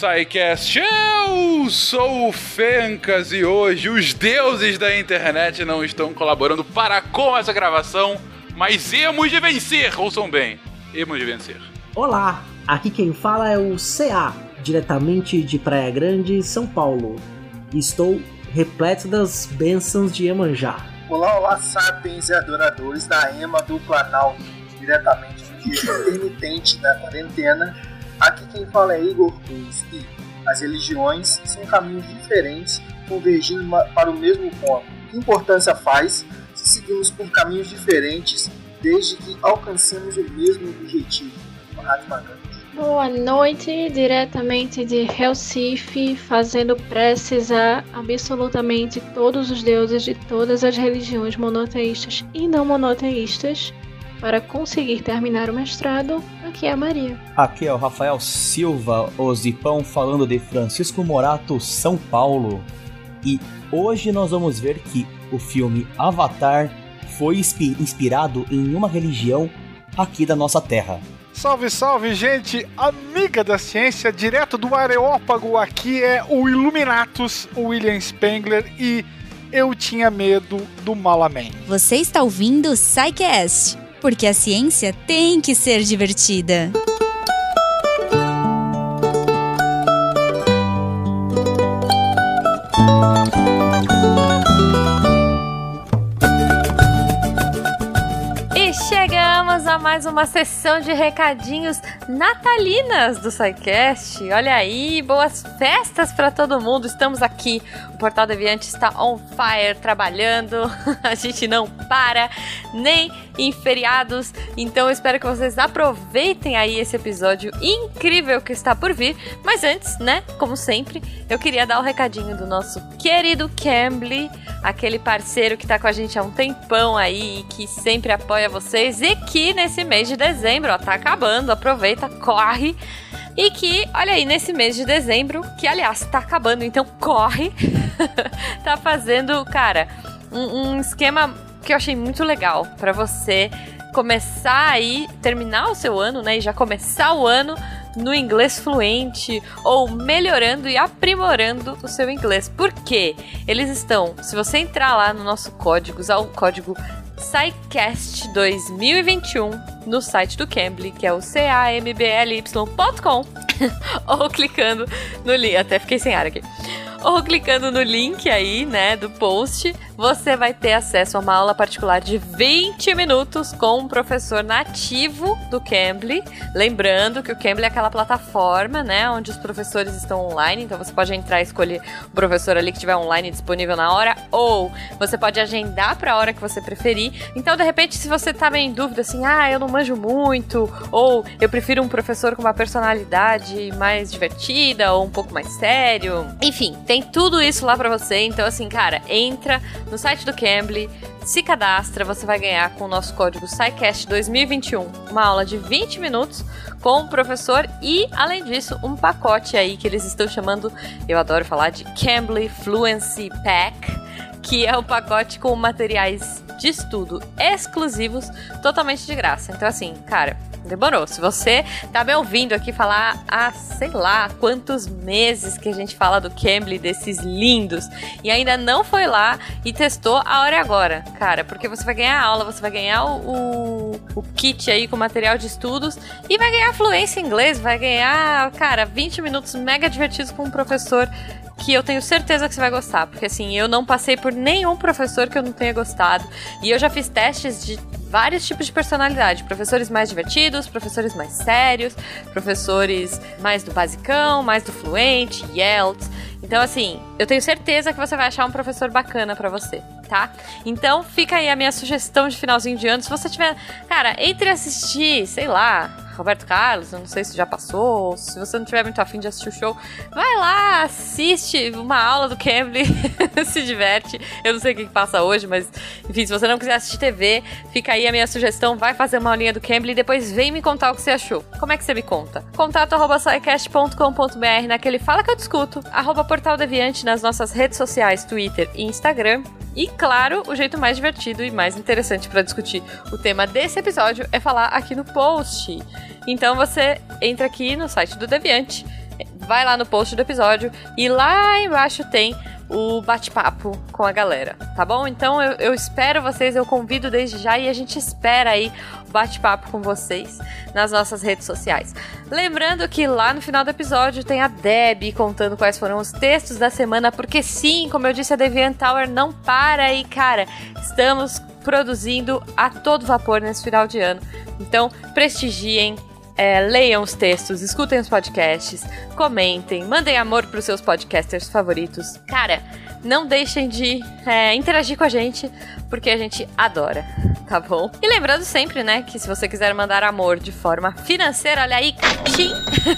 SciCast. Eu sou o Fencas e hoje os deuses da internet não estão colaborando para com essa gravação, mas hemos de vencer, ouçam bem, hemos de vencer. Olá, aqui quem fala é o CA, diretamente de Praia Grande, São Paulo. Estou repleto das bênçãos de Iemanjá. Olá, olá, sapiens e adoradores da EMA do Planalto, diretamente do intermitente da quarentena Aqui quem fala é Igor Cruz e as religiões são caminhos diferentes convergindo para o mesmo ponto. Que importância faz se seguimos por caminhos diferentes desde que alcancemos o mesmo objetivo? Mahatma Gandhi. Boa noite, diretamente de Recife, fazendo preces a absolutamente todos os deuses de todas as religiões monoteístas e não monoteístas para conseguir terminar o mestrado, aqui é a Maria. Aqui é o Rafael Silva, o Zipão, falando de Francisco Morato, São Paulo. E hoje nós vamos ver que o filme Avatar foi inspirado em uma religião aqui da nossa terra. Salve, salve, gente, amiga da ciência, direto do Areópago, aqui é o Illuminatus, o William Spengler e eu tinha medo do Malaman. Você está ouvindo o Psycast, porque a ciência tem que ser divertida. E chegamos a mais uma sessão de recadinhos natalinas do SciCast. Olha aí, boas festas para todo mundo. Estamos aqui. O Portal Deviante está on fire, trabalhando. A gente não para, nem em feriados. Então eu espero que vocês aproveitem aí esse episódio incrível que está por vir. Mas antes, né, como sempre, eu queria dar o um recadinho do nosso querido Cambly, aquele parceiro que está com a gente há um tempão aí e que sempre apoia vocês e que nesse mês de dezembro, ó, tá acabando, aproveita, corre. E que, olha aí, nesse mês de dezembro, que aliás tá acabando, então corre, tá fazendo, cara, um, um esquema que eu achei muito legal para você começar aí, terminar o seu ano, né? E já começar o ano no inglês fluente ou melhorando e aprimorando o seu inglês. Por quê? Eles estão, se você entrar lá no nosso código, usar o código SciCast 2021 no site do Cambly, que é o cambly.com, ou clicando no link, até fiquei sem ar aqui ou clicando no link aí, né, do post, você vai ter acesso a uma aula particular de 20 minutos com um professor nativo do Cambly. Lembrando que o Cambly é aquela plataforma, né, onde os professores estão online, então você pode entrar e escolher o professor ali que estiver online disponível na hora, ou você pode agendar para a hora que você preferir. Então, de repente, se você tá meio em dúvida assim, ah, eu não manjo muito, ou eu prefiro um professor com uma personalidade mais divertida ou um pouco mais sério, enfim, tem tudo isso lá para você. Então, assim, cara, entra no site do Cambly, se cadastra, você vai ganhar com o nosso código SciCast 2021 uma aula de 20 minutos com o professor e, além disso, um pacote aí que eles estão chamando, eu adoro falar de Cambly Fluency Pack, que é o um pacote com materiais de estudo exclusivos totalmente de graça. Então, assim, cara Demorou. Se você tá me ouvindo aqui falar há, sei lá, quantos meses que a gente fala do Cambly, desses lindos, e ainda não foi lá e testou, a hora é agora, cara, porque você vai ganhar aula, você vai ganhar o, o, o kit aí com material de estudos e vai ganhar fluência em inglês, vai ganhar, cara, 20 minutos mega divertidos com um professor que eu tenho certeza que você vai gostar, porque assim, eu não passei por nenhum professor que eu não tenha gostado, e eu já fiz testes de vários tipos de personalidade. Professores mais divertidos, professores mais sérios, professores mais do basicão, mais do fluente, YELTS. Então, assim, eu tenho certeza que você vai achar um professor bacana para você, tá? Então, fica aí a minha sugestão de finalzinho de ano. Se você tiver. Cara, entre assistir, sei lá, Roberto Carlos, eu não sei se já passou, se você não tiver muito afim de assistir o show, vai lá, assiste uma aula do Cambly, se diverte. Eu não sei o que passa hoje, mas enfim, se você não quiser assistir TV, fica aí a minha sugestão, vai fazer uma aulinha do Cambly e depois vem me contar o que você achou. Como é que você me conta? Contato arroba naquele Fala Que Eu Discuto, arroba Portal Deviante nas nossas redes sociais, Twitter e Instagram. E claro, o jeito mais divertido e mais interessante para discutir o tema desse episódio é falar aqui no post. Então você entra aqui no site do Deviante, vai lá no post do episódio e lá embaixo tem o bate-papo com a galera, tá bom? Então eu, eu, espero vocês, eu convido desde já e a gente espera aí o bate-papo com vocês nas nossas redes sociais. Lembrando que lá no final do episódio tem a Deb contando quais foram os textos da semana, porque sim, como eu disse, a Deviant Tower não para e, cara, estamos produzindo a todo vapor nesse final de ano. Então, prestigiem, é, leiam os textos, escutem os podcasts, comentem, mandem amor para os seus podcasters favoritos. Cara, não deixem de é, interagir com a gente, porque a gente adora, tá bom? E lembrando sempre, né, que se você quiser mandar amor de forma financeira, olha aí, tchim,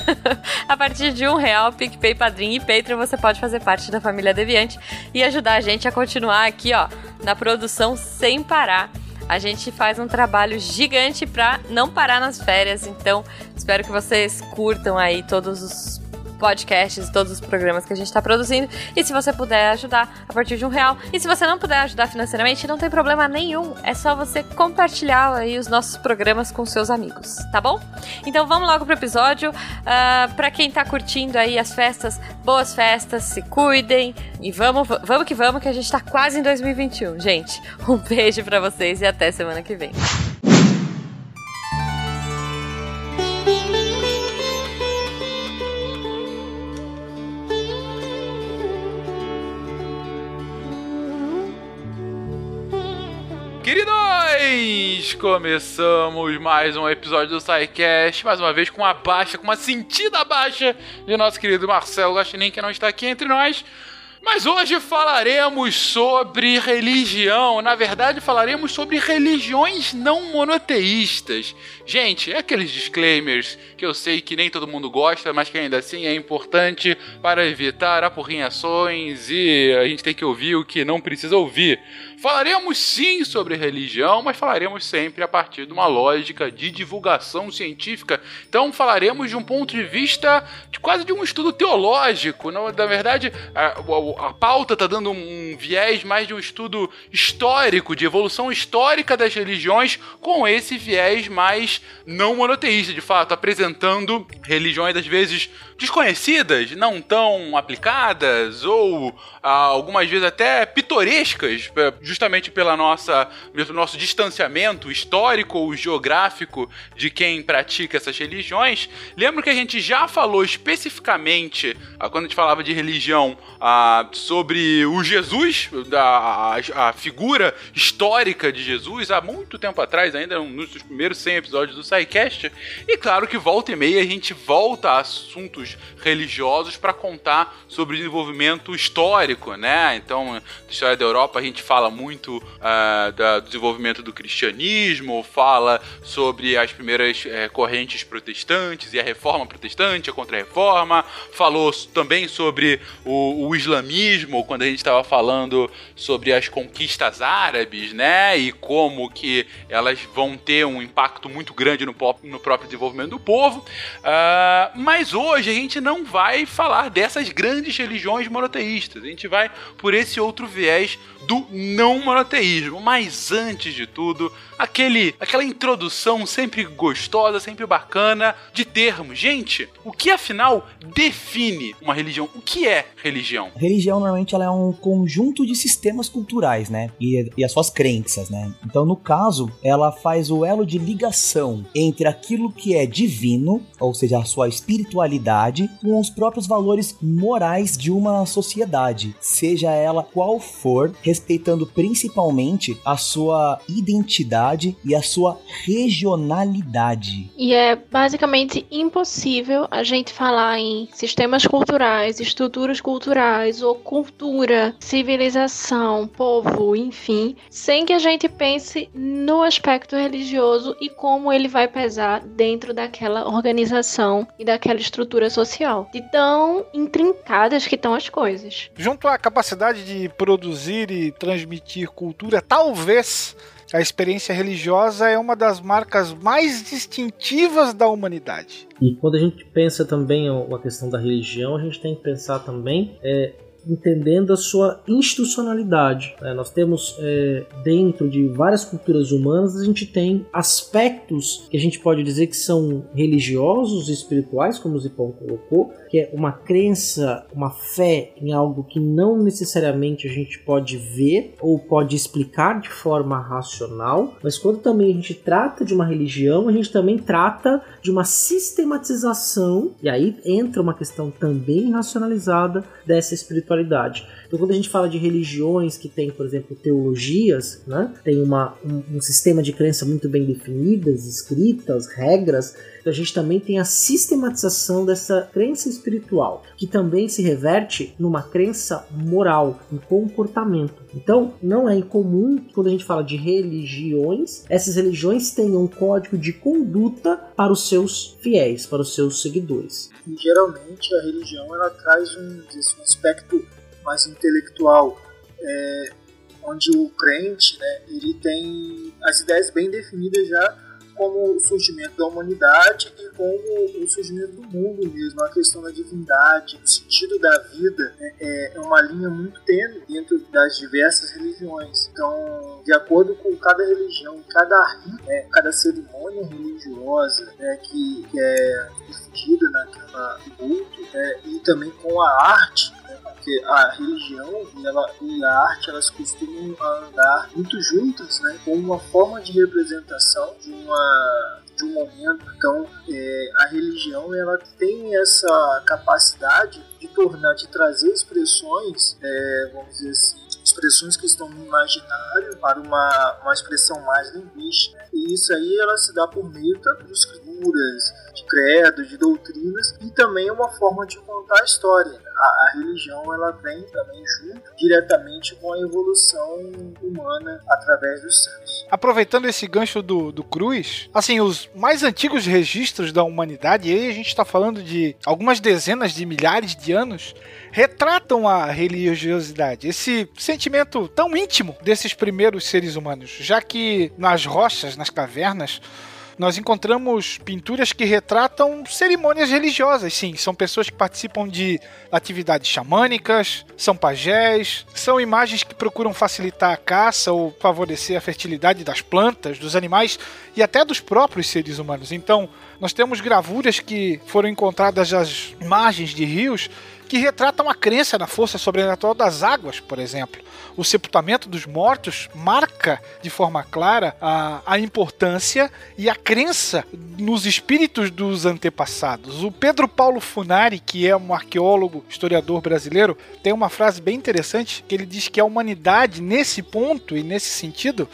a partir de um real, PicPay, Padrim e Patreon, você pode fazer parte da família Deviante e ajudar a gente a continuar aqui, ó, na produção sem parar a gente faz um trabalho gigante para não parar nas férias. Então, espero que vocês curtam aí todos os podcasts, todos os programas que a gente está produzindo. E se você puder ajudar a partir de um real. E se você não puder ajudar financeiramente, não tem problema nenhum. É só você compartilhar aí os nossos programas com seus amigos, tá bom? Então vamos logo pro episódio. Uh, ah, para quem tá curtindo aí as festas, boas festas, se cuidem. E vamos, vamos que vamos, que a gente tá quase em 2021, gente. Um beijo para vocês e até semana que vem. Queridos, começamos mais um episódio do SciCast, mais uma vez com uma baixa, com uma sentida baixa de nosso querido Marcelo Gastinin, que não está aqui entre nós. Mas hoje falaremos sobre religião. Na verdade, falaremos sobre religiões não monoteístas. Gente, é aqueles disclaimers que eu sei que nem todo mundo gosta, mas que ainda assim é importante para evitar apurrinhações e a gente tem que ouvir o que não precisa ouvir. Falaremos sim sobre religião, mas falaremos sempre a partir de uma lógica de divulgação científica. Então falaremos de um ponto de vista de quase de um estudo teológico. Não, na verdade, a, a, a pauta está dando um, um viés mais de um estudo histórico, de evolução histórica das religiões, com esse viés mais não monoteísta, de fato, apresentando religiões às vezes desconhecidas, não tão aplicadas ou ah, algumas vezes até pitorescas, eh, justamente pela nossa pelo nosso distanciamento histórico ou geográfico de quem pratica essas religiões. Lembro que a gente já falou especificamente ah, quando a gente falava de religião ah, sobre o Jesus, a, a, figura histórica de Jesus há muito tempo atrás, ainda nos primeiros 100 episódios do SciCast. E claro que volta e meia a gente volta a assuntos religiosos para contar sobre o desenvolvimento histórico, né? Então, história da Europa a gente fala muito uh, do desenvolvimento do cristianismo, fala sobre as primeiras uh, correntes protestantes e a reforma protestante, a contra-reforma, falou também sobre o, o islamismo, quando a gente estava falando sobre as conquistas árabes, né? E como que elas vão ter um impacto muito grande no, no próprio desenvolvimento do povo. Uh, mas hoje a gente não vai falar dessas grandes religiões monoteístas. A gente vai por esse outro viés do não monoteísmo. Mas antes de tudo, aquele, aquela introdução sempre gostosa, sempre bacana de termos. Gente, o que afinal define uma religião? O que é religião? Religião normalmente ela é um conjunto de sistemas culturais, né? E, e as suas crenças, né? Então, no caso, ela faz o elo de ligação entre aquilo que é divino, ou seja, a sua espiritualidade, com os próprios valores morais de uma sociedade, seja ela qual for, respeitando principalmente a sua identidade e a sua regionalidade. E é basicamente impossível a gente falar em sistemas culturais, estruturas culturais ou cultura, civilização, povo, enfim, sem que a gente pense no aspecto religioso e como ele vai pesar dentro daquela organização e daquela estrutura social. De tão intrincadas que estão as coisas. Junto à capacidade de produzir e transmitir cultura, talvez a experiência religiosa é uma das marcas mais distintivas da humanidade. E quando a gente pensa também a questão da religião, a gente tem que pensar também é, entendendo a sua institucionalidade. Né? Nós temos é, dentro de várias culturas humanas, a gente tem aspectos que a gente pode dizer que são religiosos e espirituais, como o Zipão colocou, que é uma crença, uma fé em algo que não necessariamente a gente pode ver ou pode explicar de forma racional, mas quando também a gente trata de uma religião, a gente também trata de uma sistematização, e aí entra uma questão também racionalizada dessa espiritualidade disparidade. Então, quando a gente fala de religiões que têm, por exemplo, teologias, né, tem uma, um, um sistema de crença muito bem definidas, escritas, regras, a gente também tem a sistematização dessa crença espiritual, que também se reverte numa crença moral, um comportamento. Então, não é incomum quando a gente fala de religiões, essas religiões tenham um código de conduta para os seus fiéis, para os seus seguidores. E, geralmente a religião ela traz um, um aspecto mais intelectual, é, onde o crente né, ele tem as ideias bem definidas já como o surgimento da humanidade e como o surgimento do mundo mesmo, a questão da divindade, o sentido da vida né, é, é uma linha muito tênue dentro das diversas religiões. Então, de acordo com cada religião, cada rito, né, cada cerimônia religiosa né, que, que é difundida naquela culto né, e também com a arte porque a religião e, ela, e a arte elas costumam andar muito juntas, né, como uma forma de representação de uma de um momento. Então, é, a religião ela tem essa capacidade de tornar, de trazer expressões, é, vamos dizer assim, expressões que estão no imaginário para uma, uma expressão mais linguística. E isso aí ela se dá por meio tanto de escrituras, de credos, de doutrinas e também uma forma de contar a história. A, a, religião ela vem também junto diretamente com a evolução humana através dos santos. Aproveitando esse gancho do, do Cruz, assim, os mais antigos registros da humanidade, e aí a gente está falando de algumas dezenas de milhares de anos, retratam a religiosidade, esse sentimento tão íntimo desses primeiros seres humanos, já que nas rochas, nas cavernas, nós encontramos pinturas que retratam cerimônias religiosas, sim. São pessoas que participam de atividades xamânicas, são pajés, são imagens que procuram facilitar a caça ou favorecer a fertilidade das plantas, dos animais e até dos próprios seres humanos. Então, nós temos gravuras que foram encontradas às margens de rios que retratam a crença na força sobrenatural das águas, por exemplo. O sepultamento dos mortos marca de forma clara a, a importância e a crença nos espíritos dos antepassados. O Pedro Paulo Funari, que é um arqueólogo, historiador brasileiro, tem uma frase bem interessante que ele diz que a humanidade, nesse ponto e nesse sentido,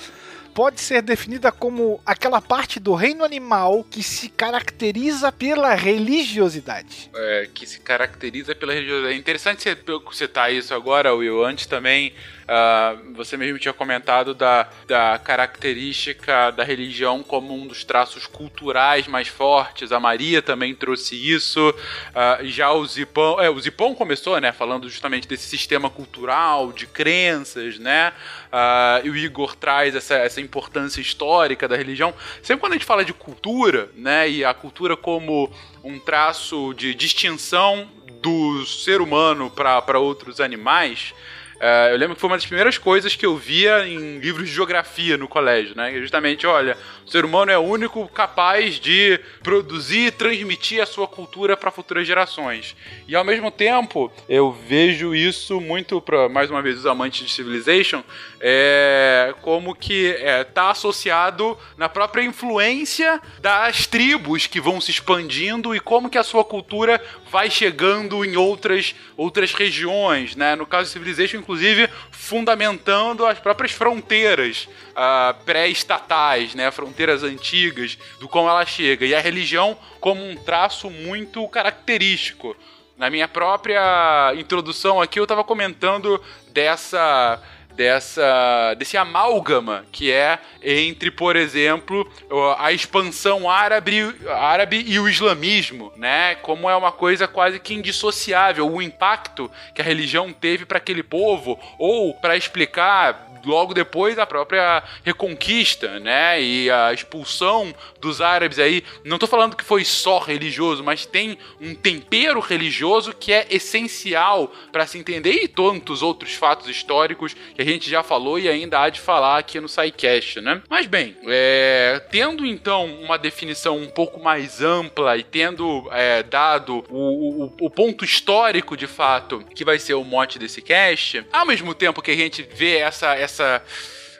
pode ser definida como aquela parte do reino animal que se caracteriza pela religiosidade. É, que se caracteriza pela religiosidade. É interessante você citar isso agora, Will. Antes também Uh, você mesmo tinha comentado da, da característica da religião como um dos traços culturais mais fortes. A Maria também trouxe isso. Uh, já o Zipão. É, o Zipão começou, né? Falando justamente desse sistema cultural, de crenças, né? Uh, e o Igor traz essa, essa importância histórica da religião. Sempre quando a gente fala de cultura, né? E a cultura como um traço de distinção do ser humano para outros animais, Uh, eu lembro que foi uma das primeiras coisas que eu via em livros de geografia no colégio, né? Justamente, olha, o ser humano é o único capaz de produzir e transmitir a sua cultura para futuras gerações. E ao mesmo tempo, eu vejo isso muito para mais uma vez os amantes de Civilization, é, como que é, tá associado na própria influência das tribos que vão se expandindo e como que a sua cultura vai chegando em outras outras regiões, né? No caso de Civilization, inclusive fundamentando as próprias fronteiras uh, pré-estatais, né, fronteiras antigas, do como ela chega, e a religião como um traço muito característico. Na minha própria introdução aqui, eu estava comentando dessa dessa desse amálgama que é entre, por exemplo, a expansão árabe, árabe e o islamismo, né? Como é uma coisa quase que indissociável o impacto que a religião teve para aquele povo ou para explicar logo depois a própria reconquista, né? E a expulsão dos árabes aí. Não tô falando que foi só religioso, mas tem um tempero religioso que é essencial para se entender e tantos outros fatos históricos que a gente já falou e ainda há de falar aqui no SciCast, né? Mas bem, é, tendo então uma definição um pouco mais ampla e tendo é, dado o, o, o ponto histórico de fato que vai ser o mote desse cast, ao mesmo tempo que a gente vê essa essa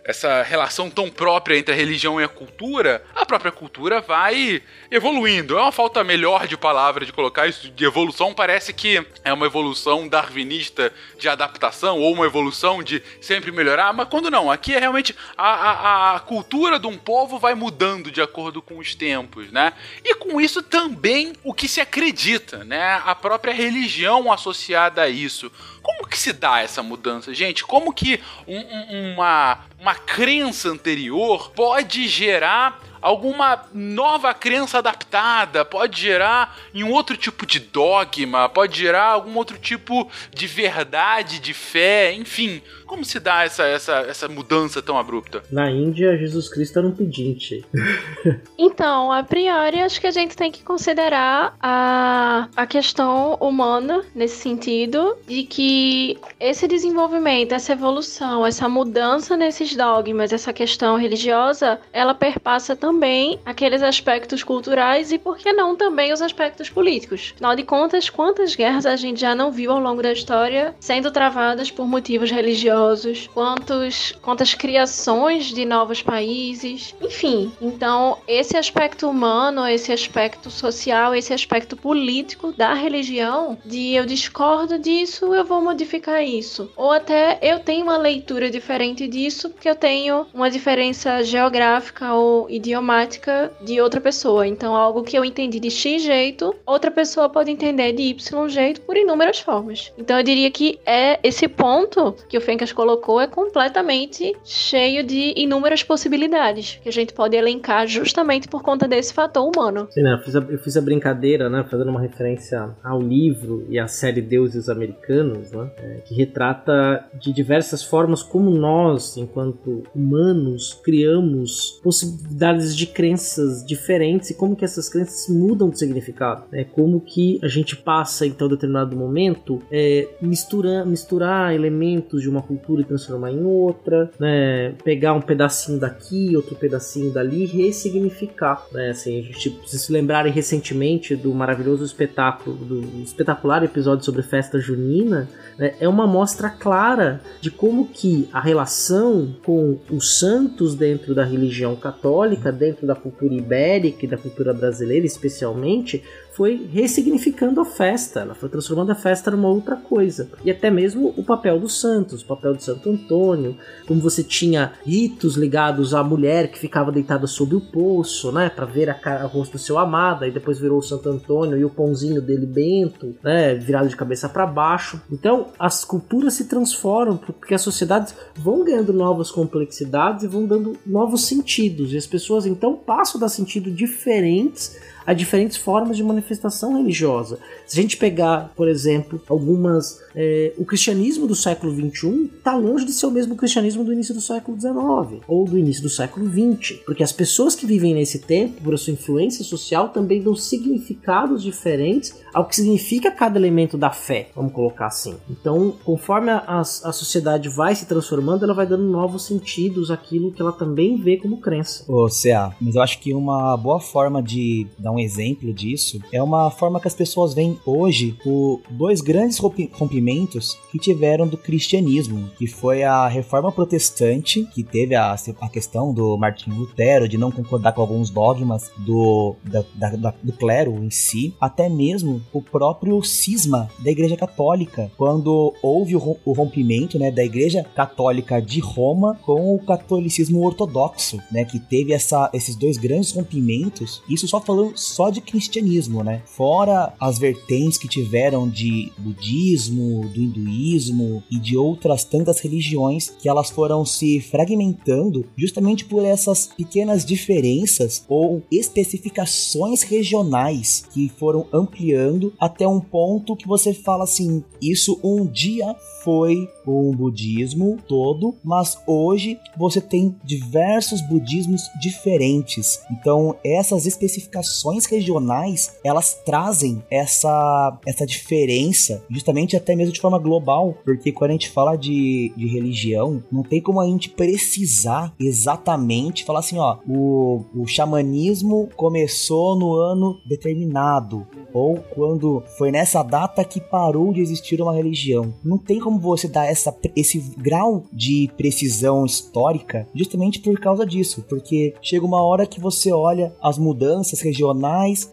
essa relação tão própria entre a religião e a cultura, a própria cultura vai evoluindo. É uma falta melhor de palavra de colocar isso de evolução, parece que é uma evolução darwinista de adaptação ou uma evolução de sempre melhorar, mas quando não, aqui é realmente a, a, a cultura de um povo vai mudando de acordo com os tempos, né? E com isso também o que se acredita, né? A própria religião associada a isso. Como que se dá essa mudança, gente? Como que um, um, uma, uma crença anterior pode gerar alguma nova crença adaptada, pode gerar em um outro tipo de dogma, pode gerar algum outro tipo de verdade, de fé, enfim. Como se dá essa, essa, essa mudança tão abrupta? Na Índia, Jesus Cristo era um pedinte. então, a priori, acho que a gente tem que considerar a, a questão humana nesse sentido, de que esse desenvolvimento, essa evolução, essa mudança nesses dogmas, essa questão religiosa, ela perpassa também também aqueles aspectos culturais e, por que não, também os aspectos políticos. Afinal de contas, quantas guerras a gente já não viu ao longo da história sendo travadas por motivos religiosos? Quantos, quantas criações de novos países? Enfim, então, esse aspecto humano, esse aspecto social, esse aspecto político da religião, de eu discordo disso, eu vou modificar isso. Ou até eu tenho uma leitura diferente disso porque eu tenho uma diferença geográfica ou idiomática idiomática de outra pessoa. Então, algo que eu entendi de X jeito, outra pessoa pode entender de Y jeito por inúmeras formas. Então, eu diria que é esse ponto que o Fencas colocou é completamente cheio de inúmeras possibilidades que a gente pode elencar justamente por conta desse fator humano. Sim, né? eu, fiz a, eu fiz a brincadeira, né, fazendo uma referência ao livro e à série Deuses Americanos, né, é, que retrata de diversas formas como nós, enquanto humanos, criamos possibilidades de crenças diferentes e como que essas crenças mudam de significado. É como que a gente passa em tal determinado momento é, misturar, misturar elementos de uma cultura e transformar em outra, né? pegar um pedacinho daqui, outro pedacinho dali e ressignificar. Né? Assim, a gente precisa se lembrarem recentemente do maravilhoso espetáculo, do espetacular episódio sobre festa junina, né? é uma mostra clara de como que a relação com os santos dentro da religião católica dentro da cultura ibérica e da cultura brasileira especialmente, foi ressignificando a festa, ela foi transformando a festa numa outra coisa. E até mesmo o papel dos santos, o papel de Santo Antônio, como você tinha ritos ligados à mulher que ficava deitada sob o poço, né, para ver a, cara, o rosto do seu amado, e depois virou o Santo Antônio e o pãozinho dele bento, né, virado de cabeça para baixo. Então, as culturas se transformam porque as sociedades vão ganhando novas complexidades e vão dando novos sentidos, e as pessoas então passam a dar sentido diferentes a diferentes formas de manifestação religiosa. Se a gente pegar, por exemplo, algumas. É, o cristianismo do século XXI está longe de ser o mesmo cristianismo do início do século XIX ou do início do século XX, porque as pessoas que vivem nesse tempo, por sua influência social, também dão significados diferentes ao que significa cada elemento da fé, vamos colocar assim. Então, conforme a, a, a sociedade vai se transformando, ela vai dando novos sentidos àquilo que ela também vê como crença. Ô, CA, mas eu acho que uma boa forma de dar um um exemplo disso é uma forma que as pessoas veem hoje por dois grandes rompimentos que tiveram do cristianismo, que foi a reforma protestante, que teve a, a questão do Martinho Lutero de não concordar com alguns dogmas do, da, da, do clero em si, até mesmo o próprio cisma da Igreja Católica, quando houve o, o rompimento né, da Igreja Católica de Roma com o catolicismo ortodoxo, né, que teve essa, esses dois grandes rompimentos, isso só falando só de cristianismo, né? Fora as vertentes que tiveram de budismo, do hinduísmo e de outras tantas religiões que elas foram se fragmentando justamente por essas pequenas diferenças ou especificações regionais que foram ampliando até um ponto que você fala assim: isso um dia foi um budismo todo, mas hoje você tem diversos budismos diferentes. Então, essas especificações regionais, elas trazem essa, essa diferença, justamente até mesmo de forma global, porque quando a gente fala de, de religião, não tem como a gente precisar exatamente falar assim, ó, o, o xamanismo começou no ano determinado, ou quando foi nessa data que parou de existir uma religião. Não tem como você dar essa, esse grau de precisão histórica justamente por causa disso, porque chega uma hora que você olha as mudanças regionais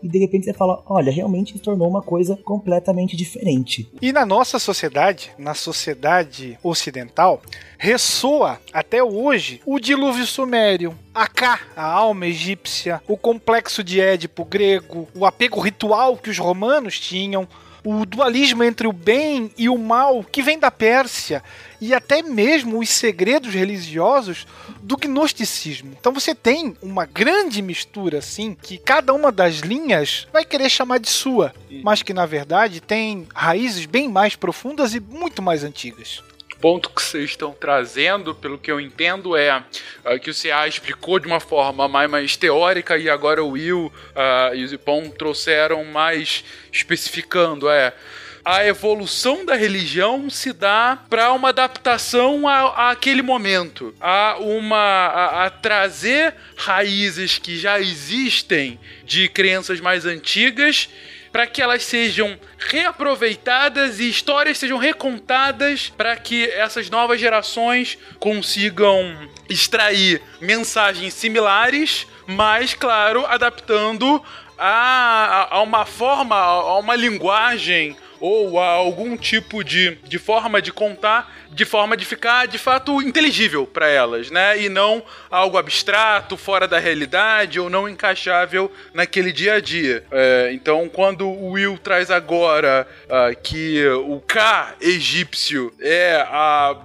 e de repente você fala, olha, realmente se tornou uma coisa completamente diferente. E na nossa sociedade, na sociedade ocidental, ressoa até hoje o dilúvio sumério, Aká, a alma egípcia, o complexo de Édipo grego, o apego ritual que os romanos tinham, o dualismo entre o bem e o mal que vem da Pérsia e até mesmo os segredos religiosos do gnosticismo. Então você tem uma grande mistura assim que cada uma das linhas vai querer chamar de sua, mas que na verdade tem raízes bem mais profundas e muito mais antigas ponto que vocês estão trazendo, pelo que eu entendo, é uh, que o CA explicou de uma forma mais, mais teórica e agora o Will uh, e o Zipon trouxeram mais especificando, é a evolução da religião se dá para uma adaptação a, aquele momento, a uma a, a, trazer raízes que já existem de crenças mais antigas para que elas sejam reaproveitadas e histórias sejam recontadas para que essas novas gerações consigam extrair mensagens similares, mas, claro, adaptando a, a uma forma, a uma linguagem ou a algum tipo de, de forma de contar, de forma de ficar de fato inteligível para elas, né? E não algo abstrato, fora da realidade ou não encaixável naquele dia a dia. É, então, quando o Will traz agora uh, que o K egípcio é a,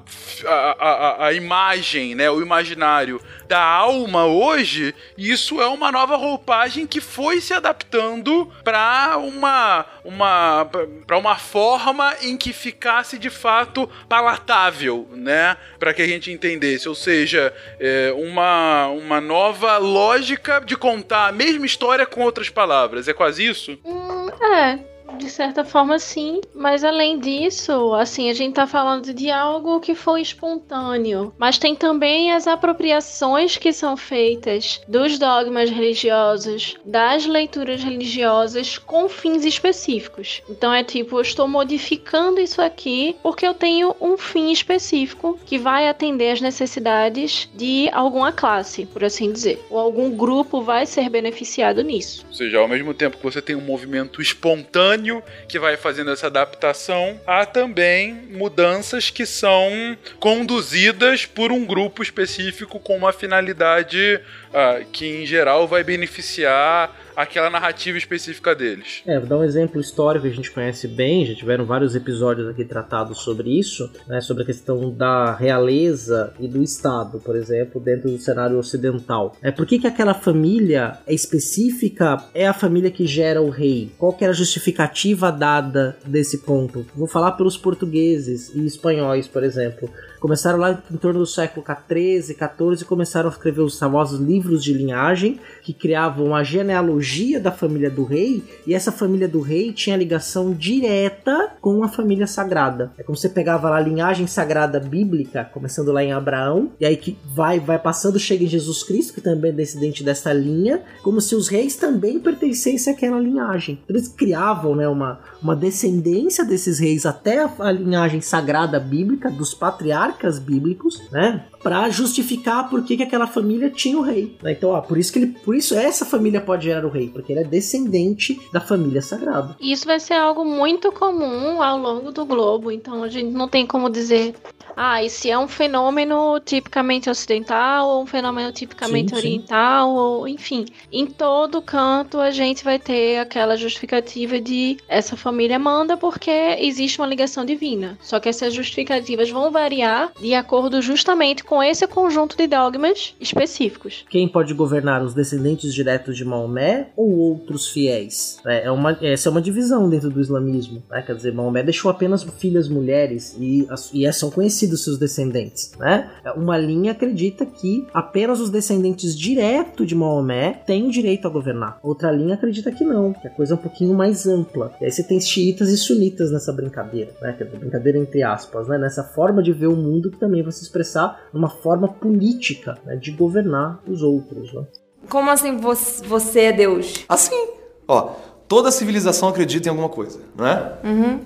a, a, a imagem, né? O imaginário da alma hoje, isso é uma nova roupagem que foi se adaptando para uma uma para uma forma em que ficasse de fato palatável, né, para que a gente entendesse, ou seja, é uma uma nova lógica de contar a mesma história com outras palavras. É quase isso? Hum, é, de certa forma, sim. Mas além disso, assim, a gente tá falando de algo que foi espontâneo. Mas tem também as apropriações que são feitas dos dogmas religiosos, das leituras religiosas com fins específicos. Então é tipo, eu estou modificando isso aqui porque eu tenho um fim específico que vai atender às necessidades de alguma classe, por assim dizer. Ou algum grupo vai ser beneficiado nisso. Ou seja, ao mesmo tempo que você tem um movimento espontâneo que vai fazendo essa adaptação, há também mudanças que são conduzidas por um grupo específico com uma finalidade uh, que, em geral, vai beneficiar aquela narrativa específica deles. É, vou dar um exemplo histórico que a gente conhece bem, já tiveram vários episódios aqui tratados sobre isso, né, sobre a questão da realeza e do Estado, por exemplo, dentro do cenário ocidental. É por que, que aquela família é específica é a família que gera o rei? Qual que era a justificativa dada desse ponto? Vou falar pelos portugueses e espanhóis, por exemplo. Começaram lá em torno do século XIII, XIV começaram a escrever os famosos livros de linhagem que criavam a genealogia da família do rei e essa família do rei tinha ligação direta com a família sagrada. É como você pegava lá a linhagem sagrada bíblica, começando lá em Abraão, e aí que vai vai passando chega em Jesus Cristo, que também é descendente dessa linha, como se os reis também pertencessem àquela linhagem. Então, eles criavam, né, uma uma descendência desses reis até a, linhagem sagrada bíblica dos patriarcas patriarcas bíblicos, né? Para justificar por que, que aquela família tinha o rei. Né? Então, ó, por isso que ele, por isso essa família pode gerar o rei, porque ele é descendente da família sagrada. Isso vai ser algo muito comum ao longo do globo, então a gente não tem como dizer ah, e se é um fenômeno tipicamente ocidental ou um fenômeno tipicamente Sim, sim. oriental, ou enfim, em todo canto a gente vai ter aquela justificativa de essa família manda porque existe uma ligação divina. Só que essas justificativas vão variar de acordo justamente com esse conjunto de dogmas específicos. Quem pode governar os descendentes diretos de Maomé ou outros fiéis? É, é uma, essa é uma divisão dentro do islamismo. Né? Quer dizer, Maomé deixou apenas filhas mulheres e, e são conhecidos seus descendentes. Né? Uma linha acredita que apenas os descendentes direto de Maomé têm o direito a governar. Outra linha acredita que não, que a coisa é um pouquinho mais ampla. E aí você tem xiitas e sunitas nessa brincadeira, né? Quer dizer, brincadeira entre aspas, né? Nessa forma de ver o mundo que também vai se expressar numa forma política né? de governar os outros. Né? Como assim você, você é Deus? Assim, ó, toda civilização acredita em alguma coisa, não é?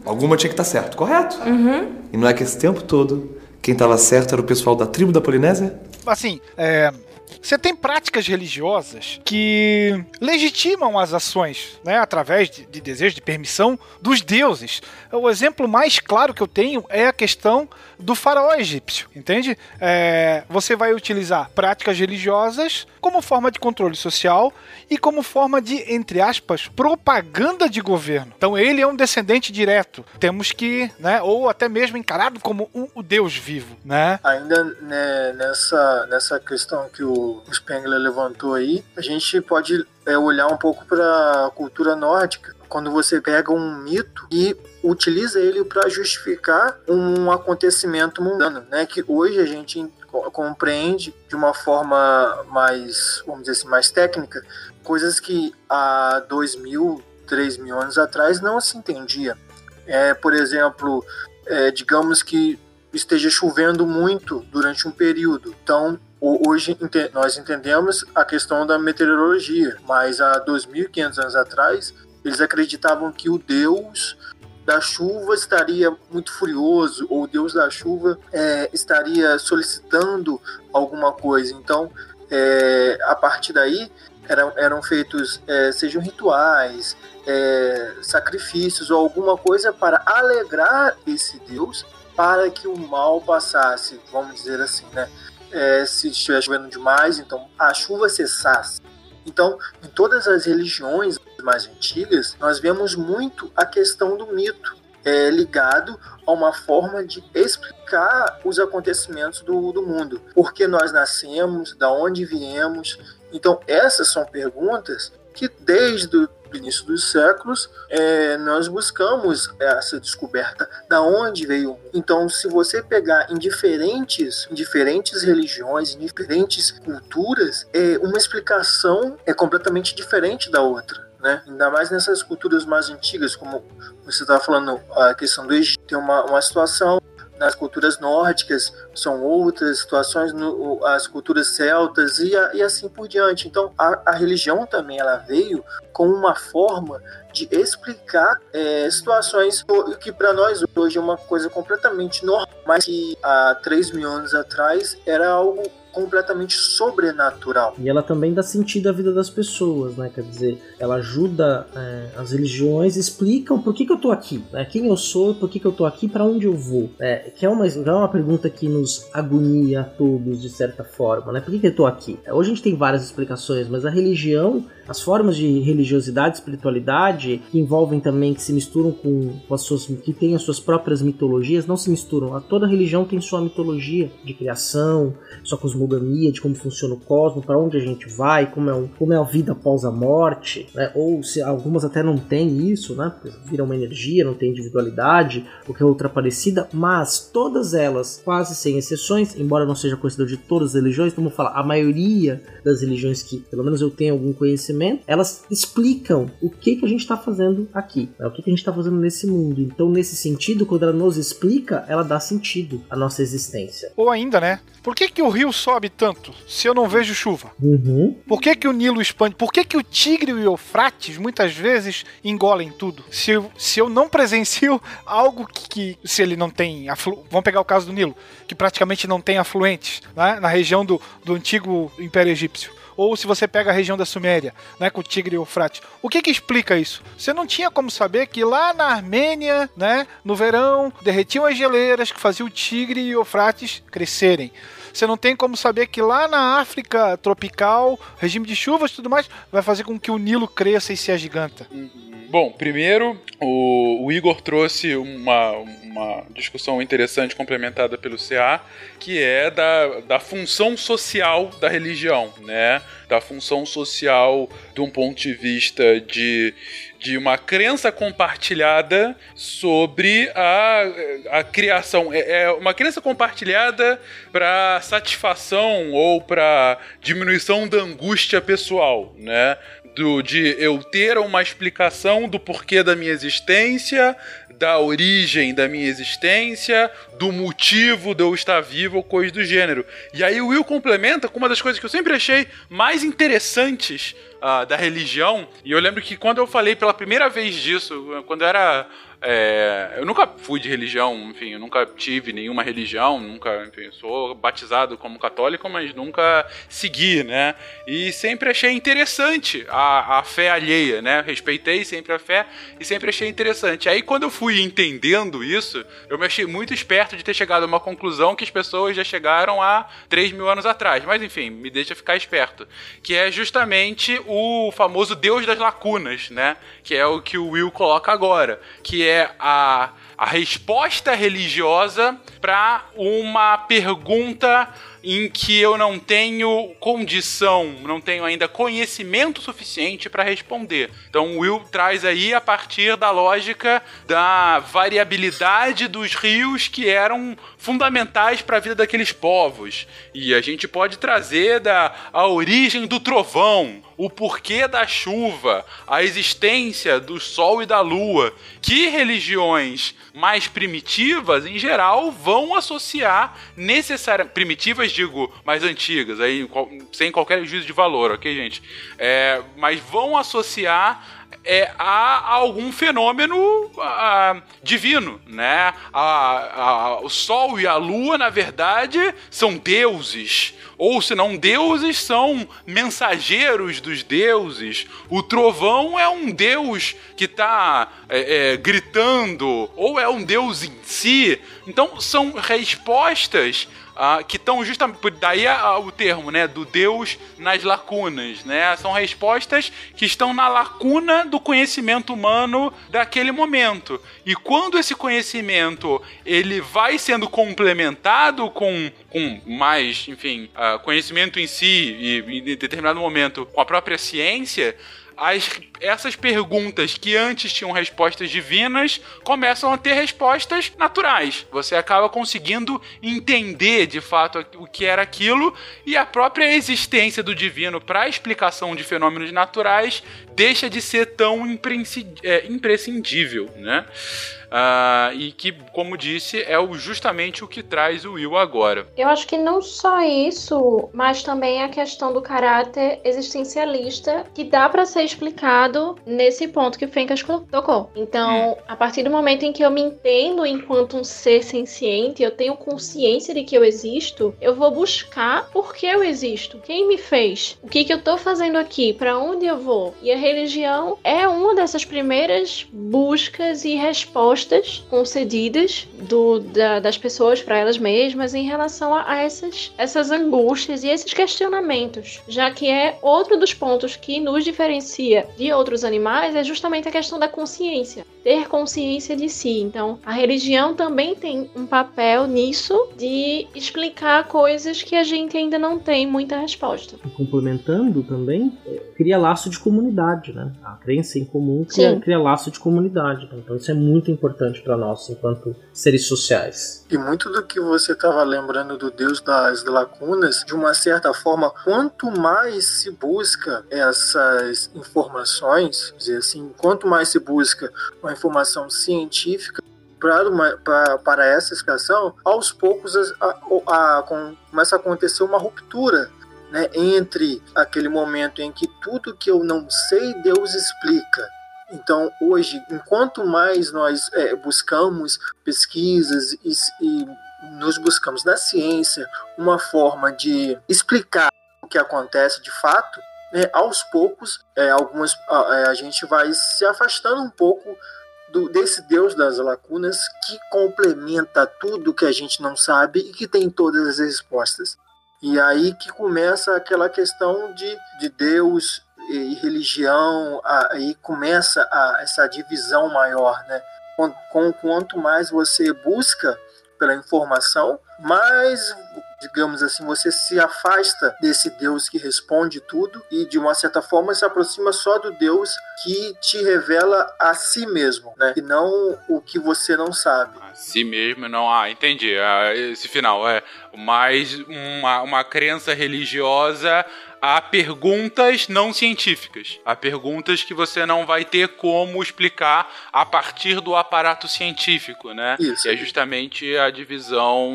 Alguma tinha que estar certo, correto? E não é que esse tempo todo quem estava certo era o pessoal da tribo da Polinésia? Assim, é, você tem práticas religiosas que legitimam as ações, né, através de, de desejo, de permissão dos deuses. O exemplo mais claro que eu tenho é a questão do faraó egípcio, entende? É, você vai utilizar práticas religiosas como forma de controle social e como forma de, entre aspas, propaganda de governo. Então ele é um descendente direto. Temos que, né, ou até mesmo encarado como um, o Deus vivo, né? Ainda né, nessa, nessa questão que o Spengler levantou aí, a gente pode é, olhar um pouco para a cultura nórdica. Quando você pega um mito e utiliza ele para justificar um acontecimento mundano, né? Que hoje a gente co- compreende de uma forma mais, vamos dizer assim, mais técnica, coisas que há dois mil, três mil anos atrás não se entendia. É, por exemplo, é, digamos que esteja chovendo muito durante um período. Então, hoje nós entendemos a questão da meteorologia, mas há 2.500 anos atrás, eles acreditavam que o deus da chuva estaria muito furioso, ou o deus da chuva é, estaria solicitando alguma coisa. Então, é, a partir daí, eram, eram feitos, é, sejam rituais, é, sacrifícios ou alguma coisa para alegrar esse deus para que o mal passasse, vamos dizer assim, né? É, se estiver chovendo demais, então a chuva cessasse. Então, em todas as religiões mais antigas, nós vemos muito a questão do mito, é, ligado a uma forma de explicar os acontecimentos do, do mundo. Por que nós nascemos, da onde viemos. Então, essas são perguntas que desde início dos séculos é, nós buscamos essa descoberta da onde veio. Então, se você pegar em diferentes, em diferentes religiões, em diferentes culturas, é, uma explicação é completamente diferente da outra. Né? Ainda mais nessas culturas mais antigas, como você estava falando, a questão do Egito, tem uma, uma situação nas culturas nórdicas são outras situações, no, as culturas celtas e, a, e assim por diante. Então, a, a, religião também ela veio com uma forma de explicar é, situações que para nós hoje é uma coisa completamente normal, mas que há 3 mil anos atrás era algo completamente sobrenatural. E ela também dá sentido à vida das pessoas, né? Quer dizer, ela ajuda é, as religiões, explicam por que, que eu tô aqui, né? quem eu sou, por que, que eu tô aqui, para onde eu vou. É, que é uma, é uma pergunta que nos agonia a todos, de certa forma, né? Por que, que eu tô aqui? Hoje a gente tem várias explicações, mas a religião, as formas de religiosidade, espiritualidade, que envolvem também, que se misturam com, com as suas, que têm as suas próprias mitologias, não se misturam. Toda religião tem sua mitologia de criação, sua cosmogonia, de como funciona o cosmos, para onde a gente vai, como é, como é a vida após a morte, né? ou se algumas até não têm isso, né? Viram uma energia, não tem individualidade, ou que é outra parecida, mas todas elas, quase sem exceções, embora não seja conhecedor de todas as religiões, vamos falar, a maioria das religiões que, pelo menos eu tenho algum conhecimento, elas explicam o que, que a gente está fazendo aqui, né? o que, que a gente está fazendo nesse mundo. Então, nesse sentido, quando ela nos explica, ela dá sentido à nossa existência. Ou ainda, né? Por que, que o rio sobe tanto se eu não vejo chuva? Uhum. Por que, que o Nilo expande? Por que, que o Tigre e o Eufrates muitas vezes engolem tudo? Se, eu, se eu não presencio algo que, que se ele não tem. Aflu... Vamos pegar o caso do Nilo, que praticamente não tem afluentes né? na região do, do antigo Império Egípcio. ou se você pega a região da Suméria, né, com o Tigre e o Eufrates. O que que explica isso? Você não tinha como saber que lá na Armênia, né, no verão, derretiam as geleiras que faziam o Tigre e o Eufrates crescerem. Você não tem como saber que lá na África tropical, regime de chuvas e tudo mais, vai fazer com que o Nilo cresça e se agiganta. Bom, primeiro, o, o Igor trouxe uma, uma discussão interessante complementada pelo CA, que é da, da função social da religião, né? Da função social de um ponto de vista de, de uma crença compartilhada sobre a, a criação. É, é uma crença compartilhada para satisfação ou para diminuição da angústia pessoal, né? Do, de eu ter uma explicação do porquê da minha existência, da origem da minha existência, do motivo de eu estar vivo ou coisa do gênero. E aí o Will complementa com uma das coisas que eu sempre achei mais interessantes uh, da religião. E eu lembro que quando eu falei pela primeira vez disso, quando eu era é, eu nunca fui de religião, enfim, eu nunca tive nenhuma religião, nunca, enfim, sou batizado como católico, mas nunca segui, né? E sempre achei interessante a, a fé alheia, né? Respeitei sempre a fé e sempre achei interessante. Aí quando eu fui entendendo isso, eu me achei muito esperto de ter chegado a uma conclusão que as pessoas já chegaram há 3 mil anos atrás. Mas enfim, me deixa ficar esperto. Que é justamente o famoso Deus das lacunas, né? Que é o que o Will coloca agora. Que é é a, a resposta religiosa para uma pergunta em que eu não tenho condição, não tenho ainda conhecimento suficiente para responder. Então Will traz aí a partir da lógica da variabilidade dos rios que eram fundamentais para a vida daqueles povos. E a gente pode trazer da a origem do trovão, o porquê da chuva, a existência do sol e da lua, que religiões mais primitivas, em geral, vão associar necessariamente primitivas digo, mais antigas, aí sem qualquer juízo de valor, ok, gente? É, mas vão associar é, a, algum fenômeno a, divino, né? A, a, o Sol e a Lua, na verdade, são deuses. Ou se não deuses, são mensageiros dos deuses. O trovão é um deus que está é, é, gritando, ou é um deus em si. Então, são respostas Uh, que estão justamente. Daí uh, o termo, né? Do Deus nas lacunas, né? São respostas que estão na lacuna do conhecimento humano daquele momento. E quando esse conhecimento ele vai sendo complementado com, com mais, enfim, uh, conhecimento em si e em determinado momento com a própria ciência as, essas perguntas que antes tinham respostas divinas começam a ter respostas naturais. Você acaba conseguindo entender de fato o que era aquilo e a própria existência do divino para a explicação de fenômenos naturais deixa de ser tão imprescindível, né? Uh, e que, como disse, é o, justamente o que traz o Will agora. Eu acho que não só isso, mas também a questão do caráter existencialista que dá para ser explicado nesse ponto que o Fencas tocou. Então, hum. a partir do momento em que eu me entendo enquanto um ser senciente, eu tenho consciência de que eu existo, eu vou buscar por que eu existo, quem me fez, o que, que eu tô fazendo aqui, para onde eu vou. E a religião é uma dessas primeiras buscas e respostas respostas concedidas do, da, das pessoas para elas mesmas em relação a, a essas, essas angústias e esses questionamentos, já que é outro dos pontos que nos diferencia de outros animais é justamente a questão da consciência, ter consciência de si. Então, a religião também tem um papel nisso de explicar coisas que a gente ainda não tem muita resposta. Complementando também, é, cria laço de comunidade, né? A crença em comum cria, cria laço de comunidade. Então, isso é muito importante importante para nós enquanto seres sociais. E muito do que você estava lembrando do Deus das lacunas, de uma certa forma, quanto mais se busca essas informações, dizer assim, quanto mais se busca uma informação científica para, para essa explicação, aos poucos a, a, a, começa a acontecer uma ruptura né, entre aquele momento em que tudo que eu não sei Deus explica então, hoje, enquanto mais nós é, buscamos pesquisas e, e nos buscamos na ciência uma forma de explicar o que acontece de fato, né, aos poucos, é, algumas, a, é, a gente vai se afastando um pouco do, desse Deus das lacunas que complementa tudo que a gente não sabe e que tem todas as respostas. E aí que começa aquela questão de, de Deus e religião, aí começa a, essa divisão maior, né? Com, com, quanto mais você busca pela informação, mais digamos assim, você se afasta desse Deus que responde tudo e de uma certa forma se aproxima só do Deus que te revela a si mesmo, né? E não o que você não sabe. A si mesmo, não. Ah, entendi. Ah, esse final é mais uma, uma crença religiosa há perguntas não científicas. Há perguntas que você não vai ter como explicar a partir do aparato científico, né? Isso. E é justamente a divisão,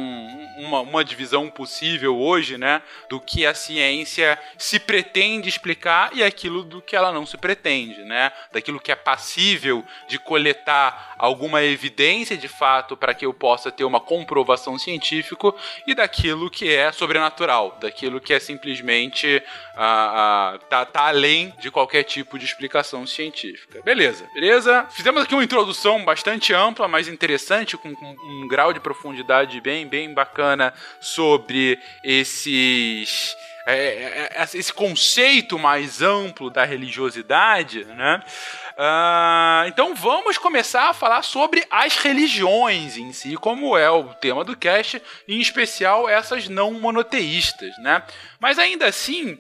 uma, uma divisão possível hoje, né? Do que a ciência se pretende explicar e aquilo do que ela não se pretende, né? Daquilo que é passível de coletar alguma evidência de fato para que eu possa ter uma comprovação científica e daquilo que é sobrenatural, daquilo que é simplesmente a, a, tá, tá além de qualquer tipo de explicação científica. Beleza, beleza? Fizemos aqui uma introdução bastante ampla, mas interessante, com, com um grau de profundidade bem, bem bacana sobre esses. É, é, é esse conceito mais amplo da religiosidade, né? Uh, então vamos começar a falar sobre as religiões em si, como é o tema do cast, em especial essas não monoteístas, né? Mas ainda assim,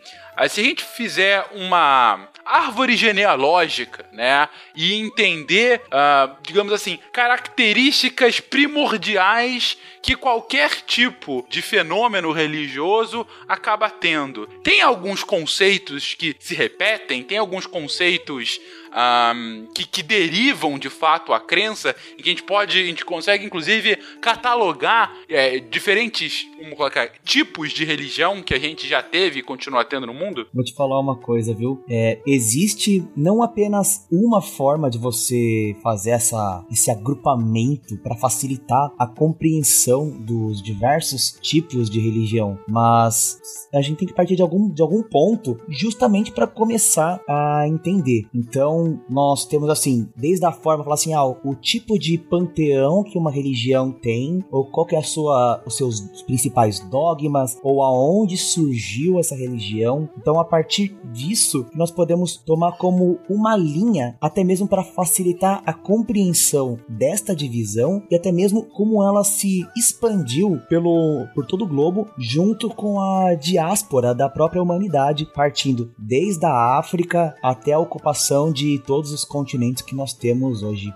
se a gente fizer uma árvore genealógica, né, e entender, uh, digamos assim, características primordiais que qualquer tipo de fenômeno religioso acaba tendo. Tem alguns conceitos que se repetem, tem alguns conceitos um, que, que, derivam de fato a crença e que a gente pode, a gente consegue inclusive catalogar é, diferentes colocar, tipos de religião que a gente já teve e continua tendo no mundo? Vou te falar uma coisa, viu? É, existe não apenas uma forma de você fazer essa, esse agrupamento para facilitar a compreensão dos diversos tipos de religião, mas a gente tem que partir de algum, de algum ponto justamente para começar a entender. Então, então, nós temos assim, desde a forma, falar assim, ah, o tipo de panteão que uma religião tem, ou qual que é a sua, os seus principais dogmas, ou aonde surgiu essa religião. Então, a partir disso, nós podemos tomar como uma linha, até mesmo para facilitar a compreensão desta divisão e até mesmo como ela se expandiu pelo, por todo o globo, junto com a diáspora da própria humanidade, partindo desde a África até a ocupação de todos os continentes que nós temos hoje.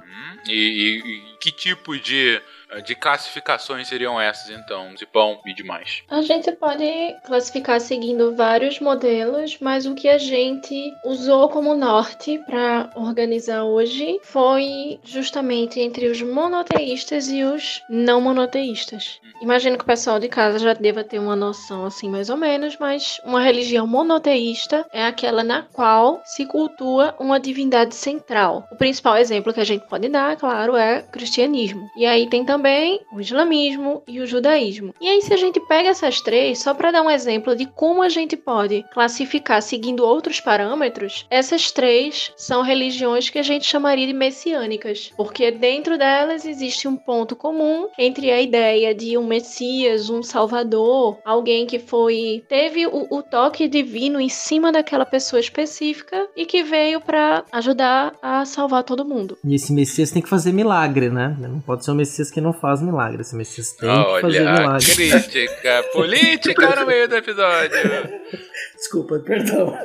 E, e, e que tipo de de classificações seriam essas, então, Zipão e demais? A gente pode classificar seguindo vários modelos, mas o que a gente usou como norte para organizar hoje foi justamente entre os monoteístas e os não monoteístas. Imagino que o pessoal de casa já deva ter uma noção assim, mais ou menos, mas uma religião monoteísta é aquela na qual se cultua uma divindade central. O principal exemplo que a gente pode dar, claro, é cristianismo. E aí tem também também o islamismo e o judaísmo. E aí, se a gente pega essas três, só para dar um exemplo de como a gente pode classificar seguindo outros parâmetros, essas três são religiões que a gente chamaria de messiânicas, porque dentro delas existe um ponto comum entre a ideia de um Messias, um Salvador, alguém que foi teve o, o toque divino em cima daquela pessoa específica e que veio para ajudar a salvar todo mundo. E esse Messias tem que fazer milagre, né? Não pode ser um Messias que não não faz milagre. Esse Messias tem Olha, que fazer milagre. crítica política no meio do episódio. Desculpa, perdão.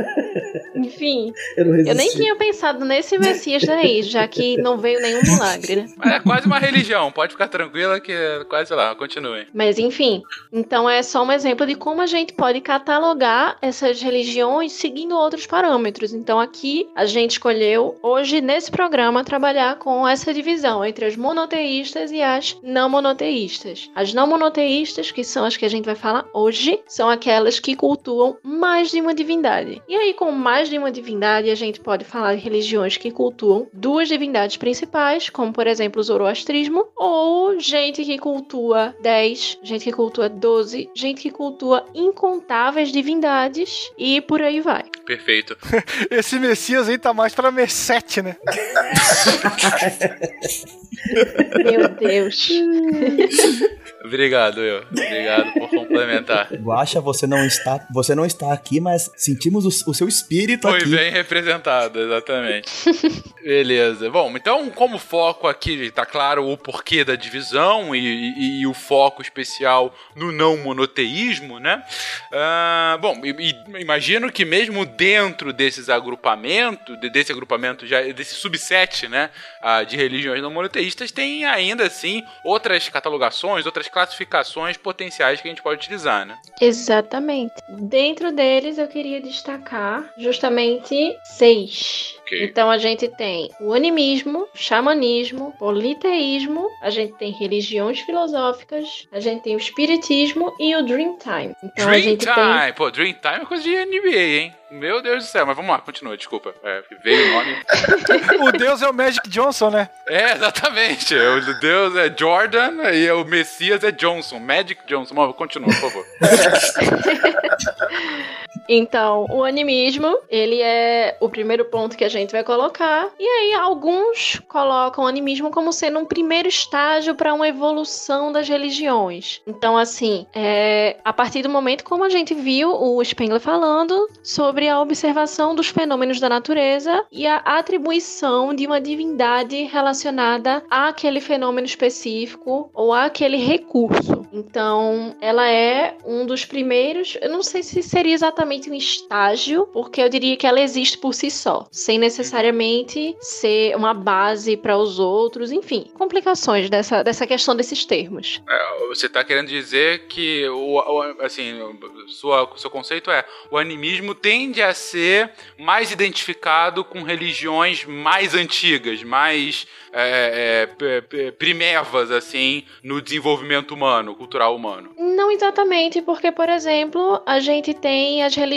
Enfim, eu, eu, nem tinha pensado nesse Messias daí, já que não veio nenhum milagre, né? Mas é quase uma religião, pode ficar tranquila que é quase lá, continue. Mas enfim, então é só um exemplo de como a gente pode catalogar essas religiões seguindo outros parâmetros. Então aqui a gente escolheu hoje nesse programa trabalhar com essa divisão entre as monoteístas e as não monoteístas. As não monoteístas, que são as que a gente vai falar hoje, são aquelas que cultuam mais de uma divindade. E aí, com mais de uma divindade, a gente pode falar de religiões que cultuam duas divindades principais, como por exemplo o zoroastrismo, ou gente que cultua 10, gente que cultua 12, gente que cultua incontáveis divindades e por aí vai. Perfeito. Esse Messias aí tá mais pra Messete, né? Meu Deus. Obrigado, eu. Obrigado por complementar. Guaxa, você não está, você não está aqui, mas sentimos o, o seu espírito Foi aqui. bem representado, exatamente. Beleza. Bom, então, como foco aqui, tá claro o porquê da divisão e, e- e o foco especial no não monoteísmo, né? Ah, bom, e- e imagino que mesmo dentro desses agrupamentos, de- desse agrupamento, já, desse subset, né, ah, de religiões não monoteístas, tem ainda assim outras catalogações, outras classificações potenciais que a gente pode utilizar, né? Exatamente. Dentro deles, eu queria destacar justamente seis. Ok. Então a gente tem o animismo, xamanismo, politeísmo, a gente tem religiões filosóficas, a gente tem o espiritismo e o Dreamtime. Então a Dream gente tem Time! Pô, Dream Time é coisa de NBA, hein? Meu Deus do céu, mas vamos lá, continua, desculpa. É, veio o nome. O Deus é o Magic Johnson, né? É, exatamente. O Deus é Jordan e o Messias é Johnson. Magic Johnson. Mas continua, por favor. Então, o animismo, ele é o primeiro ponto que a gente vai colocar. E aí, alguns colocam o animismo como sendo um primeiro estágio para uma evolução das religiões. Então, assim, é, a partir do momento como a gente viu o Spengler falando sobre a observação dos fenômenos da natureza e a atribuição de uma divindade relacionada àquele fenômeno específico ou àquele recurso. Então, ela é um dos primeiros, eu não sei se seria exatamente um estágio, porque eu diria que ela existe por si só, sem necessariamente ser uma base para os outros, enfim, complicações dessa, dessa questão desses termos. É, você tá querendo dizer que o, o- assim, o sua, seu conceito é o animismo tende a ser mais identificado com religiões mais antigas, mais é, é, primevas, assim, no desenvolvimento humano, cultural humano. Não exatamente, porque, por exemplo, a gente tem as religiões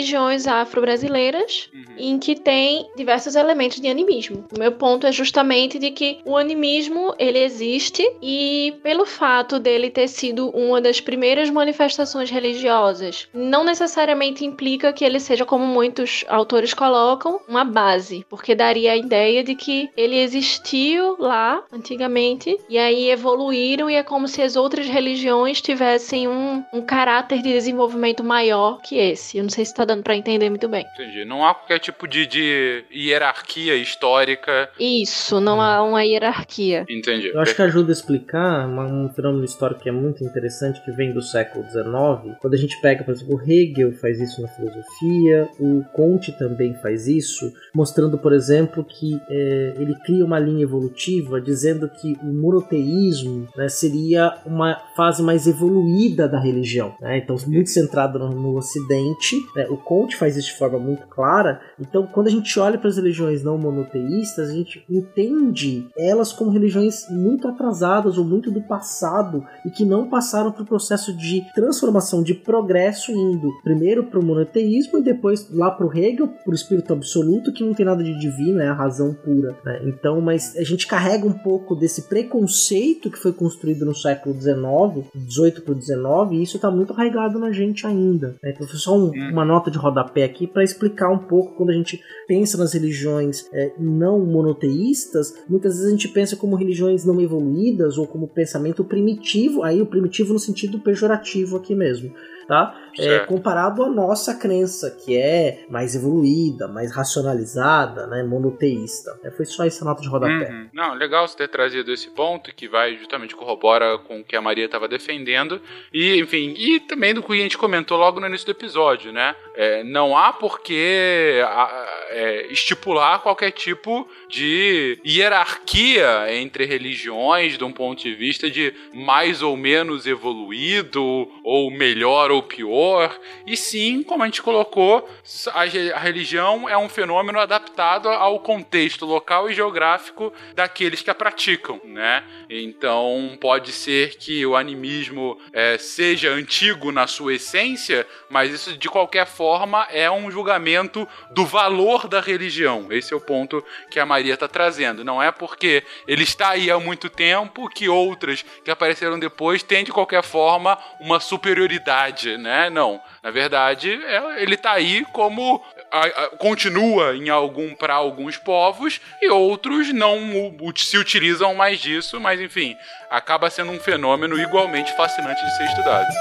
afro-brasileiras, em que tem diversos elementos de animismo. O meu ponto é justamente de que o animismo, ele existe e pelo fato dele ter sido uma das primeiras manifestações religiosas, não necessariamente implica que ele seja, como muitos autores colocam, uma base, porque daria a ideia de que ele existiu lá antigamente e aí evoluíram e é como se as outras religiões tivessem um, um caráter de desenvolvimento maior que esse. Eu não sei se tá dando pra entender muito bem. Entendi. Não há qualquer tipo de, de hierarquia histórica. Isso, não há uma hierarquia. Entendi. Eu acho que ajuda a explicar um fenômeno histórico que é muito interessante, que vem do século XIX. Quando a gente pega, por exemplo, o Hegel faz isso na filosofia, o Comte também faz isso, mostrando, por exemplo, que é, ele cria uma linha evolutiva dizendo que o monoteísmo né, seria uma fase mais evoluída da religião. né? Então, muito centrado no, no Ocidente. né? O Comte faz isso de forma muito clara. Então, quando a gente olha para as religiões não monoteístas, a gente entende elas como religiões muito atrasadas ou muito do passado e que não passaram para o processo de transformação, de progresso, indo primeiro para o monoteísmo e depois lá para o Hegel, para o espírito absoluto, que não tem nada de divino, é a razão pura. né? Então, mas a gente carrega um pouco desse preconceito que foi construído no século XIX, 18 para o 19, e isso está muito arraigado na gente ainda. né? Então, foi só um- uma nota de rodapé aqui para explicar um pouco quando a gente pensa nas religiões é, não monoteístas, muitas vezes a gente pensa como religiões não evoluídas ou como pensamento primitivo, aí o primitivo no sentido pejorativo aqui mesmo, tá? É, comparado à nossa crença, que é mais evoluída, mais racionalizada, né, monoteísta. É, foi só essa nota de rodapé. Uhum. Não, legal você ter trazido esse ponto que vai justamente corrobora com o que a Maria estava defendendo e, enfim, e também do que a gente comentou logo no início do episódio, né? É, não há por que é, estipular qualquer tipo de hierarquia entre religiões de um ponto de vista de mais ou menos evoluído ou melhor ou pior, e sim, como a gente colocou, a religião é um fenômeno adaptado ao contexto local e geográfico daqueles que a praticam, né? Então pode ser que o animismo é, seja antigo na sua essência, mas isso de qualquer forma é um julgamento do valor da religião. Esse é o ponto que a Maria está trazendo. Não é porque ele está aí há muito tempo que outras que apareceram depois têm de qualquer forma uma superioridade, né? Não. Na verdade, é, ele está aí como a, a, continua em algum para alguns povos e outros não se utilizam mais disso, mas enfim, acaba sendo um fenômeno igualmente fascinante de ser estudado.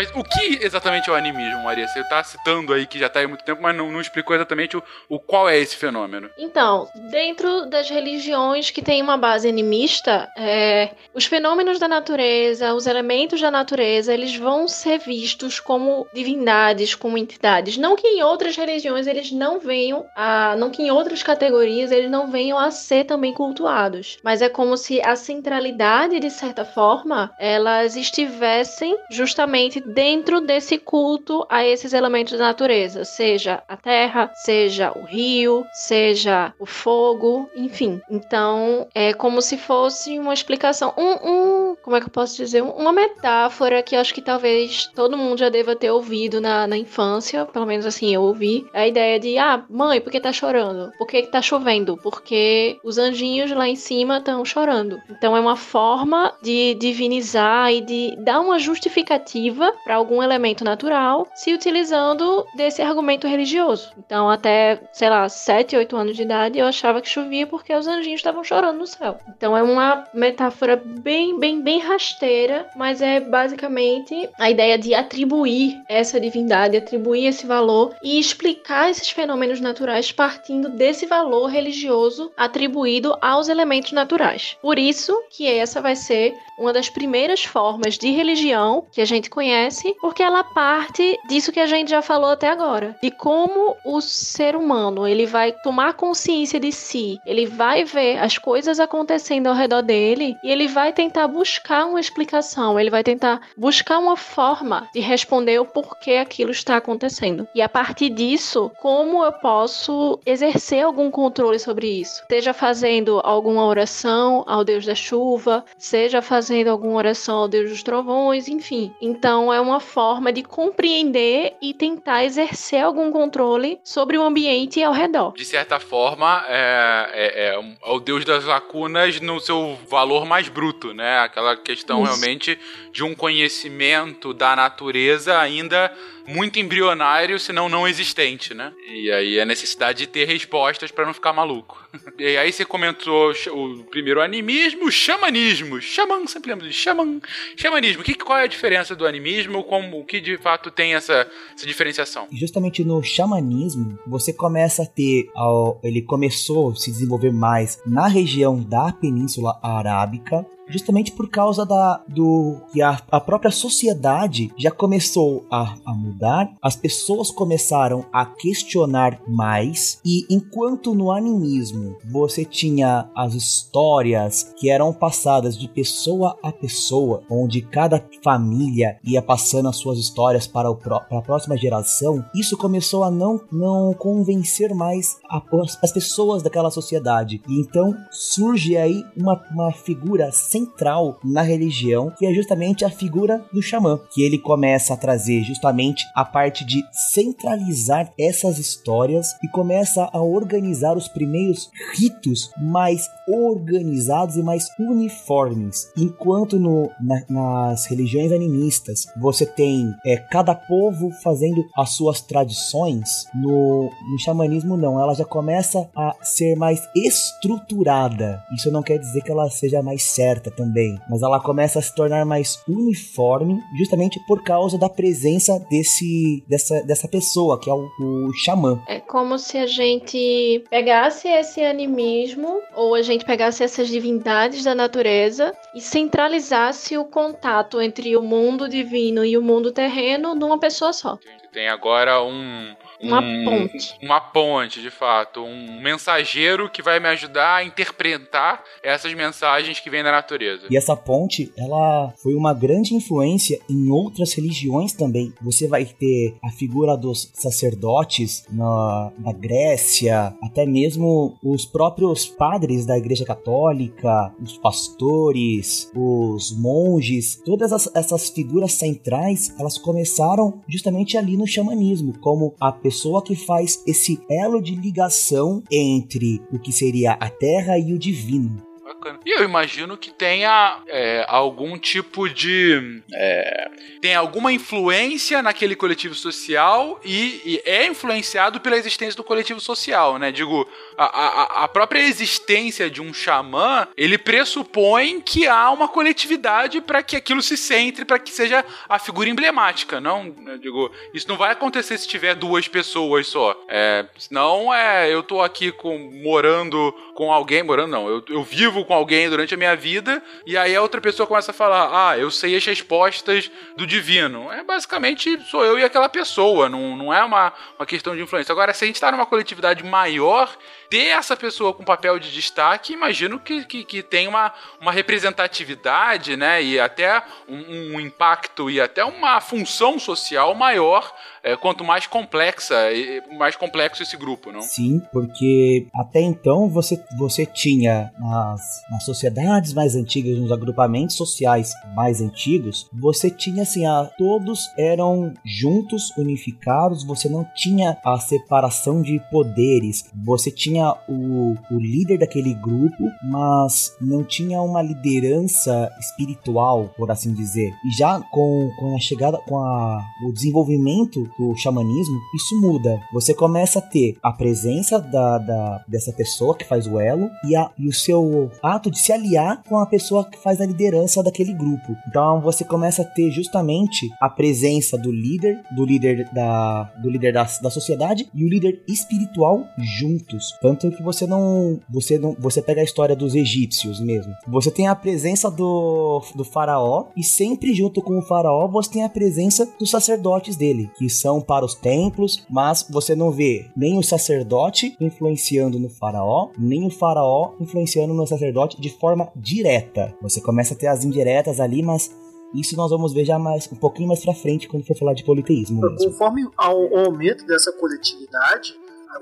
Mas o que exatamente é o animismo, Maria? Você está citando aí que já está há muito tempo, mas não, não explicou exatamente o, o, qual é esse fenômeno. Então, dentro das religiões que têm uma base animista, é, os fenômenos da natureza, os elementos da natureza, eles vão ser vistos como divindades, como entidades. Não que em outras religiões eles não venham a. Não que em outras categorias eles não venham a ser também cultuados. Mas é como se a centralidade, de certa forma, elas estivessem justamente dentro desse culto a esses elementos da natureza, seja a terra, seja o rio, seja o fogo, enfim. Então é como se fosse uma explicação, um, um como é que eu posso dizer, uma metáfora que acho que talvez todo mundo já deva ter ouvido na, na infância, pelo menos assim eu ouvi, a ideia de ah mãe, por que tá chorando? Por que tá chovendo? Porque os anjinhos lá em cima estão chorando. Então é uma forma de divinizar e de dar uma justificativa para algum elemento natural, se utilizando desse argumento religioso. Então, até, sei lá, 7, 8 anos de idade, eu achava que chovia porque os anjinhos estavam chorando no céu. Então, é uma metáfora bem, bem, bem rasteira, mas é basicamente a ideia de atribuir essa divindade, atribuir esse valor e explicar esses fenômenos naturais partindo desse valor religioso atribuído aos elementos naturais. Por isso que essa vai ser uma das primeiras formas de religião que a gente conhece, porque ela parte disso que a gente já falou até agora, de como o ser humano ele vai tomar consciência de si, ele vai ver as coisas acontecendo ao redor dele e ele vai tentar buscar uma explicação, ele vai tentar buscar uma forma de responder o porquê aquilo está acontecendo. E a partir disso, como eu posso exercer algum controle sobre isso? Seja fazendo alguma oração ao Deus da chuva, seja fazendo fazendo alguma oração ao Deus dos trovões, enfim. Então é uma forma de compreender e tentar exercer algum controle sobre o ambiente ao redor. De certa forma, é, é, é, é o Deus das lacunas no seu valor mais bruto, né? Aquela questão Isso. realmente de um conhecimento da natureza ainda muito embrionário, senão não existente, né? E aí a necessidade de ter respostas para não ficar maluco. e aí você comentou o primeiro animismo, o xamanismo. Xamã, sempre lembro de xamã. Xamanismo, que, qual é a diferença do animismo? Como, o que de fato tem essa, essa diferenciação? Justamente no xamanismo, você começa a ter, ele começou a se desenvolver mais na região da Península Arábica, justamente por causa da do que a, a própria sociedade já começou a, a mudar, as pessoas começaram a questionar mais e enquanto no animismo você tinha as histórias que eram passadas de pessoa a pessoa, onde cada família ia passando as suas histórias para, o, para a próxima geração, isso começou a não, não convencer mais a, as pessoas daquela sociedade. E então surge aí uma, uma figura sem central na religião, que é justamente a figura do xamã, que ele começa a trazer justamente a parte de centralizar essas histórias e começa a organizar os primeiros ritos mais organizados e mais uniformes. Enquanto no, na, nas religiões animistas você tem é, cada povo fazendo as suas tradições, no, no xamanismo não, ela já começa a ser mais estruturada. Isso não quer dizer que ela seja mais certa, também, mas ela começa a se tornar mais uniforme justamente por causa da presença desse dessa, dessa pessoa que é o, o xamã. É como se a gente pegasse esse animismo ou a gente pegasse essas divindades da natureza e centralizasse o contato entre o mundo divino e o mundo terreno numa pessoa só. Tem agora um, Uma um- ponte. Uma ponte, de fato. Um mensageiro que vai me ajudar a interpretar essas mensagens que vêm da natureza. E essa ponte, ela foi uma grande influência em outras religiões também. Você vai ter a figura dos sacerdotes na, na Grécia, até mesmo os próprios padres da Igreja Católica, os pastores, os monges, todas as- essas figuras centrais, elas começaram justamente ali no xamanismo, como a pessoa que faz esse elo de ligação entre o que seria a terra e o divino. Bacana. E eu imagino que tenha é, algum tipo de. é, tem alguma influência naquele coletivo social e, e é influenciado pela existência do coletivo social, né? Digo, a, a, a própria existência de um xamã ele pressupõe que há uma coletividade para que aquilo se centre, para que seja a figura emblemática, não? Digo, isso não vai acontecer se tiver duas pessoas só. É, senão, é, eu tô aqui com, morando com alguém, morando não, eu, eu vivo com alguém durante a minha vida, e aí a outra pessoa começa a falar, ah, eu sei as respostas do divino. É basicamente sou eu e aquela pessoa, não, não é uma, uma questão de influência. Agora, se a gente tá numa coletividade maior, ter essa pessoa com papel de destaque, imagino que, que, que tem uma, uma representatividade, né, e até um, um impacto e até uma função social maior, é, quanto mais complexa, mais complexo esse grupo, não? Sim, porque até então você, você tinha nas, nas sociedades mais antigas, nos agrupamentos sociais mais antigos, você tinha assim, a, todos eram juntos, unificados, você não tinha a separação de poderes, você tinha o, o líder daquele grupo, mas não tinha uma liderança espiritual, por assim dizer. E já com, com a chegada, com a, o desenvolvimento do xamanismo, isso muda. Você começa a ter a presença da, da- dessa pessoa que faz o elo e, a, e o seu ato de se aliar com a pessoa que faz a liderança daquele grupo. Então você começa a ter justamente a presença do líder, do líder da, do líder da, da sociedade e o líder espiritual juntos. Tanto que você não, você não, você pega a história dos egípcios mesmo. Você tem a presença do, do faraó e sempre junto com o faraó você tem a presença dos sacerdotes dele, que para os templos, mas você não vê nem o sacerdote influenciando no faraó, nem o faraó influenciando no sacerdote de forma direta. Você começa a ter as indiretas ali, mas isso nós vamos ver já mais um pouquinho mais pra frente quando for falar de politeísmo mesmo. Conforme ao, aumento dessa coletividade,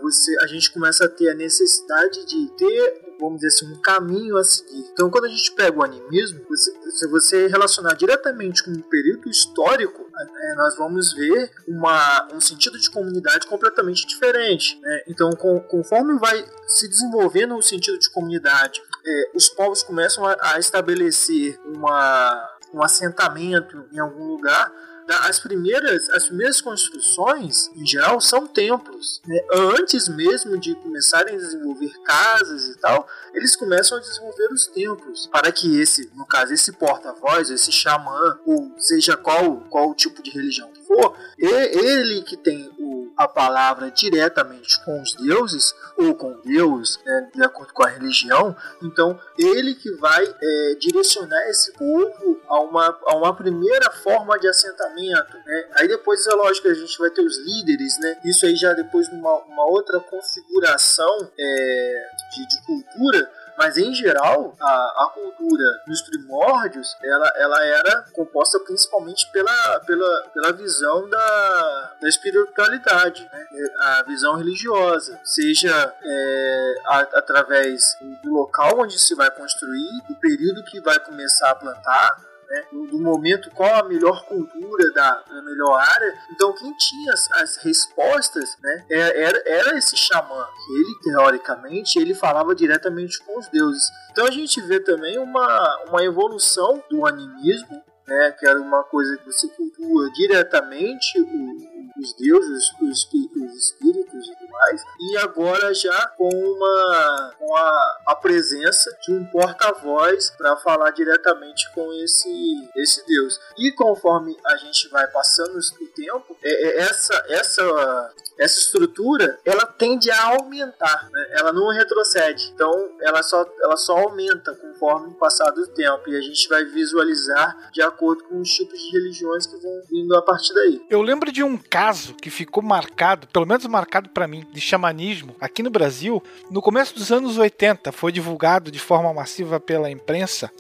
você, a gente começa a ter a necessidade de ter, vamos dizer assim, um caminho a seguir. Então, quando a gente pega o animismo, você- se você relacionar diretamente com um período histórico, é, nós vamos ver uma, um sentido de comunidade completamente diferente. né? Então, com- conforme vai se desenvolvendo o sentido de comunidade, é, os povos começam a, a estabelecer uma, um assentamento em algum lugar as primeiras, as primeiras construções, em geral, são templos. né? Antes mesmo de começarem a desenvolver casas e tal, eles começam a desenvolver os templos. Para que esse, no caso, esse porta-voz, esse xamã, ou seja qual, qual tipo de religião que for, ele que tem o, a palavra diretamente com os deuses, ou com Deus, né, de acordo com a religião, então ele que vai é, direcionar esse povo a uma, a uma primeira forma de assentamento. Né? Aí depois é lógico que a gente vai ter os líderes, né? isso aí já depois numa uma outra configuração é, de, de cultura, mas em geral a, a cultura nos primórdios ela, ela era composta principalmente pela, pela, pela visão da, da espiritualidade, né? a visão religiosa, seja é, a- através do local onde se vai construir, do período que vai começar a plantar, né, do momento qual a melhor cultura da, da melhor área. Então, quem tinha as, as respostas né, é- era, era esse xamã. Ele, teoricamente, ele falava diretamente com os deuses. Então, a gente vê também uma, uma evolução do animismo, né, que era uma coisa que você cultua diretamente o, os deuses, os, os espíritos e tudo mais, e agora já com uma com a, a presença de um porta-voz para falar diretamente com esse esse deus. E conforme a gente vai passando o tempo, é, é essa essa essa estrutura ela tende a aumentar, né? ela não retrocede. Então ela só ela só aumenta conforme o passar do tempo e a gente vai visualizar de acordo com os tipos de religiões que vão vindo a partir daí. Eu lembro de um caso que ficou marcado, pelo menos marcado para mim, de xamanismo aqui no Brasil, no começo dos anos 80, foi divulgado de forma massiva pela imprensa.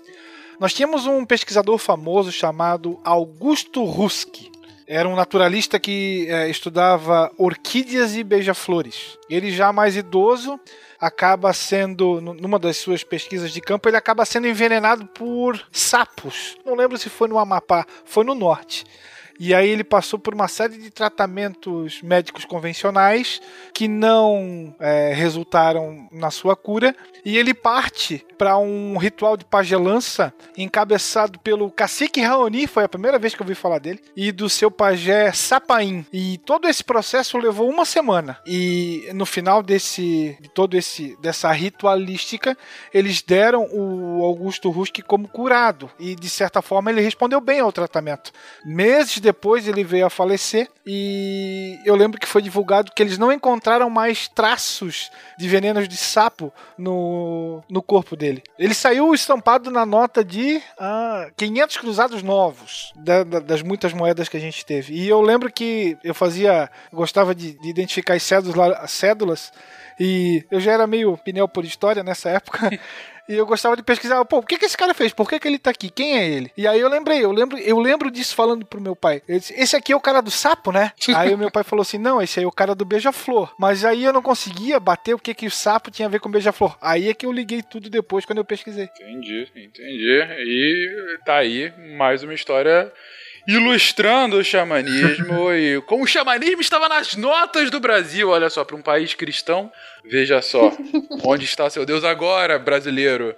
Nós tínhamos um pesquisador famoso chamado Augusto Ruski. Era um naturalista que é, estudava orquídeas e beija-flores. Ele já mais idoso acaba sendo, numa das suas pesquisas de campo, ele acaba sendo envenenado por sapos. Não lembro se foi no Amapá, foi no norte. E aí ele passou por uma série de tratamentos médicos convencionais que não é, resultaram na sua cura. E ele parte para um ritual de pagelança encabeçado pelo cacique Raoni, foi a primeira vez que eu ouvi falar dele, e do seu pajé Sapaim. E todo esse processo levou uma semana. E no final desse de todo esse dessa ritualística, eles deram o Augusto Ruski como curado e de certa forma ele respondeu bem ao tratamento. Meses depois ele veio a falecer e eu lembro que foi divulgado que eles não encontraram mais traços de venenos de sapo no, no corpo dele. Ele saiu estampado na nota de ah, 500 cruzados novos da, da, das muitas moedas que a gente teve. E eu lembro que eu fazia, gostava de, de identificar as cédulas, cédulas e eu já era meio pneu por história nessa época. E eu gostava de pesquisar, pô, o que, que esse cara fez? Por que, que ele tá aqui? Quem é ele? E aí eu lembrei, eu lembro, eu lembro disso falando pro meu pai. Disse, esse aqui é o cara do sapo, né? aí o meu pai falou assim: não, esse aí é o cara do beija-flor. Mas aí eu não conseguia bater o que, que o sapo tinha a ver com beija-flor. Aí é que eu liguei tudo depois quando eu pesquisei. Entendi, entendi. E tá aí mais uma história ilustrando o xamanismo e como o xamanismo estava nas notas do Brasil, olha só, para um país cristão. Veja só, onde está seu Deus agora, brasileiro,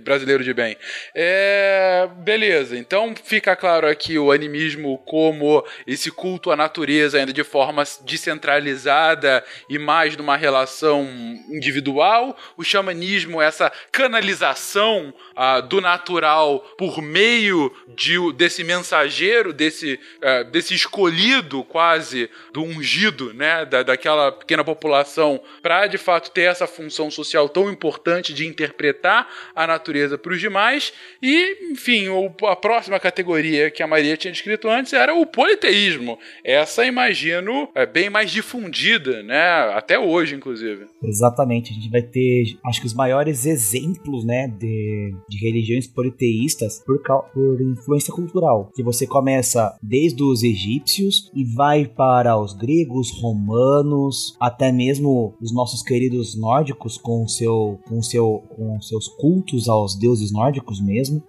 brasileiro de bem. É, beleza, então fica claro aqui o animismo como esse culto à natureza ainda de forma descentralizada e mais numa relação individual. O xamanismo, essa canalização ah, do natural por meio de, desse mensageiro, desse, ah, desse escolhido quase, do ungido, né, da, daquela pequena população, para de fato ter essa função social tão importante de interpretar a natureza para os demais. E, enfim, a próxima categoria que a Maria tinha descrito antes era o politeísmo. Essa, imagino, é bem mais difundida, né? Até hoje, inclusive. Exatamente. A gente vai ter, acho que os maiores exemplos, né, de, de religiões politeístas por, por influência cultural. Que você começa desde os egípcios e vai para os gregos, romanos, até mesmo os nossos queridos nórdicos com seu com seu com seus cultos aos deuses nórdicos mesmo.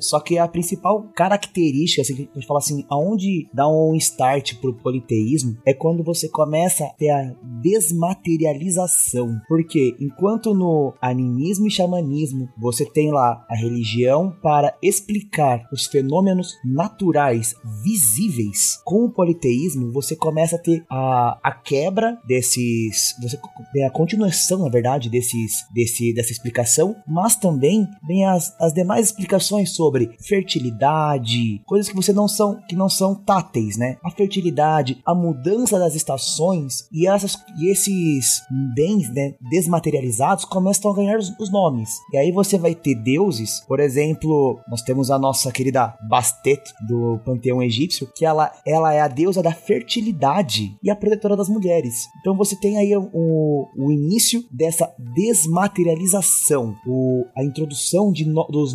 Só que a principal característica, assim, a gente fala assim, aonde dá um start pro politeísmo é quando você começa a ter a desmaterialização. Porque enquanto no animismo e xamanismo você tem lá a religião para explicar os fenômenos naturais visíveis, com o politeísmo você começa a ter a, a quebra desses. Você vem a continuação, na verdade, desses, desse, dessa explicação, mas também vem as, as demais explicações sobre fertilidade, coisas que você não são que não são táteis, né? A fertilidade, a mudança das estações e essas e esses bens, né, desmaterializados começam a ganhar os, os nomes. E aí você vai ter deuses, por exemplo, nós temos a nossa querida Bastet do panteão egípcio, que ela ela é a deusa da fertilidade e a protetora das mulheres. Então você tem aí o, o início dessa desmaterialização, o, a introdução de no, dos,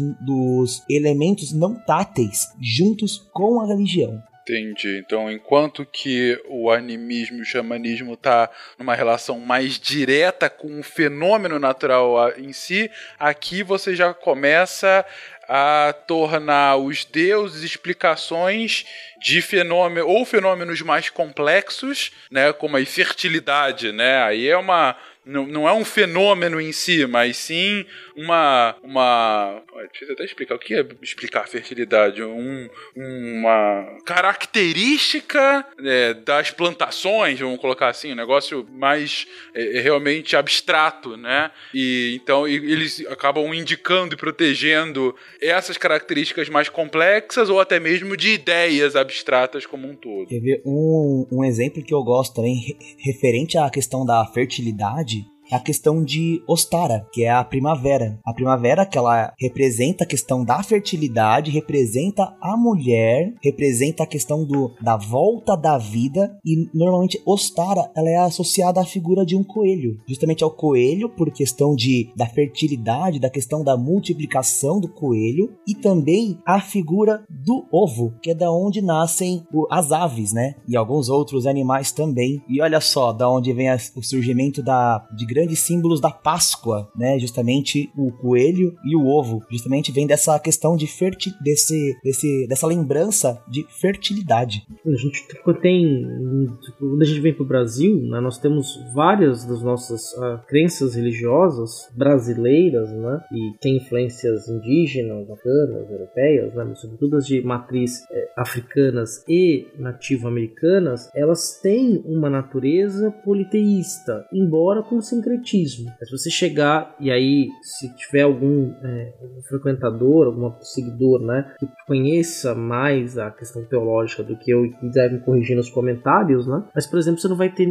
dos elementos não táteis juntos com a religião. Entendi. Então, enquanto que o animismo e o xamanismo está numa relação mais direta com o fenômeno natural em si, aqui você já começa a tornar os deuses explicações de fenômenos ou fenômenos mais complexos, né, como a infertilidade, né? Aí é uma não, não é um fenômeno em si, mas sim uma. uma deixa eu até explicar. O que é explicar fertilidade? Um, uma característica é, das plantações, vamos colocar assim, um negócio mais é, é realmente abstrato, né? E então eles acabam indicando e protegendo essas características mais complexas ou até mesmo de ideias abstratas como um todo. Quer ver um, um exemplo que eu gosto também, referente à questão da fertilidade, a questão de Ostara, que é a primavera. A primavera que ela representa a questão da fertilidade, representa a mulher, representa a questão do, da volta da vida e normalmente Ostara ela é associada à figura de um coelho, justamente ao coelho por questão de da fertilidade, da questão da multiplicação do coelho e também a figura do ovo, que é da onde nascem as aves, né? E alguns outros animais também. E olha só, da onde vem o surgimento da de grandes símbolos da Páscoa, né? Justamente o coelho e o ovo. Justamente vem dessa questão de ferti desse, desse, dessa lembrança de fertilidade. A gente tem. Quando a gente vem para o Brasil, né, nós temos várias das nossas uh, crenças religiosas brasileiras, né? E tem influências indígenas, africanas, europeias, né? Mas sobretudo as de matriz eh, africanas e nativo-americanas, elas têm uma natureza politeísta, embora com sincretismo. Se você chegar e aí, se tiver algum, é, frequentador, algum seguidor, né, que conheça mais a questão teológica do que eu e quiser me corrigir nos comentários, né, mas por exemplo, você não vai ter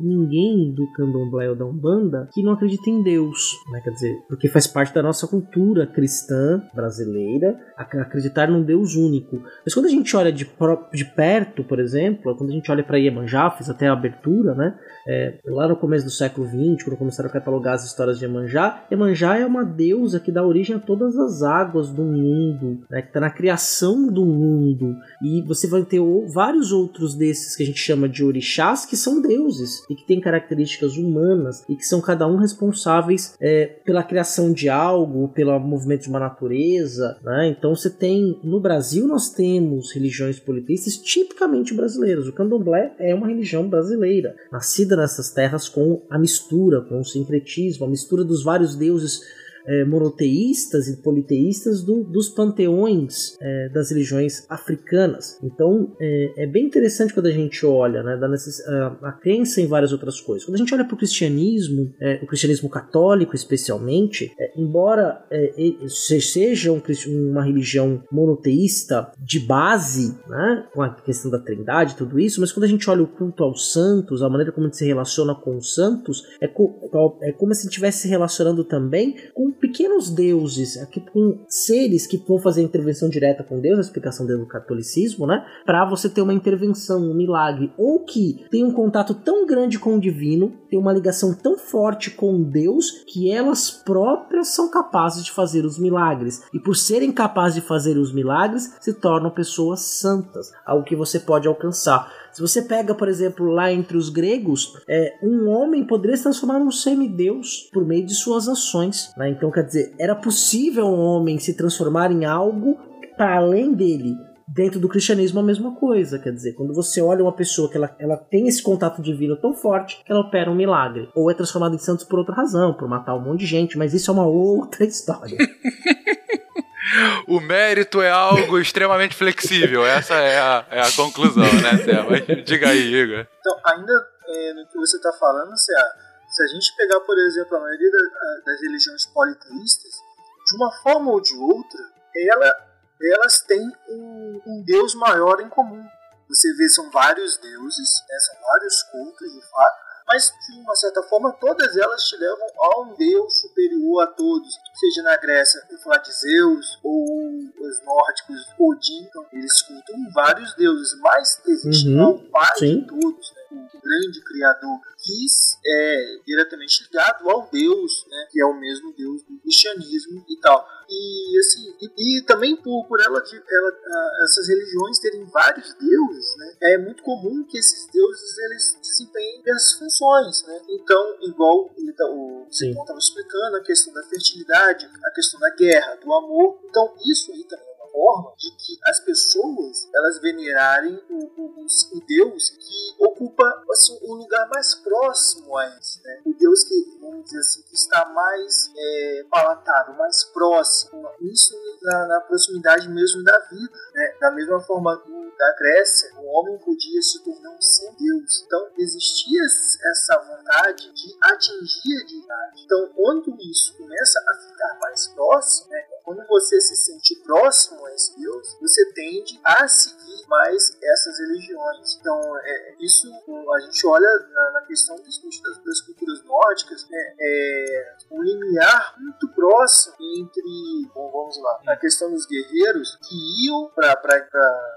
ninguém do candomblé ou da umbanda que não acredita em Deus, né, quer dizer, porque faz parte da nossa cultura cristã brasileira acreditar num Deus único. Mas quando a gente olha de, de perto, por exemplo, quando a gente olha para Iemanjá, fiz até a abertura, né, é, lá no começo do século XX, quando começaram a catalogar as histórias de Iemanjá, Iemanjá é uma deusa que dá origem a todas as águas do mundo, né, que está na criação do mundo. E você vai ter vários outros desses que a gente chama de orixás, que são deuses e que têm características humanas e que são cada um responsáveis é, pela criação de algo, pelo movimento de uma natureza. Né? Então você tem, no Brasil, nós temos religiões politeístas tipicamente brasileiras. O candomblé é uma religião brasileira, nascida nessas terras com a mistura, com o sincretismo, a mistura dos vários deuses é, monoteístas e politeístas do, dos panteões é, das religiões africanas. Então é, é, bem interessante quando a gente olha né, da necess... a, crença em várias outras coisas. Quando a gente olha para o cristianismo, é, o cristianismo católico especialmente, é, embora é, seja um, uma religião monoteísta de base, né, com a questão da trindade e tudo isso, mas quando a gente olha o culto aos santos, a maneira como a gente se relaciona com os santos, é, co é como se estivesse se relacionando também com pequenos deuses, aqui com seres que vão fazer intervenção direta com Deus, a explicação do catolicismo, né? Para você ter uma intervenção, um milagre, ou que tem um contato tão grande com o divino, tem uma ligação tão forte com Deus que elas próprias são capazes de fazer os milagres. E por serem capazes de fazer os milagres, se tornam pessoas santas, algo que você pode alcançar. Se você pega, por exemplo, lá entre os gregos, é, um homem poderia se transformar num semideus por meio de suas ações. Né? Então, quer dizer, era possível um homem se transformar em algo para além dele. Dentro do cristianismo a mesma coisa, quer dizer, quando você olha uma pessoa que ela, ela tem esse contato divino tão forte que ela opera um milagre, ou é transformada em santos por outra razão, por matar um monte de gente, mas isso é uma outra história. O mérito é algo extremamente flexível. Essa é a, é a conclusão, né? Mas diga aí, Igor. Então, ainda é, no que você está falando, Cé, se a gente pegar, por exemplo, a maioria das religiões politeístas, de uma forma ou de outra, ela, elas têm um, um Deus maior em comum. Você vê, são vários deuses, né, são vários cultos, de fato, mas de uma certa forma todas elas te levam a um Deus superior a todos, seja na Grécia, o falar de Zeus, ou os nórdicos, Odin, então, eles cultam vários deuses, mas existe uhum, um pai Sim. de todos, né? O grande criador, que é diretamente ligado ao Deus, né? que é o mesmo Deus do cristianismo e tal. E assim, e, e também por, por ela, ela, essas religiões terem vários deuses, né? É muito comum que esses deuses eles desempenhem diversas funções, né? Então, igual tá, o Simon estava explicando, a questão da fertilidade, a questão da guerra, do amor. Então, isso aí também forma de que as pessoas elas venerarem o, o, o Deus que ocupa assim, um lugar mais próximo a eles, né? O Deus que, vamos dizer assim, que está mais é, palatável, mais próximo. Isso na, na proximidade mesmo da vida, né? Da mesma forma do, da Grécia, o homem podia se tornar um sem-deus. Então existia essa vontade de atingir a divindade. Então quando isso começa a ficar mais próximo, né? Quando você se sente próximo a esse Deus, você tende a seguir mais essas religiões. Então, é, isso a gente olha na, na questão das, das, culturas nórdicas, né, é um limiar muito próximo entre, bom, vamos lá, a questão dos guerreiros que iam para pra,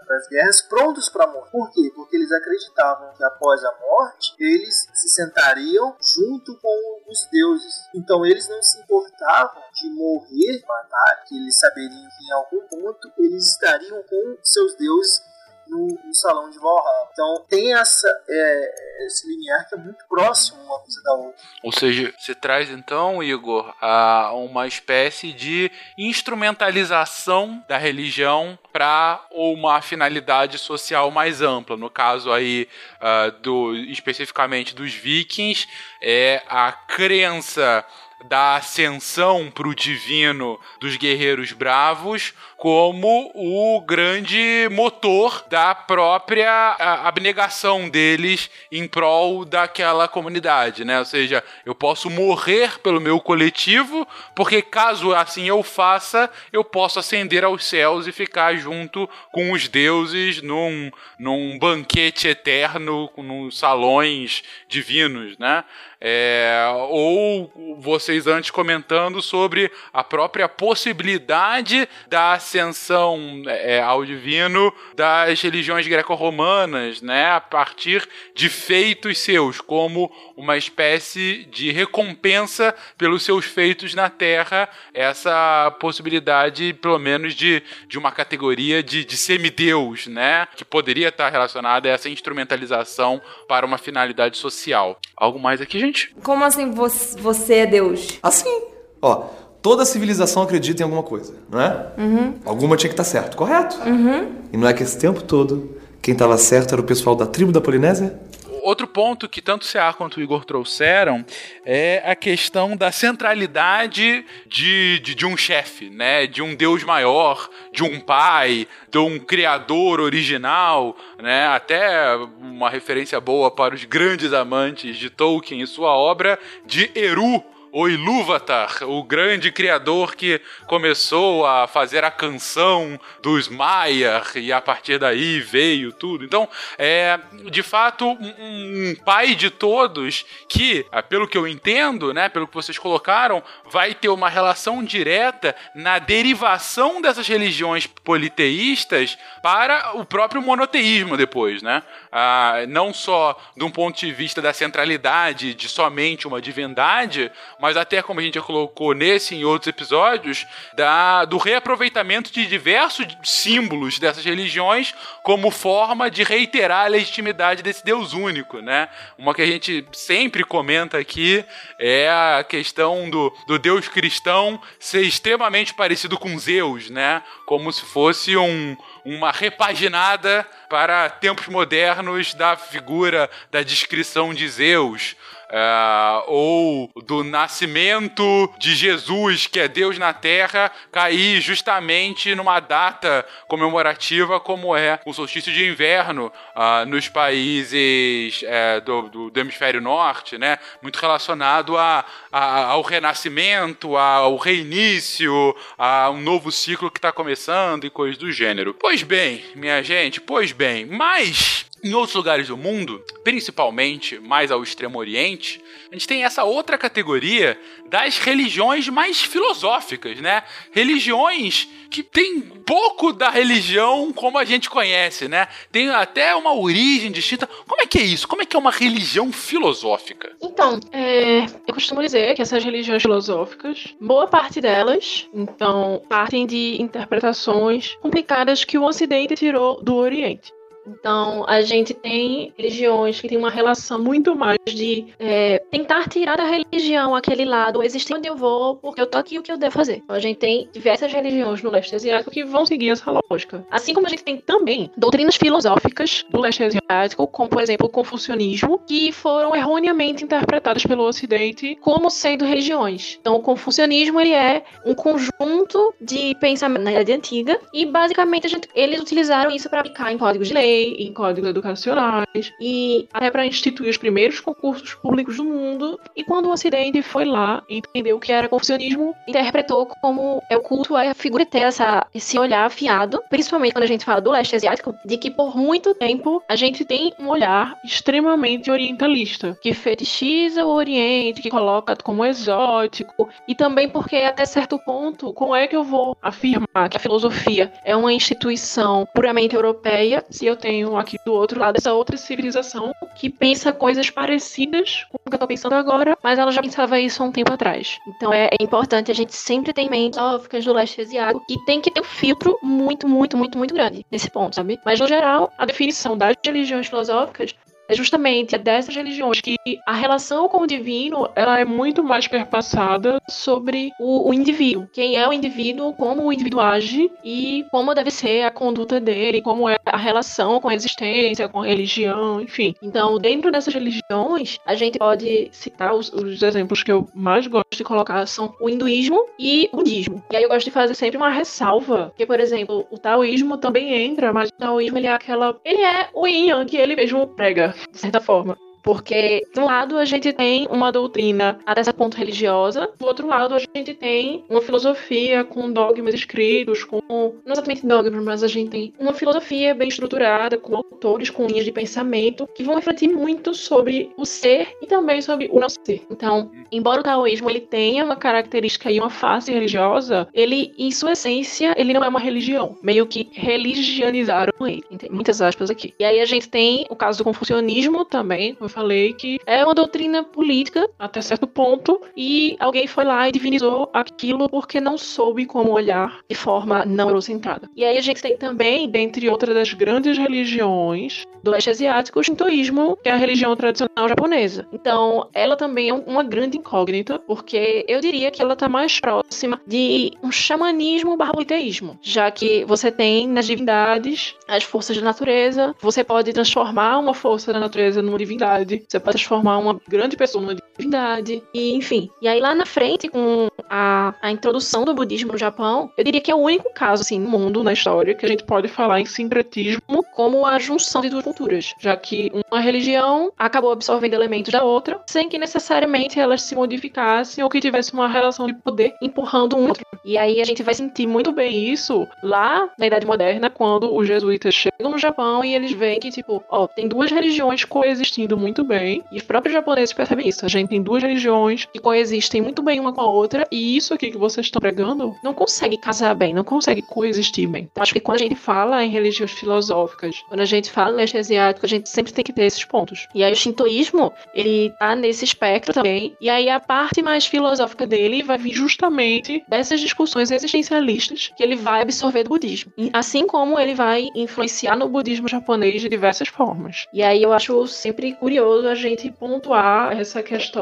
as guerras prontos para morrer. Por quê? Porque eles acreditavam que após a morte eles se sentariam junto com os deuses. Então eles não se importavam de morrer, matar, que eles saberiam que em algum ponto eles estariam com seus deuses no, no salão de Valhalla. Então tem essa, é, esse limiar que é muito próximo uma coisa da outra. Ou seja, você traz então, Igor, a uma espécie de instrumentalização da religião para uma finalidade social mais ampla. No caso aí uh, do especificamente dos vikings, é a crença da ascensão para o divino dos guerreiros bravos como o grande motor da própria abnegação deles em prol daquela comunidade, né? Ou seja, eu posso morrer pelo meu coletivo, porque caso assim eu faça, eu posso ascender aos céus e ficar junto com os deuses num, num banquete eterno, nos salões divinos, né? É, ou vocês antes comentando sobre a própria possibilidade da ascensão é, ao divino das religiões greco-romanas, né, a partir de feitos seus, como uma espécie de recompensa pelos seus feitos na Terra, essa possibilidade, pelo menos, de, de uma categoria de, de semideus, né, que poderia estar relacionada a essa instrumentalização para uma finalidade social. Algo mais aqui, gente? gente. Como assim você é Deus? Assim. Ó, toda civilização acredita em alguma coisa, não é? Uhum. Alguma tinha que estar tá certo, correto? Uhum. E não é que esse tempo todo quem estava certo era o pessoal da tribo da Polinésia? outro ponto que tanto o CA quanto o Igor trouxeram é a questão da centralidade de, de, de um chefe, né? De um Deus maior, de um pai, de um criador original, né? Até uma referência boa para os grandes amantes de Tolkien e sua obra de Eru, o Ilúvatar, o grande criador que começou a fazer a canção dos Maiar e a partir daí veio tudo. Então, é de fato um, um pai de todos que, ah, pelo que eu entendo, né, pelo que vocês colocaram, vai ter uma relação direta na derivação dessas religiões politeístas para o próprio monoteísmo depois, né? Ah, não só de um ponto de vista da centralidade de somente uma divindade, mas até como a gente já colocou nesse e em outros episódios, da, do reaproveitamento de diversos símbolos dessas religiões como forma de reiterar a legitimidade desse Deus único, né? Uma que a gente sempre comenta aqui é a questão do, do Deus cristão ser extremamente parecido com Zeus, né? Como se fosse um, uma repaginada para tempos modernos da figura da descrição de Zeus. Uh, ou do nascimento de Jesus, que é Deus na Terra, cair justamente numa data comemorativa como é o solstício de inverno uh, nos países uh, do, do, do, hemisfério norte, né? Muito relacionado a, a, ao renascimento, ao reinício, a um novo ciclo que está começando e coisas do gênero. Pois bem, minha gente, pois bem, mas em outros lugares do mundo, principalmente mais ao Extremo Oriente, a gente tem essa outra categoria das religiões mais filosóficas, né? Religiões que tem pouco da religião como a gente conhece, né? Tem até uma origem distinta. Como é que é isso? Como é que é uma religião filosófica? Então, é, eu costumo dizer que essas religiões filosóficas, boa parte delas, então, partem de interpretações complicadas que o Ocidente tirou do Oriente. Então, a gente tem religiões que têm uma relação muito mais de é, tentar tirar da religião aquele lado, existir onde eu vou, porque eu tô aqui, o que eu devo fazer. Então, a gente tem diversas religiões no leste asiático que vão seguir essa lógica. Assim como a gente tem também doutrinas filosóficas do leste asiático, como, por exemplo, o confucionismo, que foram erroneamente interpretadas pelo ocidente como sendo religiões. Então, o confucionismo, ele é um conjunto de pensamento na Idade Antiga e, basicamente, gente, eles utilizaram isso para aplicar em códigos de lei, em códigos educacionais e até para instituir os primeiros concursos públicos do mundo. E quando o Ocidente foi lá entendeu o que era confucionismo, interpretou como é o culto a figura ter essa, esse olhar afiado, principalmente quando a gente fala do leste asiático, de que por muito tempo a gente tem um olhar extremamente orientalista, que fetichiza o Oriente, que coloca como exótico, e também porque até certo ponto, como é que eu vou afirmar que a filosofia é uma instituição puramente europeia se eu tenho aqui do outro lado essa outra civilização que pensa coisas parecidas com o que eu tô pensando agora, mas ela já pensava isso há um tempo atrás. Então é, é importante a gente sempre ter em mente filosóficas do leste asiático que tem que ter um filtro muito, muito, muito, muito grande nesse ponto, sabe? Mas no geral, a definição das religiões filosóficas é justamente dessas religiões que a relação com o divino ela é muito mais perpassada sobre o, o, indivíduo. Quem é o indivíduo, como o indivíduo age e como deve ser a conduta dele, como é a relação com a existência, com a religião, enfim. Então, dentro dessas religiões, a gente pode citar os, os exemplos que eu mais gosto de colocar são o hinduísmo e o budismo. E aí eu gosto de fazer sempre uma ressalva, que por exemplo, o taoísmo também entra, mas o taoísmo ele é aquela, ele é o yin que ele mesmo prega de certa forma. Porque, de um lado, a gente tem uma doutrina até esse ponto religiosa, do outro lado, a gente tem uma filosofia com dogmas escritos, com. Não exatamente dogmas, mas a gente tem uma filosofia bem estruturada, com autores, com linhas de pensamento, que vão refletir muito sobre o ser e também sobre o não ser. Então, embora o taoísmo ele tenha uma característica e uma face religiosa, ele, em sua essência, ele não é uma religião. Meio que religionizaram ele. Tem muitas aspas aqui. E aí a gente tem o caso do confucionismo também, falei, que é uma doutrina política até certo ponto e alguém foi lá e divinizou aquilo porque não soube como olhar de forma não eurocentrada. E aí a gente tem também, dentre outras das grandes religiões do leste asiático, o shintoísmo, que é a religião tradicional japonesa. Então, ela também é uma grande incógnita, porque eu diria que ela está mais próxima de um xamanismo barra politeísmo, já que você tem nas divindades as forças da natureza, você pode transformar uma força da natureza numa divindade você pode transformar uma grande pessoa numa divindade, e enfim. E aí lá na frente, com a, a introdução do budismo no Japão, eu diria que é o único caso, assim, no mundo, na história, que a gente pode falar em sincretismo como a junção de duas culturas, já que uma religião acabou absorvendo elementos da outra, sem que necessariamente elas se modificassem ou que tivesse uma relação de poder empurrando um outro. E aí a gente vai sentir muito bem isso lá na Idade Moderna, quando os jesuítas chegam no Japão e eles veem que, tipo, ó, tem duas religiões coexistindo muito bem. E os próprios japoneses percebem isso. A gente tem duas religiões que coexistem muito bem uma com a outra. E isso aqui que vocês estão pregando não consegue casar bem, não consegue coexistir bem. Então, acho que quando a gente fala em religiões filosóficas, quando a gente fala em leste asiático, a gente sempre tem que ter esses pontos. E aí o shintoísmo, ele tá nesse espectro também. E aí a parte mais filosófica dele vai vir justamente dessas discussões existencialistas que ele vai absorver do budismo. E assim como ele vai influenciar no budismo japonês de diversas formas. E aí eu acho sempre curioso curioso a gente pontuar essa questão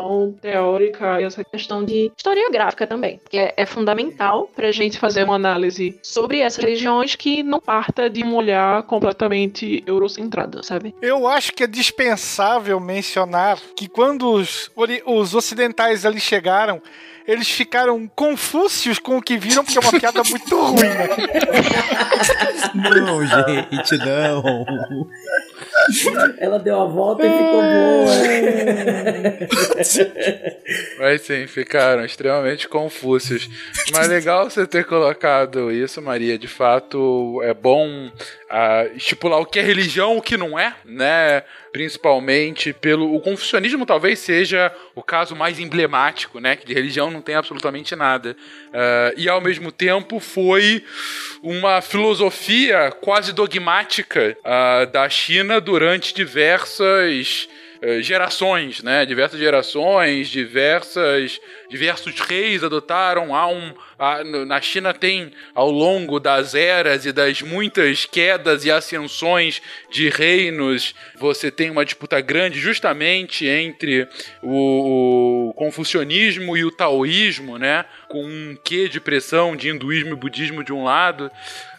teórica e essa questão de historiográfica também, que é, é fundamental para a gente fazer uma análise sobre essas religiões que não parta de um olhar completamente eurocentrado, sabe? Eu acho que é dispensável mencionar que quando os, os ocidentais ali chegaram, eles ficaram confúcios com o que viram, porque é uma piada muito ruim, né? Não, gente, não. Ela deu a volta e ficou boa. Mas sim, ficaram extremamente confúcios. Mas legal você ter colocado isso, Maria. De fato, é bom uh, estipular o que é religião, o que não é, né? Principalmente pelo. O confucionismo talvez seja o caso mais emblemático, né? Que de religião não tem absolutamente nada. Uh, e ao mesmo tempo foi uma filosofia quase dogmática uh, da China durante diversas gerações, né? Diversas gerações, diversas, diversos reis adotaram. Há um, a, na China tem, ao longo das eras e das muitas quedas e ascensões de reinos, você tem uma disputa grande justamente entre o, o confucionismo e o taoísmo, né? Com um quê de pressão de hinduísmo e budismo de um lado.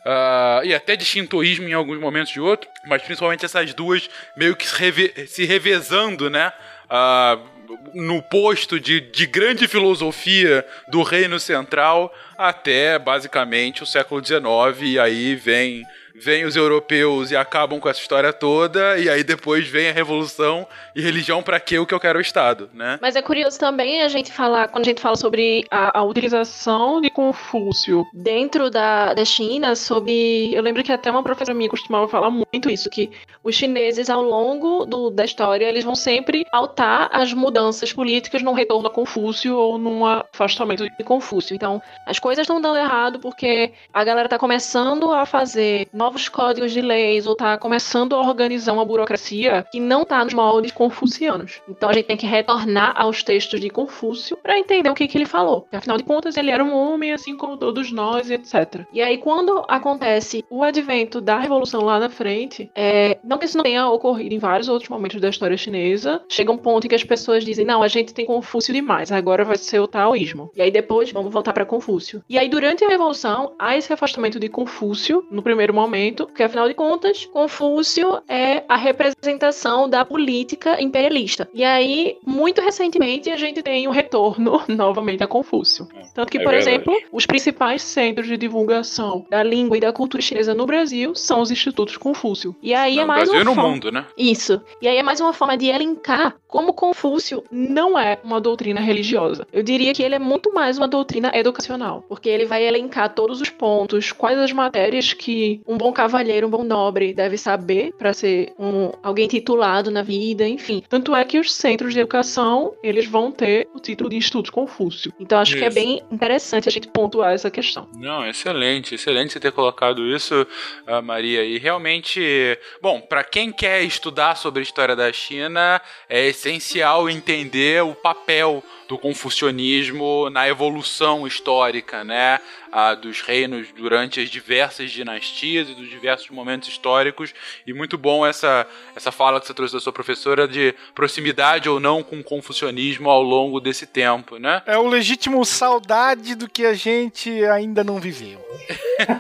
Uh, e até de shintoísmo em alguns momentos de outro, mas principalmente essas duas meio que se, reve se revezando, né? Uh, no posto de, de grande filosofia do reino central até basicamente o século XIX, e aí vem vem os europeus e acabam com essa história toda, e aí depois vem a revolução e religião para que o que eu quero é o Estado, né? Mas é curioso também a gente falar, quando a gente fala sobre a, a utilização de Confúcio dentro da, da China, sobre. Eu lembro que até uma professora minha costumava falar muito isso, que os chineses, ao longo do, da história, eles vão sempre altar as mudanças políticas num retorno a Confúcio ou num afastamento de Confúcio. Então, as coisas estão dando errado porque a galera tá começando a fazer novos códigos de leis ou está começando a organizar uma burocracia que não está nos moldes confucianos. Então a gente tem que retornar aos textos de Confúcio para entender o que, que ele falou. Porque, afinal de contas, ele era um homem assim como todos nós, etc. E aí, quando acontece o advento da revolução lá na frente, é, não que isso não tenha ocorrido em vários outros momentos da história chinesa, chega um ponto em que as pessoas dizem: não, a gente tem Confúcio demais, agora vai ser o taoísmo. E aí depois vamos voltar para Confúcio. E aí, durante a revolução, há esse afastamento de Confúcio no primeiro momento momento, porque afinal de contas, Confúcio é a representação da política imperialista. E aí, muito recentemente, a gente tem o um retorno novamente a Confúcio. Tanto que, é por verdade. exemplo, os principais centros de divulgação da língua e da cultura chinesa no Brasil são os institutos Confúcio. E aí no é mais Brasil uma no forma... mundo, né? Isso. E aí é mais uma forma de elencar como Confúcio não é uma doutrina religiosa. Eu diria que ele é muito mais uma doutrina educacional, porque ele vai elencar todos os pontos, quais as matérias que um bom cavalheiro, um bom nobre deve saber para ser um, alguém titulado na vida, enfim. Tanto é que os centros de educação, eles vão ter o título de Estudos Confúcio. Então acho isso. que é bem interessante a gente pontuar essa questão. Não, excelente, excelente você ter colocado isso, ah, Maria. E realmente, bom, para quem quer estudar sobre a história da China, é essencial entender o papel do confucionismo na evolução histórica, né? Ah, dos reinos durante as diversas dinastias e dos diversos momentos históricos. E muito bom essa, essa fala que você trouxe da sua professora de proximidade ou não com o confucionismo ao longo desse tempo, né? É o legítimo saudade do que a gente ainda não viveu.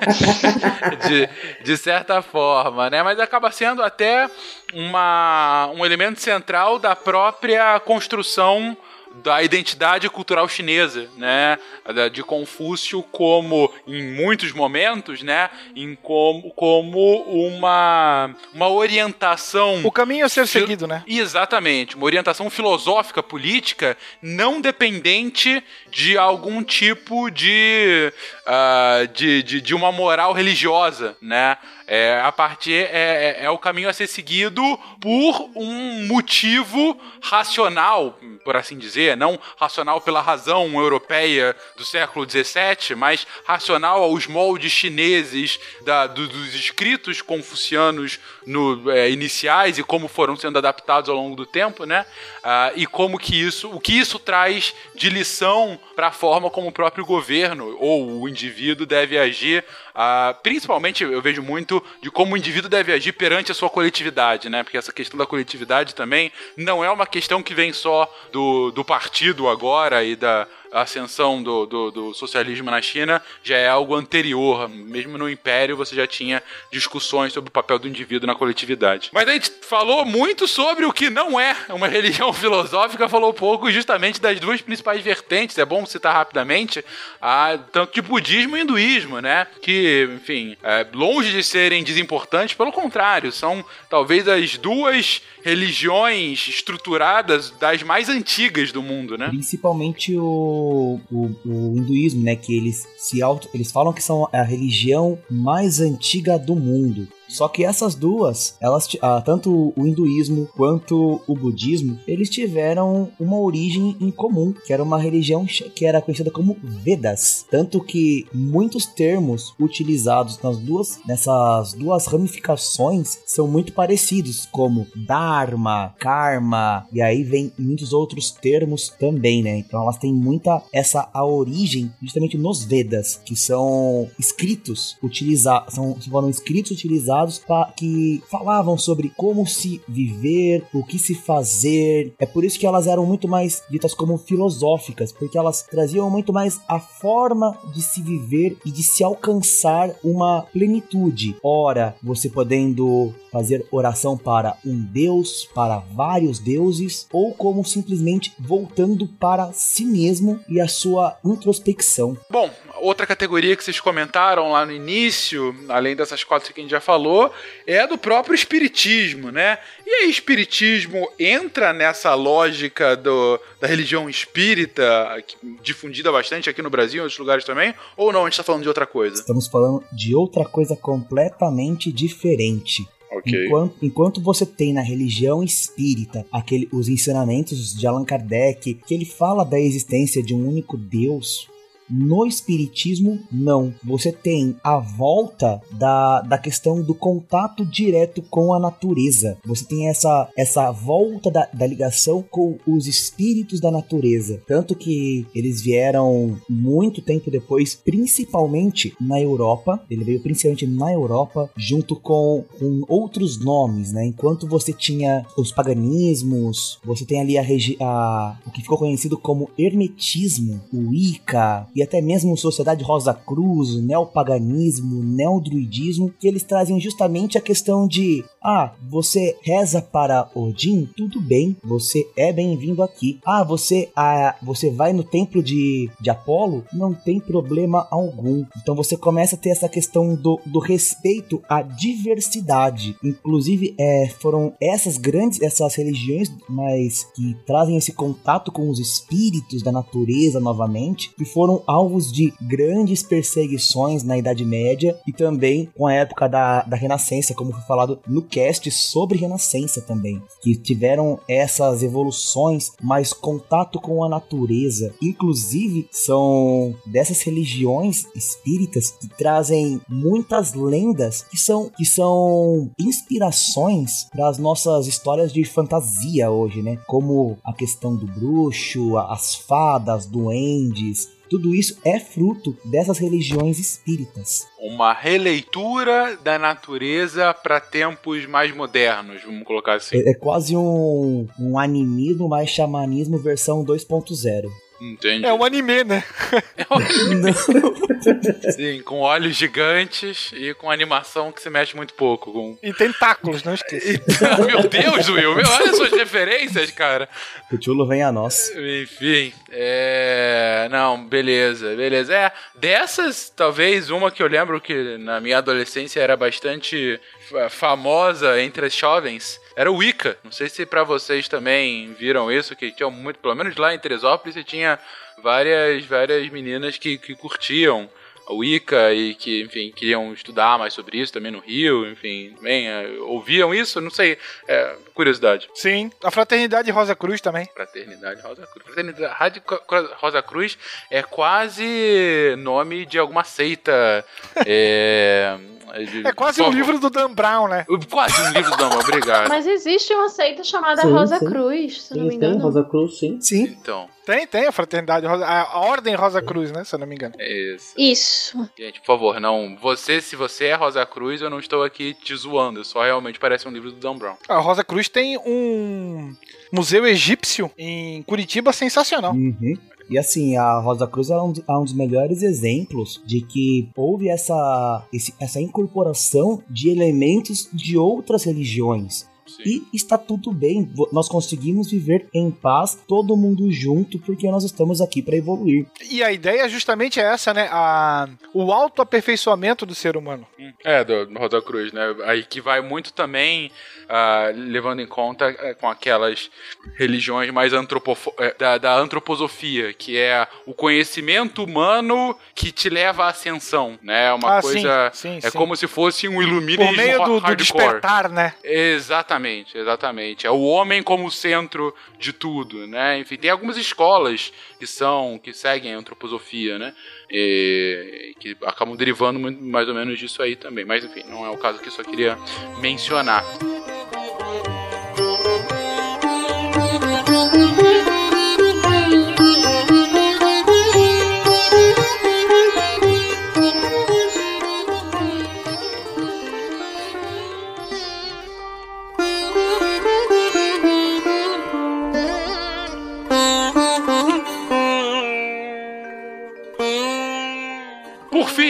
de, de certa forma, né? Mas acaba sendo até uma, um elemento central da própria construção da identidade cultural chinesa, né? De Confúcio como, em muitos momentos, né? Em como, como uma, uma orientação... O caminho a ser seguido, né? Exatamente. Uma orientação filosófica, política, não dependente de algum tipo de, uh, de, de, de uma moral religiosa, né? É, a partir é, é, é, o caminho a ser seguido por um motivo racional, por assim dizer, não racional pela razão europeia do século XVII, mas racional aos moldes chineses da, do, dos escritos confucianos no, é, iniciais e como foram sendo adaptados ao longo do tempo, né? Ah, e como que isso, o que isso traz de lição para a forma como o próprio governo ou o indivíduo deve agir. Ah, principalmente eu vejo muito de como o indivíduo deve agir perante a sua coletividade, né? Porque essa questão da coletividade também não é uma questão que vem só do, do partido agora e da a ascensão do, do, do, socialismo na China já é algo anterior. Mesmo no Império você já tinha discussões sobre o papel do indivíduo na coletividade. Mas a gente falou muito sobre o que não é uma religião filosófica, falou pouco justamente das duas principais vertentes. É bom citar rapidamente, a, tanto de budismo e hinduísmo, né? Que, enfim, é, longe de serem desimportantes, pelo contrário, são talvez as duas religiões estruturadas das mais antigas do mundo, né? Principalmente o, o, o hinduísmo, né? Que eles se auto, eles falam que são a religião mais antiga do mundo. Só que essas duas, elas, ah, tanto o hinduísmo quanto o budismo, eles tiveram uma origem em comum, que era uma religião que era conhecida como Vedas. Tanto que muitos termos utilizados nas duas, nessas duas ramificações são muito parecidos, como Dharma, Karma, e aí vem muitos outros termos também, né? Então elas têm muita essa a origem justamente nos Vedas, que são escritos utilizados, são foram escritos utilizados que falavam sobre como se viver, o que se fazer. É por isso que elas eram muito mais ditas como filosóficas, porque elas traziam muito mais a forma de se viver e de se alcançar uma plenitude. Ora, você podendo fazer oração para um deus, para vários deuses, ou como simplesmente voltando para si mesmo e a sua introspecção. Bom, outra categoria que vocês comentaram lá no início, além dessas quatro que a gente já falou, é a do próprio espiritismo, né? E aí, espiritismo entra nessa lógica do, da religião espírita, difundida bastante aqui no Brasil e em outros lugares também? Ou não, a gente está falando de outra coisa? Estamos falando de outra coisa completamente diferente. Okay. Enquanto, enquanto você tem na religião espírita aquele, os ensinamentos de Allan Kardec, que ele fala da existência de um único Deus, no Espiritismo, não. Você tem a volta da, da questão do contato direto com a natureza. Você tem essa, essa volta da, da ligação com os espíritos da natureza. Tanto que eles vieram muito tempo depois, principalmente na Europa. Ele veio principalmente na Europa, junto com, com outros nomes, né? Enquanto você tinha os paganismos, você tem ali a, a o que ficou conhecido como hermetismo, o Wicca e até mesmo Sociedade Rosa Cruz, neopaganismo, neodruidismo, que eles trazem justamente a questão de ah, você reza para Odin? Tudo bem, você é bem-vindo aqui. Ah, você ah, você vai no templo de, de Apolo? Não tem problema algum. Então você começa a ter essa questão do, do respeito à diversidade. Inclusive, é, foram essas grandes, essas religiões, mas que trazem esse contato com os espíritos da natureza novamente, que foram alvos de grandes perseguições na Idade Média e também com a época da, da Renascença, como foi falado no cast sobre Renascença também, que tiveram essas evoluções, mais contato com a natureza. Inclusive, são dessas religiões espíritas que trazem muitas lendas que são, que são inspirações para as nossas histórias de fantasia hoje, né? Como a questão do bruxo, as fadas, duendes, tudo isso é fruto dessas religiões espíritas. Uma releitura da natureza para tempos mais modernos, vamos colocar assim. É, é quase um, um animismo mais xamanismo versão 2.0. Entendi. É um anime, né? É um anime. Sim, com olhos gigantes e com animação que se mexe muito pouco. Com... E tentáculos, não esqueça. Meu Deus, Will, meu, olha suas referências, cara. O Chulo vem a nós. Enfim, é. Não, beleza, beleza. É, dessas, talvez uma que eu lembro que na minha adolescência era bastante famosa entre as jovens era o Wicca. Não sei se para vocês também viram isso, que tinha muito, pelo menos lá em Teresópolis, você tinha várias, várias meninas que, que curtiam a Wicca e que, enfim, queriam estudar mais sobre isso também no Rio, enfim, também é, ouviam isso, não sei, é, curiosidade. Sim, a Fraternidade Rosa Cruz também. Fraternidade Rosa Cruz. Fraternidade Rosa Cruz é quase nome de alguma seita. é, é quase um livro do Dan Brown, né? Quase um livro do Dan Brown, obrigado. Mas existe uma seita chamada sim, Rosa sim. Cruz, se não me engano. Tem Rosa Cruz, sim. Sim. Então. Tem, tem a fraternidade Rosa, a Ordem Rosa Cruz, né? Se eu não me engano. É isso. Isso. Gente, por favor, não. Você, se você é Rosa Cruz, eu não estou aqui te zoando. Só realmente parece um livro do Dan Brown. A Rosa Cruz tem um museu egípcio em Curitiba sensacional. Uhum. E assim, a Rosa Cruz é um, é um dos melhores exemplos de que houve essa, esse, essa incorporação de elementos de outras religiões e está tudo bem. Nós conseguimos viver em paz, todo mundo junto, porque nós estamos aqui para evoluir. E a ideia justamente é essa, né? A, o autoaperfeiçoamento do ser humano. É, do, do Rosa Cruz, né? Aí que vai muito também uh, levando em conta uh, com aquelas religiões mais antropofo uh, da, da antroposofia, que é o conhecimento humano que te leva à ascensão, né? É uma Ah, coisa. sim, sim, é sim. como se fosse um iluminismo Por meio do, do hardcore. despertar, né? Exatamente, exatamente. É o homem como centro de tudo, né? Enfim, tem algumas escolas que são que seguem a antroposofia, né? E, que acabam derivando mais ou menos disso aí também. Mas enfim, não é o caso que só queria mencionar.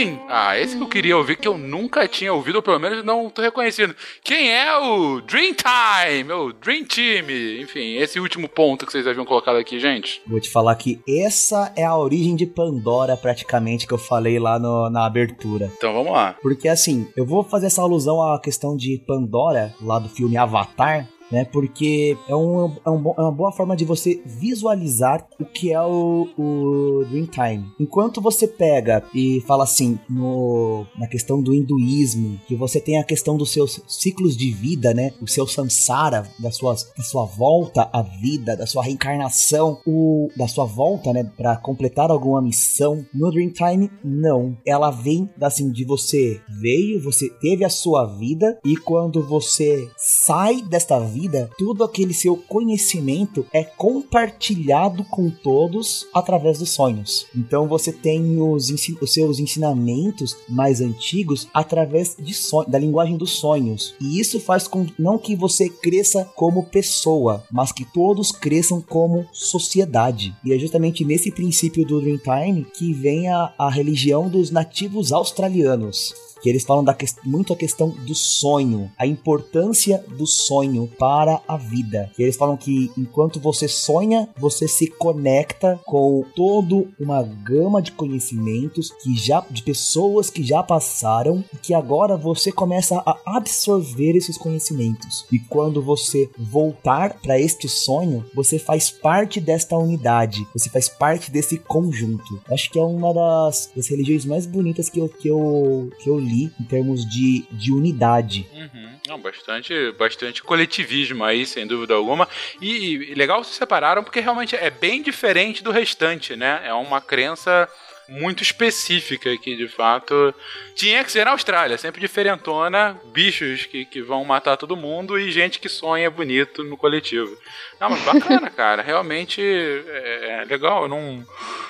Fim, ah, esse que eu queria ouvir que eu nunca tinha ouvido, ou pelo menos não tô reconhecendo. Quem é o Dreamtime, o Dream Team? Enfim, esse último ponto que vocês haviam colocado aqui, gente. Vou te falar que essa é a origem de Pandora, praticamente, que eu falei lá no- na abertura. Então vamos lá. Porque assim, eu vou fazer essa alusão à questão de Pandora, lá do filme Avatar, né? Porque é, um, é, um é uma boa forma de você visualizar o que é o, o Dreamtime. Enquanto você pega e fala assim, no, na questão do hinduísmo, que você tem a questão dos seus ciclos de vida, né? O seu samsara, da sua, da sua volta à vida, da sua reencarnação, o, da sua volta, né? Pra completar alguma missão. No Dreamtime, não. Ela vem assim de você veio, você teve a sua vida e quando você sai desta vida, tudo aquele seu conhecimento é compartilhado com todos através dos sonhos. Então você tem os, os seus ensinamentos mais antigos através de da linguagem dos sonhos. E isso faz com não que você cresça como pessoa, mas que todos cresçam como sociedade. E é justamente nesse princípio do Dreamtime que vem a, a religião dos nativos australianos que eles falam da ques- muito a questão do sonho, a importância do sonho para a vida. Que eles falam que enquanto você sonha, você se conecta com todo uma gama de conhecimentos que já de pessoas que já passaram e que agora você começa a absorver esses conhecimentos. E quando você voltar para este sonho, você faz parte desta unidade, você faz parte desse conjunto. Acho que é uma das, das religiões mais bonitas que eu, que eu, que eu em termos de, de unidade. Uhum. Não, bastante, bastante coletivismo aí, sem dúvida alguma. E, e legal vocês separaram porque realmente é bem diferente do restante, né? É uma crença muito específica que de fato tinha que ser na Austrália, sempre diferentona, bichos que, que vão matar todo mundo e gente que sonha bonito no coletivo. Não, mas bacana, cara, realmente é, é legal. Eu não.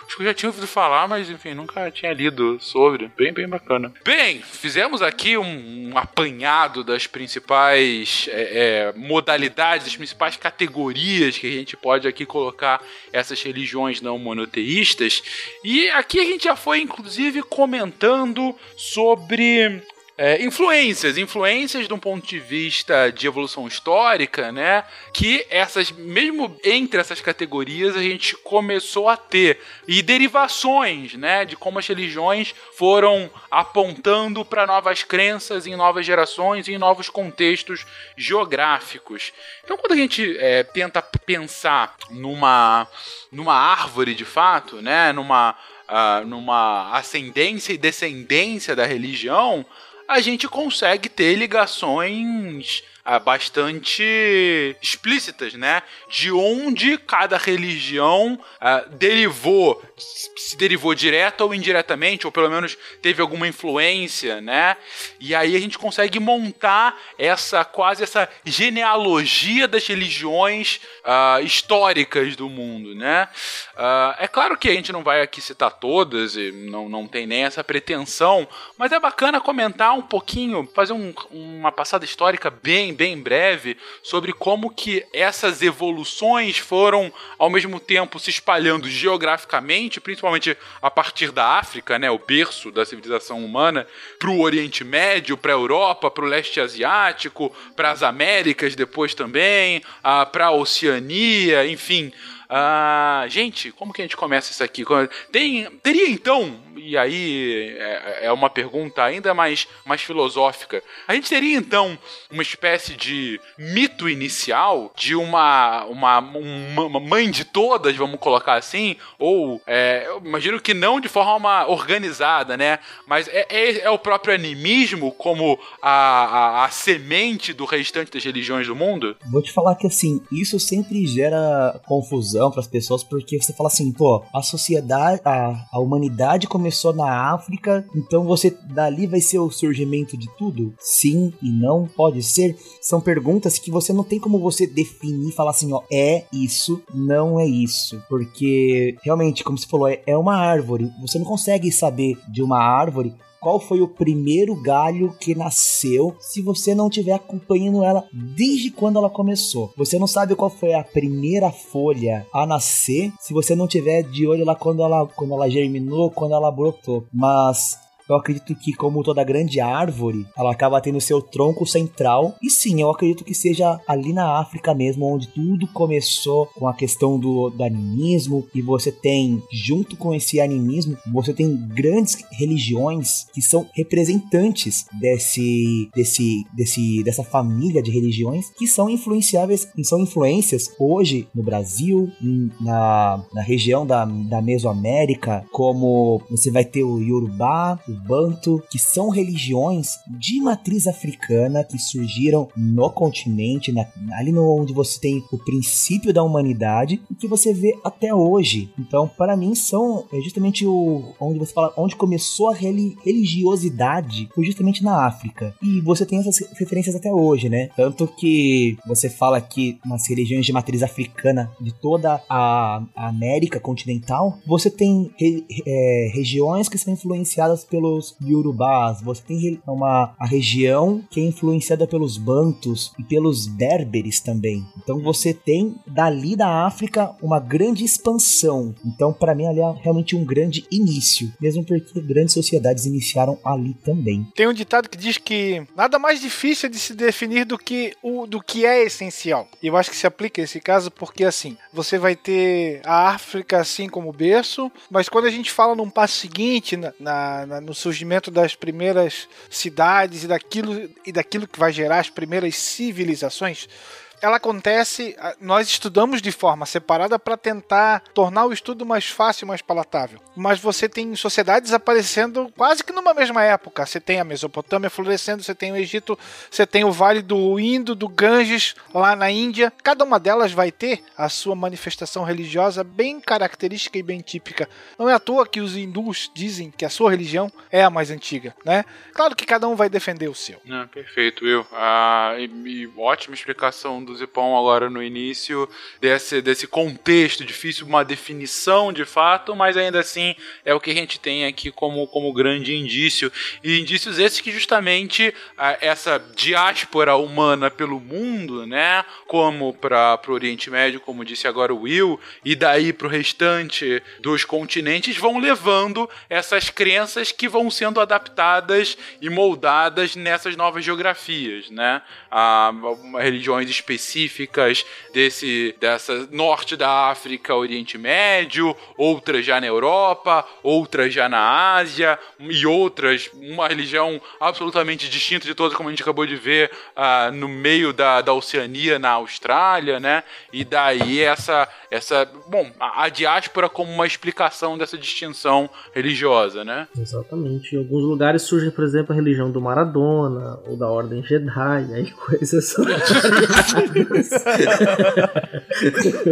Acho que eu já tinha ouvido falar, mas enfim, nunca tinha lido sobre. Bem, bem bacana. Bem, fizemos aqui um, um apanhado das principais é, é, modalidades, das principais categorias que a gente pode aqui colocar essas religiões não monoteístas. E aqui a gente já foi, inclusive, comentando sobre é, influências, influências de um ponto de vista de evolução histórica, né? Que essas, mesmo entre essas categorias, a gente começou a ter e derivações, né? De como as religiões foram apontando para novas crenças em novas gerações e em novos contextos geográficos. Então, quando a gente é, tenta pensar numa numa árvore de fato, né? Numa ah, numa ascendência e descendência da religião, a gente consegue ter ligações ah, bastante explícitas, né? De onde cada religião ah, derivou, se derivou direta ou indiretamente, ou pelo menos teve alguma influência, né? E aí a gente consegue montar essa quase essa genealogia das religiões ah, históricas do mundo, né? Ah, é claro que a gente não vai aqui citar todas e não, não tem nem essa pretensão, mas é bacana comentar um pouquinho, fazer um- uma passada histórica bem, bem breve sobre como que essas evoluções foram ao mesmo tempo se espalhando geograficamente, principalmente a partir da África, né, o berço da civilização humana, para o Oriente Médio, para a Europa, para o leste asiático, para as Américas depois também, ah, para a Oceania, enfim. Ah, gente, como que a gente começa isso aqui? Tem, teria então, e aí é, é, uma pergunta ainda mais, mais filosófica, a gente teria então uma espécie de mito inicial de uma, uma, uma mãe de todas, vamos colocar assim, ou é, imagino que não de forma organizada, né? Mas é, é, é o próprio animismo como a, a, a semente do restante das religiões do mundo? Vou te falar que assim, isso sempre gera confusão para as pessoas, porque você fala assim, pô, a sociedade, a, a humanidade começou na África, então você dali vai ser o surgimento de tudo? Sim e não, pode ser. São perguntas que você não tem como você definir falar assim, ó, é isso, não é isso. Porque realmente, como você falou, é, é uma árvore. Você não consegue saber de uma árvore qual foi o primeiro galho que nasceu se você não estiver acompanhando ela desde quando ela começou. Você não sabe qual foi a primeira folha a nascer se você não tiver de olho lá quando ela, quando ela germinou, quando ela brotou. Mas eu acredito que, como toda grande árvore, ela acaba tendo seu tronco central. E sim, eu acredito que seja ali na África mesmo, onde tudo começou com a questão do, do animismo. E você tem, junto com esse animismo, você tem grandes religiões que são representantes desse, desse, desse, dessa família de religiões que são influenciáveis, são influências hoje no Brasil, na, na região da, da Mesoamérica, como você vai ter o Yorubá, o Banto, que são religiões de matriz africana que surgiram no continente, na, ali no, onde você tem o princípio da humanidade e que você vê até hoje. Então, para mim, são é justamente o onde você fala onde começou a religiosidade foi justamente na África. E você tem essas referências até hoje, né? Tanto que você fala que nas religiões de matriz africana de toda a, América continental, você tem re, é, regiões que são influenciadas pelo pelos Yorubás, você tem uma a região que é influenciada pelos Bantus e pelos Berberes também. Então você tem dali da África uma grande expansão. Então para mim ali é realmente um grande início, mesmo porque grandes sociedades iniciaram ali também. Tem um ditado que diz que nada mais difícil de se definir do que o do que é essencial. Eu acho que se aplica esse caso porque assim, você vai ter a África assim como berço, mas quando a gente fala num passo seguinte na, na, na no no surgimento das primeiras cidades e daquilo, e daquilo que vai gerar as primeiras civilizações, ela acontece, nós estudamos de forma separada para tentar tornar o estudo mais fácil, mais palatável. Mas você tem sociedades aparecendo quase que numa mesma época. Você tem a Mesopotâmia florescendo, você tem o Egito, você tem o Vale do Indo, do Ganges, lá na Índia. Cada uma delas vai ter a sua manifestação religiosa bem característica e bem típica. Não é à toa que os hindus dizem que a sua religião é a mais antiga, né? Claro que cada um vai defender o seu. Não, perfeito, Will. Ah, e, e ótima explicação do do Zipão agora no início, desse, desse contexto difícil, uma definição de fato, mas ainda assim é o que a gente tem aqui como, como grande indício. E indícios esses que justamente essa diáspora humana pelo mundo, né, como para o Oriente Médio, como disse agora o Will, e daí para o restante dos continentes, vão levando essas crenças que vão sendo adaptadas e moldadas nessas novas geografias, né? A, a religiões específicas específicas desse dessa norte da África, Oriente Médio, outras já na Europa, outras já na Ásia e outras uma religião absolutamente distinta de todas como a gente acabou de ver uh, no meio da, da Oceania, na Austrália, né? E daí essa essa bom a, a diáspora como uma explicação dessa distinção religiosa, né? Exatamente. Em alguns lugares surge, por exemplo, a religião do Maradona ou da Ordem Jedi, aí coisas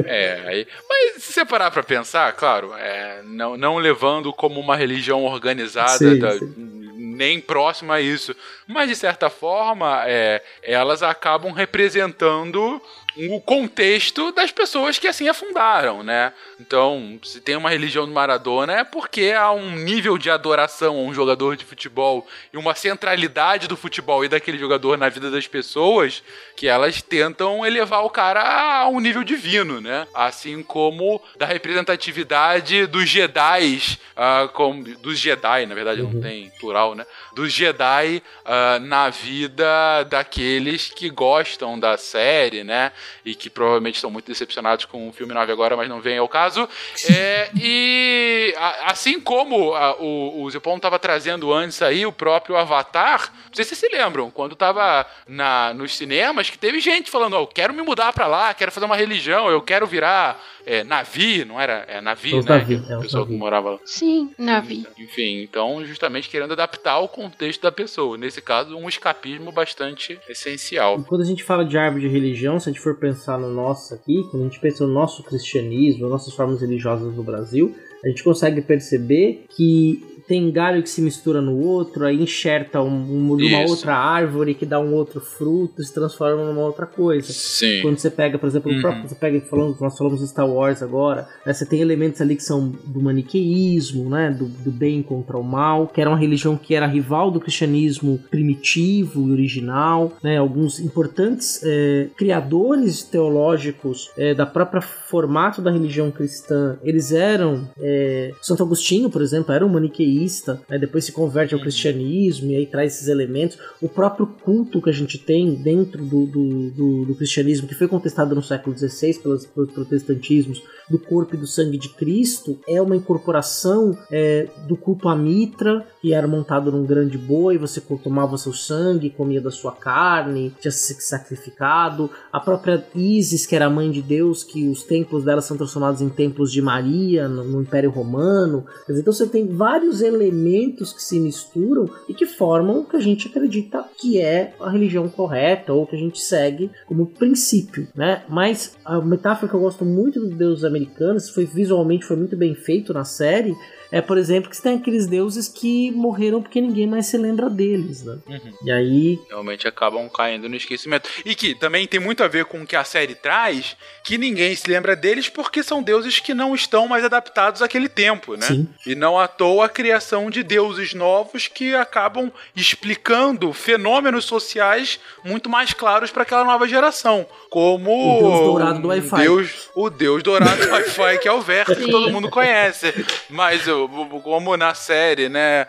é, aí, mas se você parar pra pensar, claro, é, não, não levando como uma religião organizada, sim, da, sim. nem próxima a isso, mas de certa forma, é, elas acabam representando o contexto das pessoas que assim afundaram, né? Então, se tem uma religião do Maradona é porque há um nível de adoração a um jogador de futebol e uma centralidade do futebol e daquele jogador na vida das pessoas que elas tentam elevar o cara a um nível divino, né? Assim como da representatividade dos Jedi, uh, como, dos Jedi, na verdade uhum. não tem plural, né? Dos Jedi uh, na vida daqueles que gostam da série, né? E que provavelmente estão muito decepcionados com o filme 9 agora, mas não vem ao caso. É, e a, assim como a, o, o Zipon estava trazendo antes aí o próprio Avatar, não sei se vocês se lembram, quando estava na, nos cinemas, que teve gente falando, oh, eu quero me mudar para lá, quero fazer uma religião, eu quero virar é, Navi, não era? É Navi, os né? Navi, é, o pessoal que morava lá. Sim, Navi. Enfim, então justamente querendo adaptar ao contexto da pessoa. Nesse caso, um escapismo bastante essencial. E quando a gente fala de árvore de religião, se a gente for pensar no nosso aqui, quando a gente pensa no nosso cristianismo, nossas formas religiosas no Brasil, a gente consegue perceber que tem galho que se mistura no outro, aí enxerta um, um, uma outra árvore que dá um outro fruto, se transforma numa outra coisa. Sim. Quando você pega, por exemplo, uhum. próprio, você pega, falando, nós falamos de Star Wars agora, né, você tem elementos ali que são do maniqueísmo, né, do, do, bem contra o mal, que era uma religião que era rival do cristianismo primitivo e original, né, alguns importantes é, criadores teológicos é, da própria formato da religião cristã, eles eram é, Santo Agostinho, por exemplo, era um maniqueísta né? depois se converte ao uhum. cristianismo e aí traz esses elementos. O próprio culto que a gente tem dentro do, do, do, do cristianismo, que foi contestado no século XVI pelos, pelos protestantismos, do corpo e do sangue de Cristo, é uma incorporação é, do culto à mitra, que era montado num grande boi, você tomava seu sangue, comia da sua carne, tinha se sacrificado. A própria Isis, que era a mãe de Deus, que os templos dela são transformados em templos de Maria no, no Império Romano. Então você tem vários elementos que se misturam e que formam o que a gente acredita que é a religião correta ou que a gente segue como princípio, né? Mas a metáfora que eu gosto muito dos deuses americanos, foi visualmente foi muito bem feito na série, é, por exemplo, que você tem aqueles deuses que morreram porque ninguém mais se lembra deles, né? Uhum. E aí. Realmente acabam caindo no esquecimento. E que também tem muito a ver com o que a série traz, que ninguém se lembra deles porque são deuses que não estão mais adaptados àquele tempo, né? Sim. E não à toa a criação de deuses novos que acabam explicando fenômenos sociais muito mais claros para aquela nova geração. Como o deus dourado do Wi-Fi. Deus, o deus dourado do Wi-Fi, que é o Verto, que todo mundo conhece. Mas o como na série, né?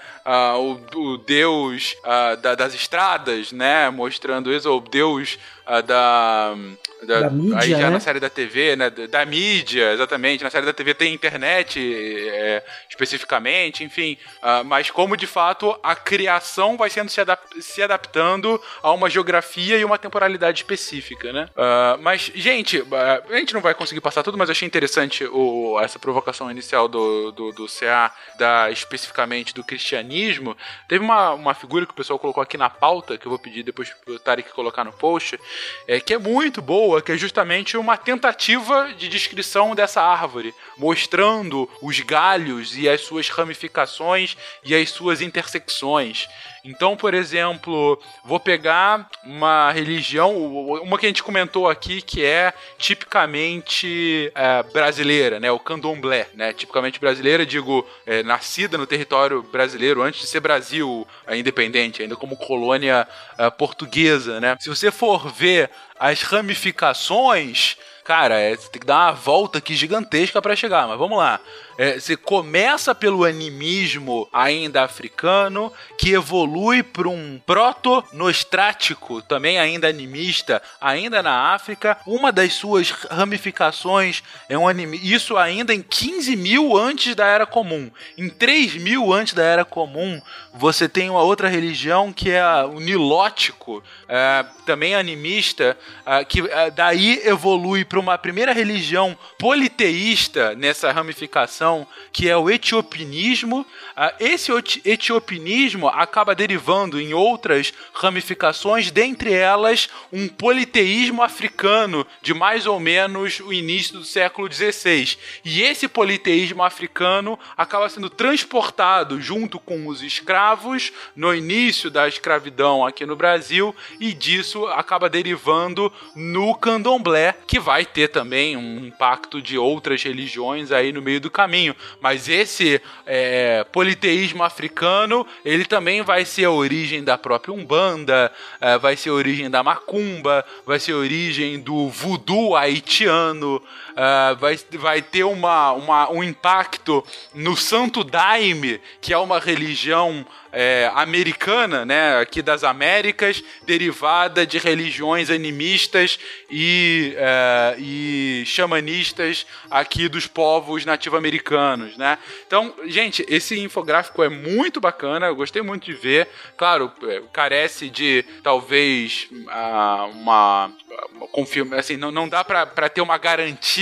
O, o, deus da, das estradas, né? Mostrando isso, o deus uh, da, da, da, mídia, aí já né? na série da TV, né? Da, mídia, exatamente. Na série da TV tem internet é, especificamente, enfim. Uh, mas como de fato a criação vai sendo se, adap se adaptando a uma geografia e uma temporalidade específica, né? Uh, mas, gente, a gente não vai conseguir passar tudo, mas eu achei interessante o, essa provocação inicial do, do, do CA, da, especificamente do cristianismo. Teve uma, uma figura que o pessoal colocou aqui na pauta, que eu vou pedir depois pro Tarek colocar no post, é, que é muito boa que é justamente uma tentativa de descrição dessa árvore, mostrando os galhos e as suas ramificações e as suas intersecções. Então, por exemplo, vou pegar uma religião, uma que a gente comentou aqui, que é tipicamente é, brasileira, né? O candomblé, né? Tipicamente brasileira, digo, é, nascida no território brasileiro antes de ser Brasil é, independente, ainda como colônia é, portuguesa, né? Se você for ver as ramificações cara, é, você tem que dar uma volta aqui gigantesca para chegar, mas vamos lá. É, você começa pelo animismo ainda africano, que evolui para um proto-nostrático, também ainda animista, ainda na África. Uma das suas ramificações é um anime. Isso ainda em 15 mil antes da Era Comum. Em 3 mil antes da Era Comum, você tem uma outra religião que é o nilótico, é, também animista, é, que é, daí evolui para uma primeira religião politeísta nessa ramificação, que é o etiopinismo. Uh, esse etiopinismo acaba derivando em outras ramificações, dentre elas um politeísmo africano de mais ou menos o início do século XVI. E esse politeísmo africano acaba sendo transportado junto com os escravos no início da escravidão aqui no Brasil e disso acaba derivando no candomblé, que vai ter também um impacto de outras religiões aí no meio do caminho. Mas esse é, politeísmo africano, ele também vai ser a origem da própria Umbanda, é, vai ser a origem da Macumba, vai ser a origem do voodoo haitiano, uh, vai, vai ter uma, uma, um impacto no Santo Daime, que é uma religião é, americana, né, aqui das Américas, derivada de religiões animistas e, é, e xamanistas aqui dos povos nativo-americanos, né? Então, gente, esse infográfico é muito bacana, eu gostei muito de ver. Claro, é, carece de talvez uh, uma, uma confirma, assim, não, não dá para ter uma garantia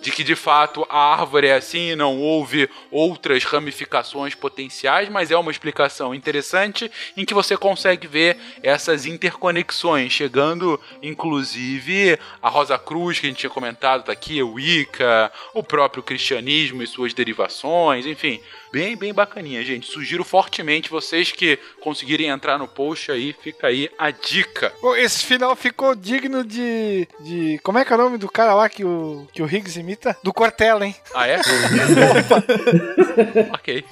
de que de fato a árvore é assim e não houve outras ramificações potenciais, mas é uma explicação interessante em que você consegue ver essas interconexões, chegando inclusive a Rosa Cruz, que a gente tinha comentado, tá aqui, o Wicca, o próprio cristianismo e suas derivações, enfim, bem, bem bacaninha, gente. Sugiro fortemente vocês que conseguirem entrar no post aí, fica aí a dica. Esse final ficou digno de. de como é que é o nome do cara lá que o, que o Higgs imita? Do Cortella, hein? Ah, é? ok.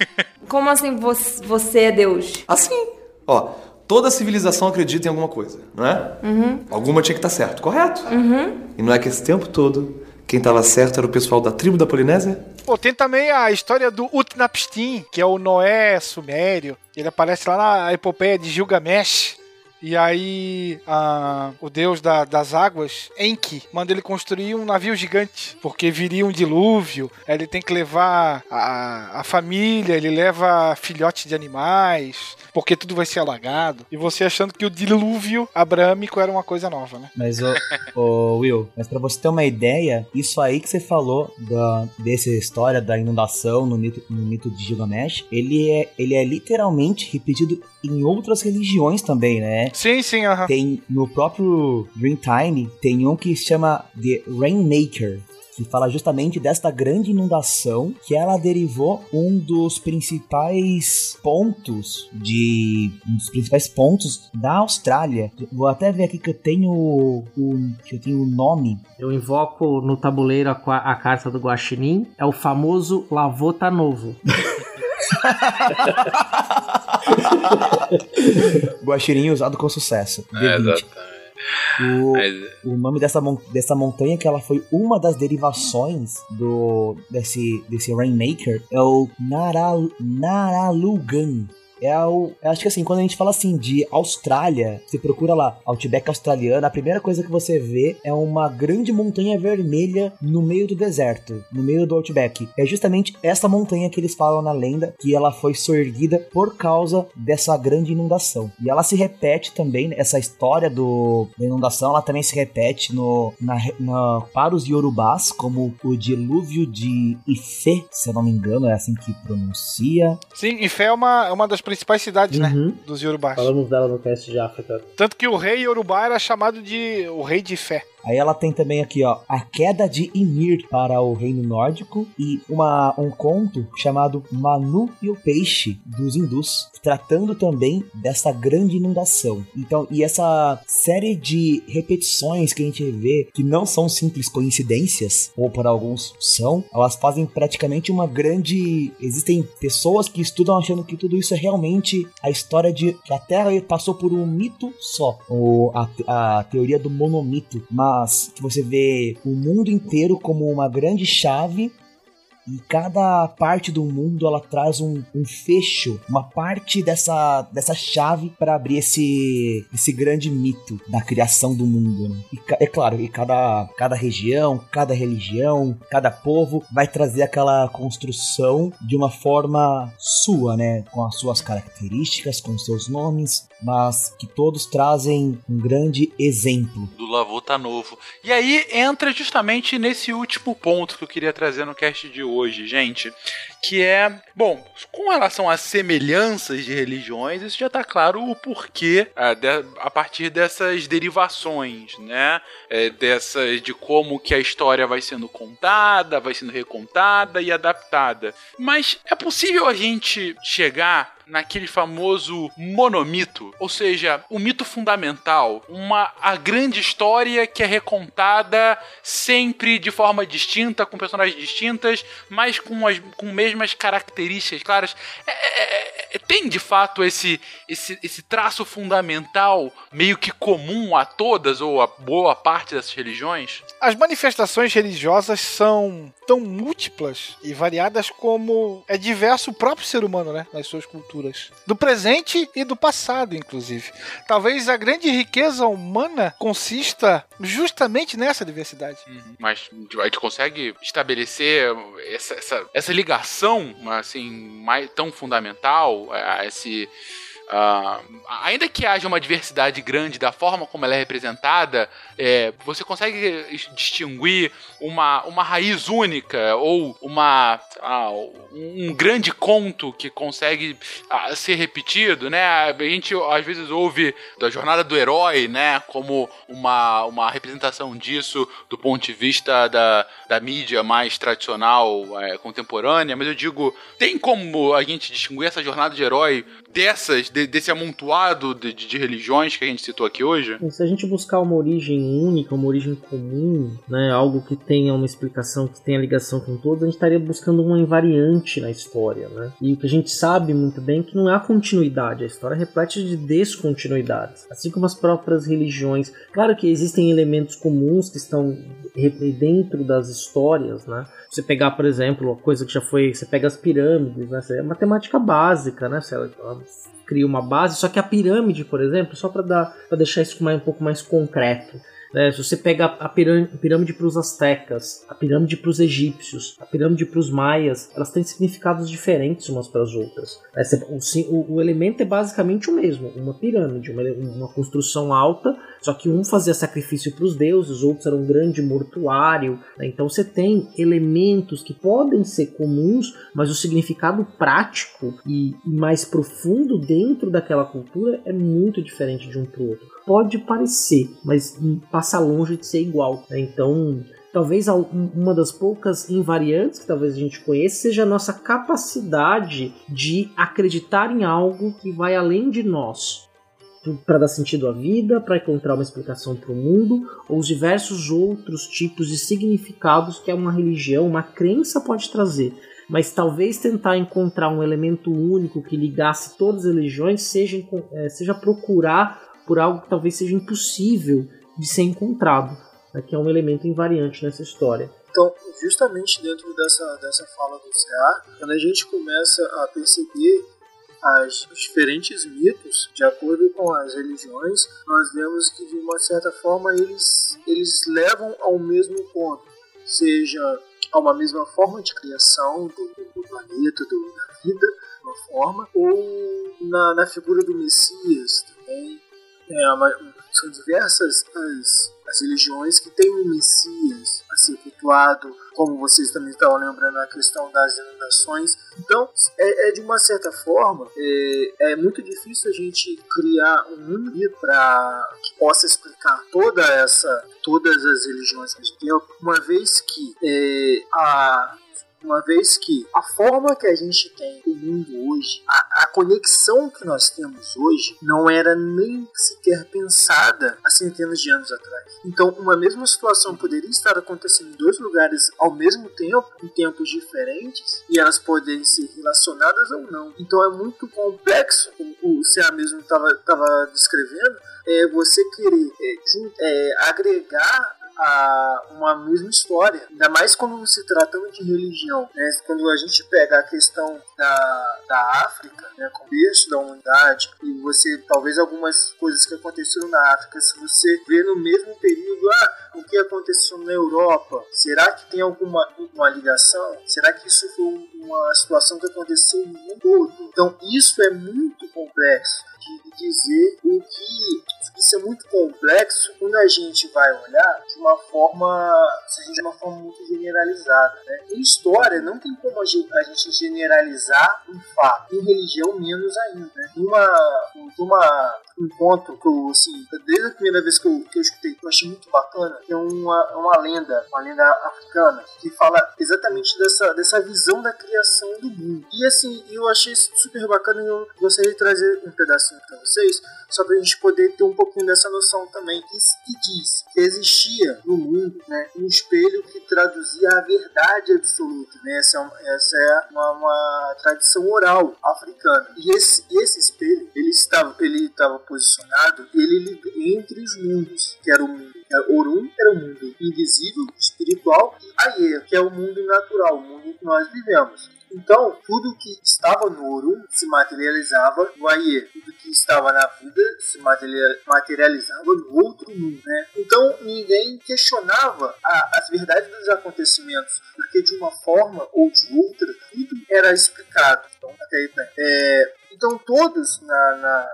Como assim você é Deus? Assim. Ó, toda civilização acredita em alguma coisa, não é? Uhum. Alguma tinha que estar tá certo, correto? Uhum. E não é que esse tempo todo quem estava certo era o pessoal da tribo da Polinésia? Pô, tem também a história do Utnapishtim, que é o Noé sumério. Ele aparece lá na epopeia de Gilgamesh. E aí a, o deus da, das águas, Enki, manda ele construir um navio gigante, porque viria um dilúvio. Ele tem que levar a, a família, ele leva filhotes de animais, porque tudo vai ser alagado. E você achando que o dilúvio abrâmico era uma coisa nova, né? Mas, o Will, mas pra você ter uma ideia, isso aí que você falou da, dessa história da inundação no mito, no mito de Gilgamesh, ele é, ele é literalmente repetido em outras religiões também, né? Sim, sim, aham. Tem no próprio Dreamtime, tem um que se chama The Rainmaker, que fala justamente desta grande inundação que ela derivou um dos principais pontos de um dos principais pontos da Austrália. Vou até ver aqui que eu tenho o que eu tenho o nome. Eu invoco no tabuleiro a, a carta do Guaxinim, é o famoso Lavota Novo. Guaxirim usado com sucesso. É, exatamente. O, Mas... o nome dessa, dessa montanha, que ela foi uma das derivações do desse, desse Rainmaker, é o Naral, Naralugan. É o. Acho que assim, quando a gente fala assim de Austrália, você procura lá, Outback australiano, a primeira coisa que você vê é uma grande montanha vermelha no meio do deserto, no meio do Outback. É justamente essa montanha que eles falam na lenda que ela foi soerguida por causa dessa grande inundação. E ela se repete também, essa história do, da inundação, ela também se repete no, na, na, para os Yorubás, como o dilúvio de Ife, se eu não me engano, é assim que pronuncia. Sim, Ife é uma, é uma das principais cidades, né, uhum. né? Dos Yorubás. Falamos dela no teste de África. Tanto que o rei Yorubá era chamado de o rei de fé. Aí ela tem também aqui, ó, a queda de Ymir para o reino nórdico e uma, um conto chamado Manu e o peixe dos hindus, tratando também dessa grande inundação. Então, e essa série de repetições que a gente vê que não são simples coincidências, ou para alguns são, elas fazem praticamente uma grande. Existem pessoas que estudam achando que tudo isso é realmente a história de que a Terra passou por um mito só, ou a, a teoria do monomito, mas mas que você vê o mundo inteiro como uma grande chave e cada parte do mundo ela traz um, um fecho, uma parte dessa, dessa chave para abrir esse, esse grande mito da criação do mundo. Né? E, é claro, e cada, cada região, cada religião, cada povo vai trazer aquela construção de uma forma sua, né? Com as suas características, com seus nomes, mas que todos trazem um grande exemplo. Do Lavô tá novo. E aí entra justamente nesse último ponto que eu queria trazer no cast de hoje, gente. Que é, bom, com relação às semelhanças de religiões, isso já tá claro o porquê é, de, a partir dessas derivações, né? É, dessas de como que a história vai sendo contada, vai sendo recontada e adaptada. Mas é possível a gente chegar naquele famoso monomito, ou seja, o mito fundamental, uma a grande história que é recontada sempre de forma distinta, com personagens distintas, mas com as com mesmas características claras. É, é, é, tem de fato esse, esse, esse traço fundamental meio que comum a todas ou a boa parte dessas religiões? As manifestações religiosas são tão múltiplas e variadas como é diverso o próprio ser humano, né, nas suas culturas do presente e do passado, inclusive. Talvez a grande riqueza humana consista justamente nessa diversidade. Uhum. Mas a gente consegue estabelecer essa, essa, essa ligação assim mais tão fundamental, esse Uh, ainda que haja uma diversidade grande da forma como ela é representada, é, você consegue distinguir uma, uma raiz única ou uma, uh, um grande conto que consegue uh, ser repetido, né? A gente às vezes ouve da jornada do herói, né? Como uma, uma representação disso do ponto de vista da, da mídia mais tradicional, é, contemporânea, mas eu digo, tem como a gente distinguir essa jornada de herói dessas, de, desse amontoado de, de, religiões que a gente citou aqui hoje? Se a gente buscar uma origem única, uma origem comum, né, algo que tenha uma explicação, que tenha ligação com todos, a gente estaria buscando uma invariante na história, né? E o que a gente sabe muito bem é que não há continuidade, a história é repleta de descontinuidades, assim como as próprias religiões. Claro que existem elementos comuns que estão dentro das histórias, né? Você pegar, por exemplo, uma coisa que já foi, você pega as pirâmides, né? É matemática básica, né? Cria uma base, só que a pirâmide, por exemplo, só para deixar isso mais, um pouco mais concreto. Né? Se você pega a pirâmide para os astecas, a pirâmide para os egípcios, a pirâmide para os maias, elas têm significados diferentes umas para as outras. O, o, elemento é basicamente o mesmo, uma pirâmide, uma, uma construção alta, só que um fazia sacrifício para os deuses, outros era um grande mortuário. Né? Então você tem elementos que podem ser comuns, mas o significado prático e, mais profundo dentro daquela cultura é muito diferente de um para o outro pode parecer, mas passa longe de ser igual. Né? Então, talvez uma das poucas invariantes que talvez a gente conheça seja a nossa capacidade de acreditar em algo que vai além de nós. Para dar sentido à vida, para encontrar uma explicação para o mundo, ou os diversos outros tipos de significados que uma religião, uma crença pode trazer mas talvez tentar encontrar um elemento único que ligasse todas as religiões seja, é, seja procurar por algo que talvez seja impossível de ser encontrado, né, que é um elemento invariante nessa história. Então, justamente dentro dessa, dessa fala do C.A., quando a gente começa a perceber as, diferentes mitos, de acordo com as religiões, nós vemos que de uma certa forma eles, eles levam ao mesmo ponto, seja a uma mesma forma de criação do, do planeta, do, da vida, uma forma, ou na, na figura do Messias também, é, são diversas as, as religiões que têm um Messias a ser cultuado, como vocês também estavam lembrando a questão das inundações. Então, é, é de uma certa forma, é, é, muito difícil a gente criar um mito para que possa explicar toda essa, todas as religiões que a gente tem, uma vez que é, a uma vez que a forma que a gente tem o mundo hoje, a, a, conexão que nós temos hoje, não era nem sequer pensada há centenas de anos atrás. Então, uma mesma situação poderia estar acontecendo em dois lugares ao mesmo tempo, em tempos diferentes, e elas podem ser relacionadas ou não. Então, é muito complexo, como o CA mesmo estava descrevendo, é você querer é, é, agregar a uma mesma história, ainda mais quando se tratando de religião. Né? Quando a gente pega a questão da, da África, né, o berço da humanidade, e você, talvez algumas coisas que aconteceram na África, se você vê no mesmo período, ah, o que aconteceu na Europa, será que tem alguma uma ligação? Será que isso foi uma situação que aconteceu no mundo todo? Então, isso é muito complexo. De dizer o que isso é muito complexo quando a gente vai olhar de uma forma, de uma forma muito generalizada. Né? Em história, não tem como a gente generalizar um fato. Em religião, menos ainda. Né? Uma, uma, um ponto que eu, assim, desde a primeira vez que eu, que eu escutei, que eu achei muito bacana, é uma, uma lenda, uma lenda africana, que fala exatamente dessa, dessa visão da criação do mundo. E assim, eu achei super bacana e eu gostaria de trazer um para vocês, só para a gente poder ter um pouquinho dessa noção também, que, que diz que existia no mundo né, um espelho que traduzia a verdade absoluta. Né? Essa é, essa é uma, uma tradição oral africana. E esse, esse espelho, ele estava, ele estava posicionado ele entre os mundos, que era o mundo que era o mundo invisível, espiritual, e Aie, que é o mundo natural, o mundo que nós vivemos. Então, tudo que estava no Orum se materializava no Aie. Tudo que estava na vida se materializava no outro mundo, né? Então, ninguém questionava a, as verdades dos acontecimentos, porque de uma forma ou de outra, tudo era explicado. Então, até aí, né? é, então todos na, na,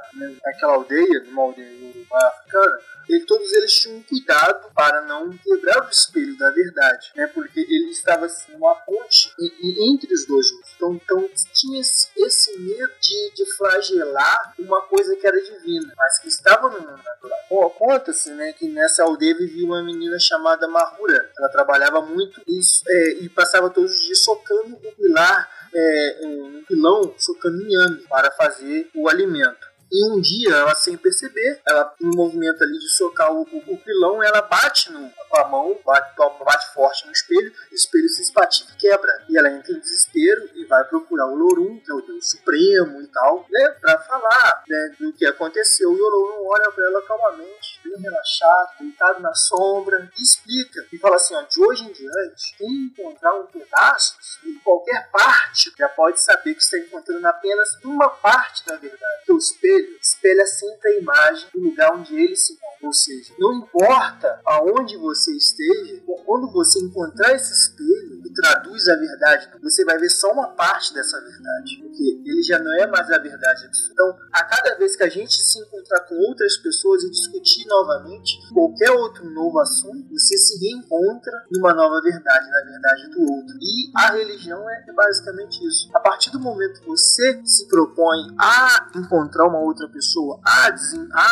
naquela aldeia, numa aldeia africana, e todos eles tinham cuidado para não quebrar o espelho da verdade, né? Porque ele estava assim, uma ponte entre os dois mundos. Então, então tinha esse medo de, de flagelar uma coisa que era divina, mas que estava no mundo natural. Conta-se né, que nessa aldeia vivia uma menina chamada Mahura. Ela trabalhava muito e, é, e passava todos os dias socando o pilar é, um pilão socando inhame para fazer o alimento. E um dia, ela sem perceber, ela um movimento ali de socar o, o, o pilão, ela bate no, com a mão, bate, bate forte no espelho, o espelho se espatifa e quebra. E ela entra em desespero e vai procurar o Lorum, que é o Deus Supremo e tal, né, pra falar né, do que aconteceu. E o Lorum olha pra ela calmamente, bem relaxado, deitado na sombra, e explica. E fala assim: ó, de hoje em diante, quem encontrar um pedaço em qualquer parte já pode saber que está encontrando apenas uma parte da verdade. Que o espelho espelho espelha sempre a imagem do lugar onde ele se encontra. Ou seja, não importa aonde você esteja, quando você encontrar esse espelho e traduz a verdade, você vai ver só uma parte dessa verdade, porque ele já não é mais a verdade absoluta. Então, a cada vez que a gente se encontrar com outras pessoas e discutir novamente qualquer outro novo assunto, você se reencontra numa nova verdade, na verdade do outro. E a religião é basicamente isso. A partir do momento que você se propõe a encontrar uma outra pessoa, a,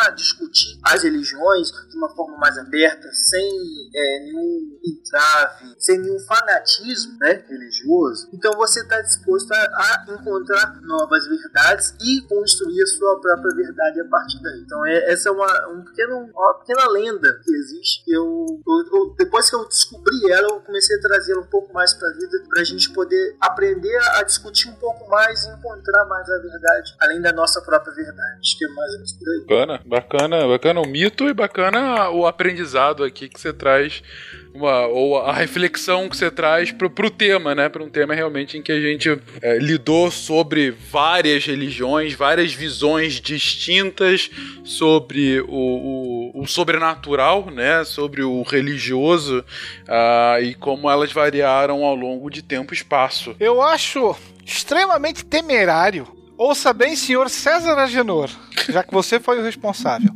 a discutir as religiões de uma forma mais aberta, sem é, nenhum entrave, sem nenhum fanatismo né, religioso, então você está disposto a, a, encontrar novas verdades e construir a sua própria verdade a partir daí. Então é, essa é uma, um pequeno, uma pequena lenda que existe. Eu, eu, eu, depois que eu descobri ela, eu comecei a trazê-la um pouco mais para a vida, para a gente poder aprender a, discutir um pouco mais e encontrar mais a verdade, além da nossa própria verdade. Acho que é mais ou menos por aí. Bacana, bacana, bacana o mito e bacana o aprendizado aqui que você traz uma, ou a reflexão que você traz pro, pro tema, né? Para um tema realmente em que a gente é, lidou sobre várias religiões, várias visões distintas sobre o, o, o sobrenatural, né? Sobre o religioso uh, e como elas variaram ao longo de tempo e espaço. Eu acho extremamente temerário Ouça bem, senhor César Agenor, já que você foi o responsável,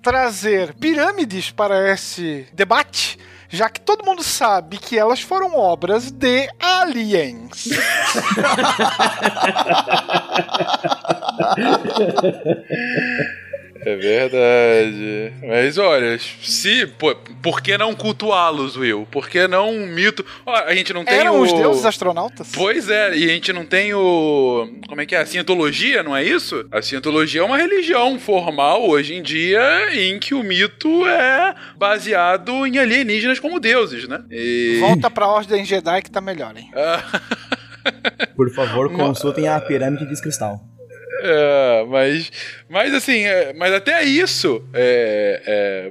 trazer pirâmides para esse debate, já que todo mundo sabe que elas foram obras de aliens. É verdade. Mas olha, se. Pô, por que não cultuá-los, Will? Por que não um mito. Ó, a gente não tem Eram o. os deuses astronautas? Pois é, e a gente não tem o. Como é que é? A cientologia, não é isso? A cientologia é uma religião formal hoje em dia em que o mito é baseado em alienígenas como deuses, né? E... Volta pra Ordem Jedi que tá melhor, hein? Por favor, consultem a pirâmide de cristal. É, mas, mas assim, é, mas até isso, é,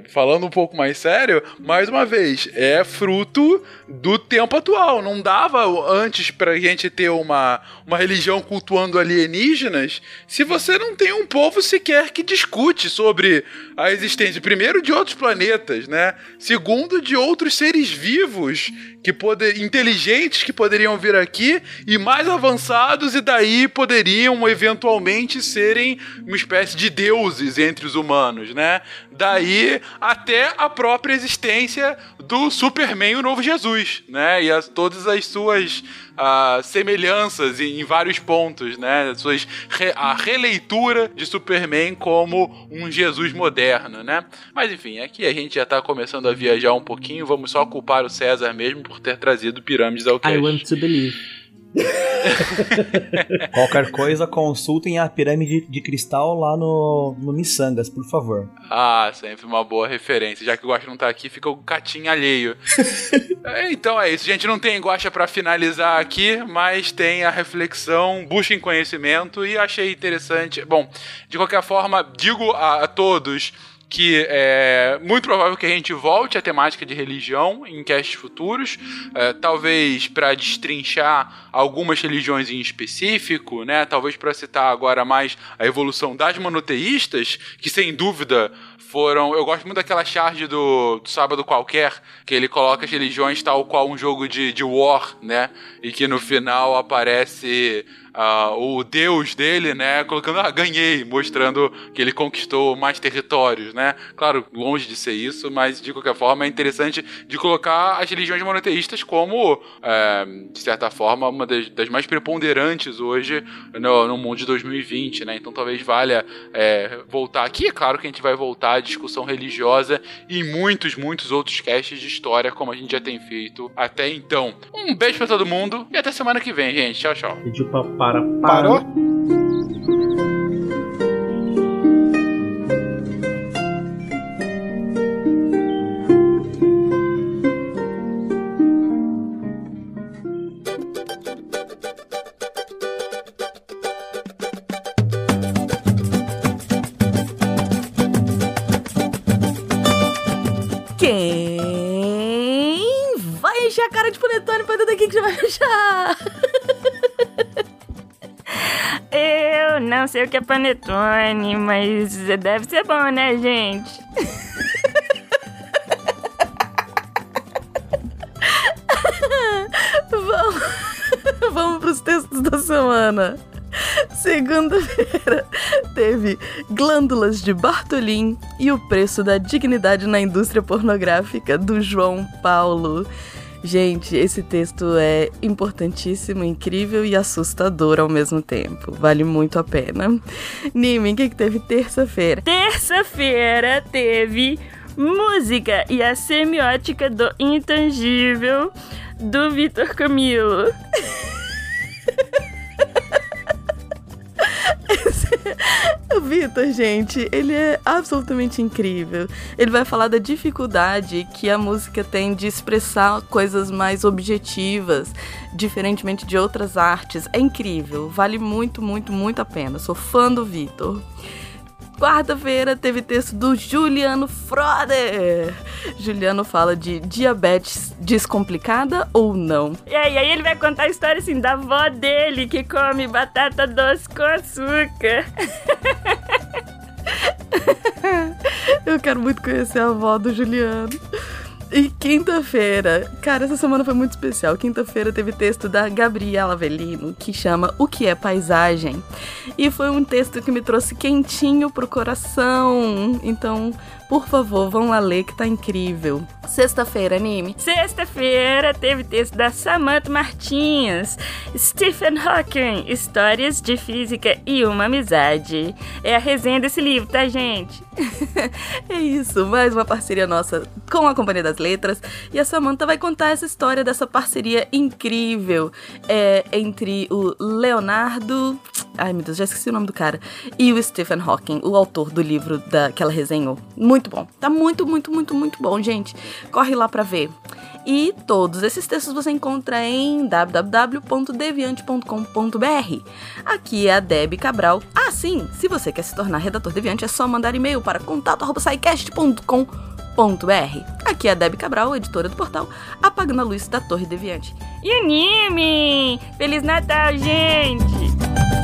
é, falando um pouco mais sério, mais uma vez, é fruto do tempo atual. Não dava antes pra gente ter uma, uma religião cultuando alienígenas se você não tem um povo sequer que discute sobre a existência, primeiro, de outros planetas, né? Segundo, de outros seres vivos que poder, inteligentes que poderiam vir aqui e mais avançados e daí poderiam eventualmente realmente serem uma espécie de deuses entre os humanos, né? Daí até a própria existência do Superman, o novo Jesus, né? E as, todas as suas uh, semelhanças em, em, vários pontos, né? Suas re, a releitura de Superman como um Jesus moderno, né? Mas enfim, aqui a gente já tá começando a viajar um pouquinho, vamos só culpar o César mesmo por ter trazido pirâmides ao cast. I want to believe. Qualquer coisa, consultem a pirâmide de cristal lá no, no Missangas, por favor. Ah, sempre uma boa referência. Já que o Guaxa não tá aqui, fica o catinho alheio. É, então é isso. Gente não tem Guaxa para finalizar aqui, mas tem a reflexão, busquem conhecimento e achei interessante. Bom, de qualquer forma, digo a, a todos que é muito provável que a gente volte à temática de religião em casts futuros, é, talvez para destrinchar algumas religiões em específico, né? Talvez para citar agora mais a evolução das monoteístas, que sem dúvida foram. Eu gosto muito daquela charge do, do Sábado Qualquer, que ele coloca as religiões tal qual um jogo de, de war, né? E que no final aparece uh, o deus dele, né, colocando, ah, ganhei, mostrando que ele conquistou mais territórios, né? Claro, longe de ser isso, mas de qualquer forma é interessante de colocar as religiões monoteístas como, é, de certa forma, uma das, das mais preponderantes hoje no, no, mundo de 2020, né? Então talvez valha é, voltar aqui. É claro que a gente vai voltar à discussão religiosa e muitos, muitos outros casts de história, como a gente já tem feito até então. Um beijo pra todo mundo e até semana que vem, gente. Tchau, tchau. Para. Parou? Sei o que é panetone, mas deve ser bom, né, gente? vamos, vamos pros textos da semana. Segunda-feira teve Glândulas de Bartolin e o preço da dignidade na indústria pornográfica do João Paulo. Gente, esse texto é importantíssimo, incrível e assustador ao mesmo tempo. Vale muito a pena. Nimi, o que, que teve terça-feira? Terça-feira teve música e a semiótica do intangível do Vitor Camilo. o Vitor, gente, ele é absolutamente incrível. Ele vai falar da dificuldade que a música tem de expressar coisas mais objetivas, diferentemente de outras artes. É incrível, vale muito, muito, muito a pena. Sou fã do Vitor. Quarta-feira teve texto do Juliano Froder. Juliano fala de diabetes descomplicada ou não. E aí, aí ele vai contar a história assim da avó dele que come batata doce com açúcar. Eu quero muito conhecer a avó do Juliano. E quinta-feira, cara, essa semana foi muito especial. Quinta-feira teve texto da Gabriela Avelino que chama O que é paisagem? E foi um texto que me trouxe quentinho pro coração. Então, por favor, vão lá ler que tá incrível. Sexta-feira, anime. Sexta-feira teve texto da Samantha Martins. Stephen Hawking, Histórias de Física e uma Amizade. É a resenha desse livro, tá, gente? é isso, mais uma parceria nossa com a Companhia das Letras. E a Samantha vai contar essa história dessa parceria incrível é, entre o Leonardo. Ai meu Deus, já esqueci o nome do cara. E o Stephen Hawking, o autor do livro da, que ela resenhou. Muito bom. Tá muito, muito, muito, muito bom, gente. Corre lá pra ver. E todos esses textos você encontra em www.deviante.com.br. Aqui é a Deb Cabral. Ah, sim! Se você quer se tornar redator deviante, é só mandar e-mail para contato.sicast.com.br. Aqui é a Deb Cabral, editora do portal Apagando a Luz da Torre Deviante. E anime! Feliz Natal, gente!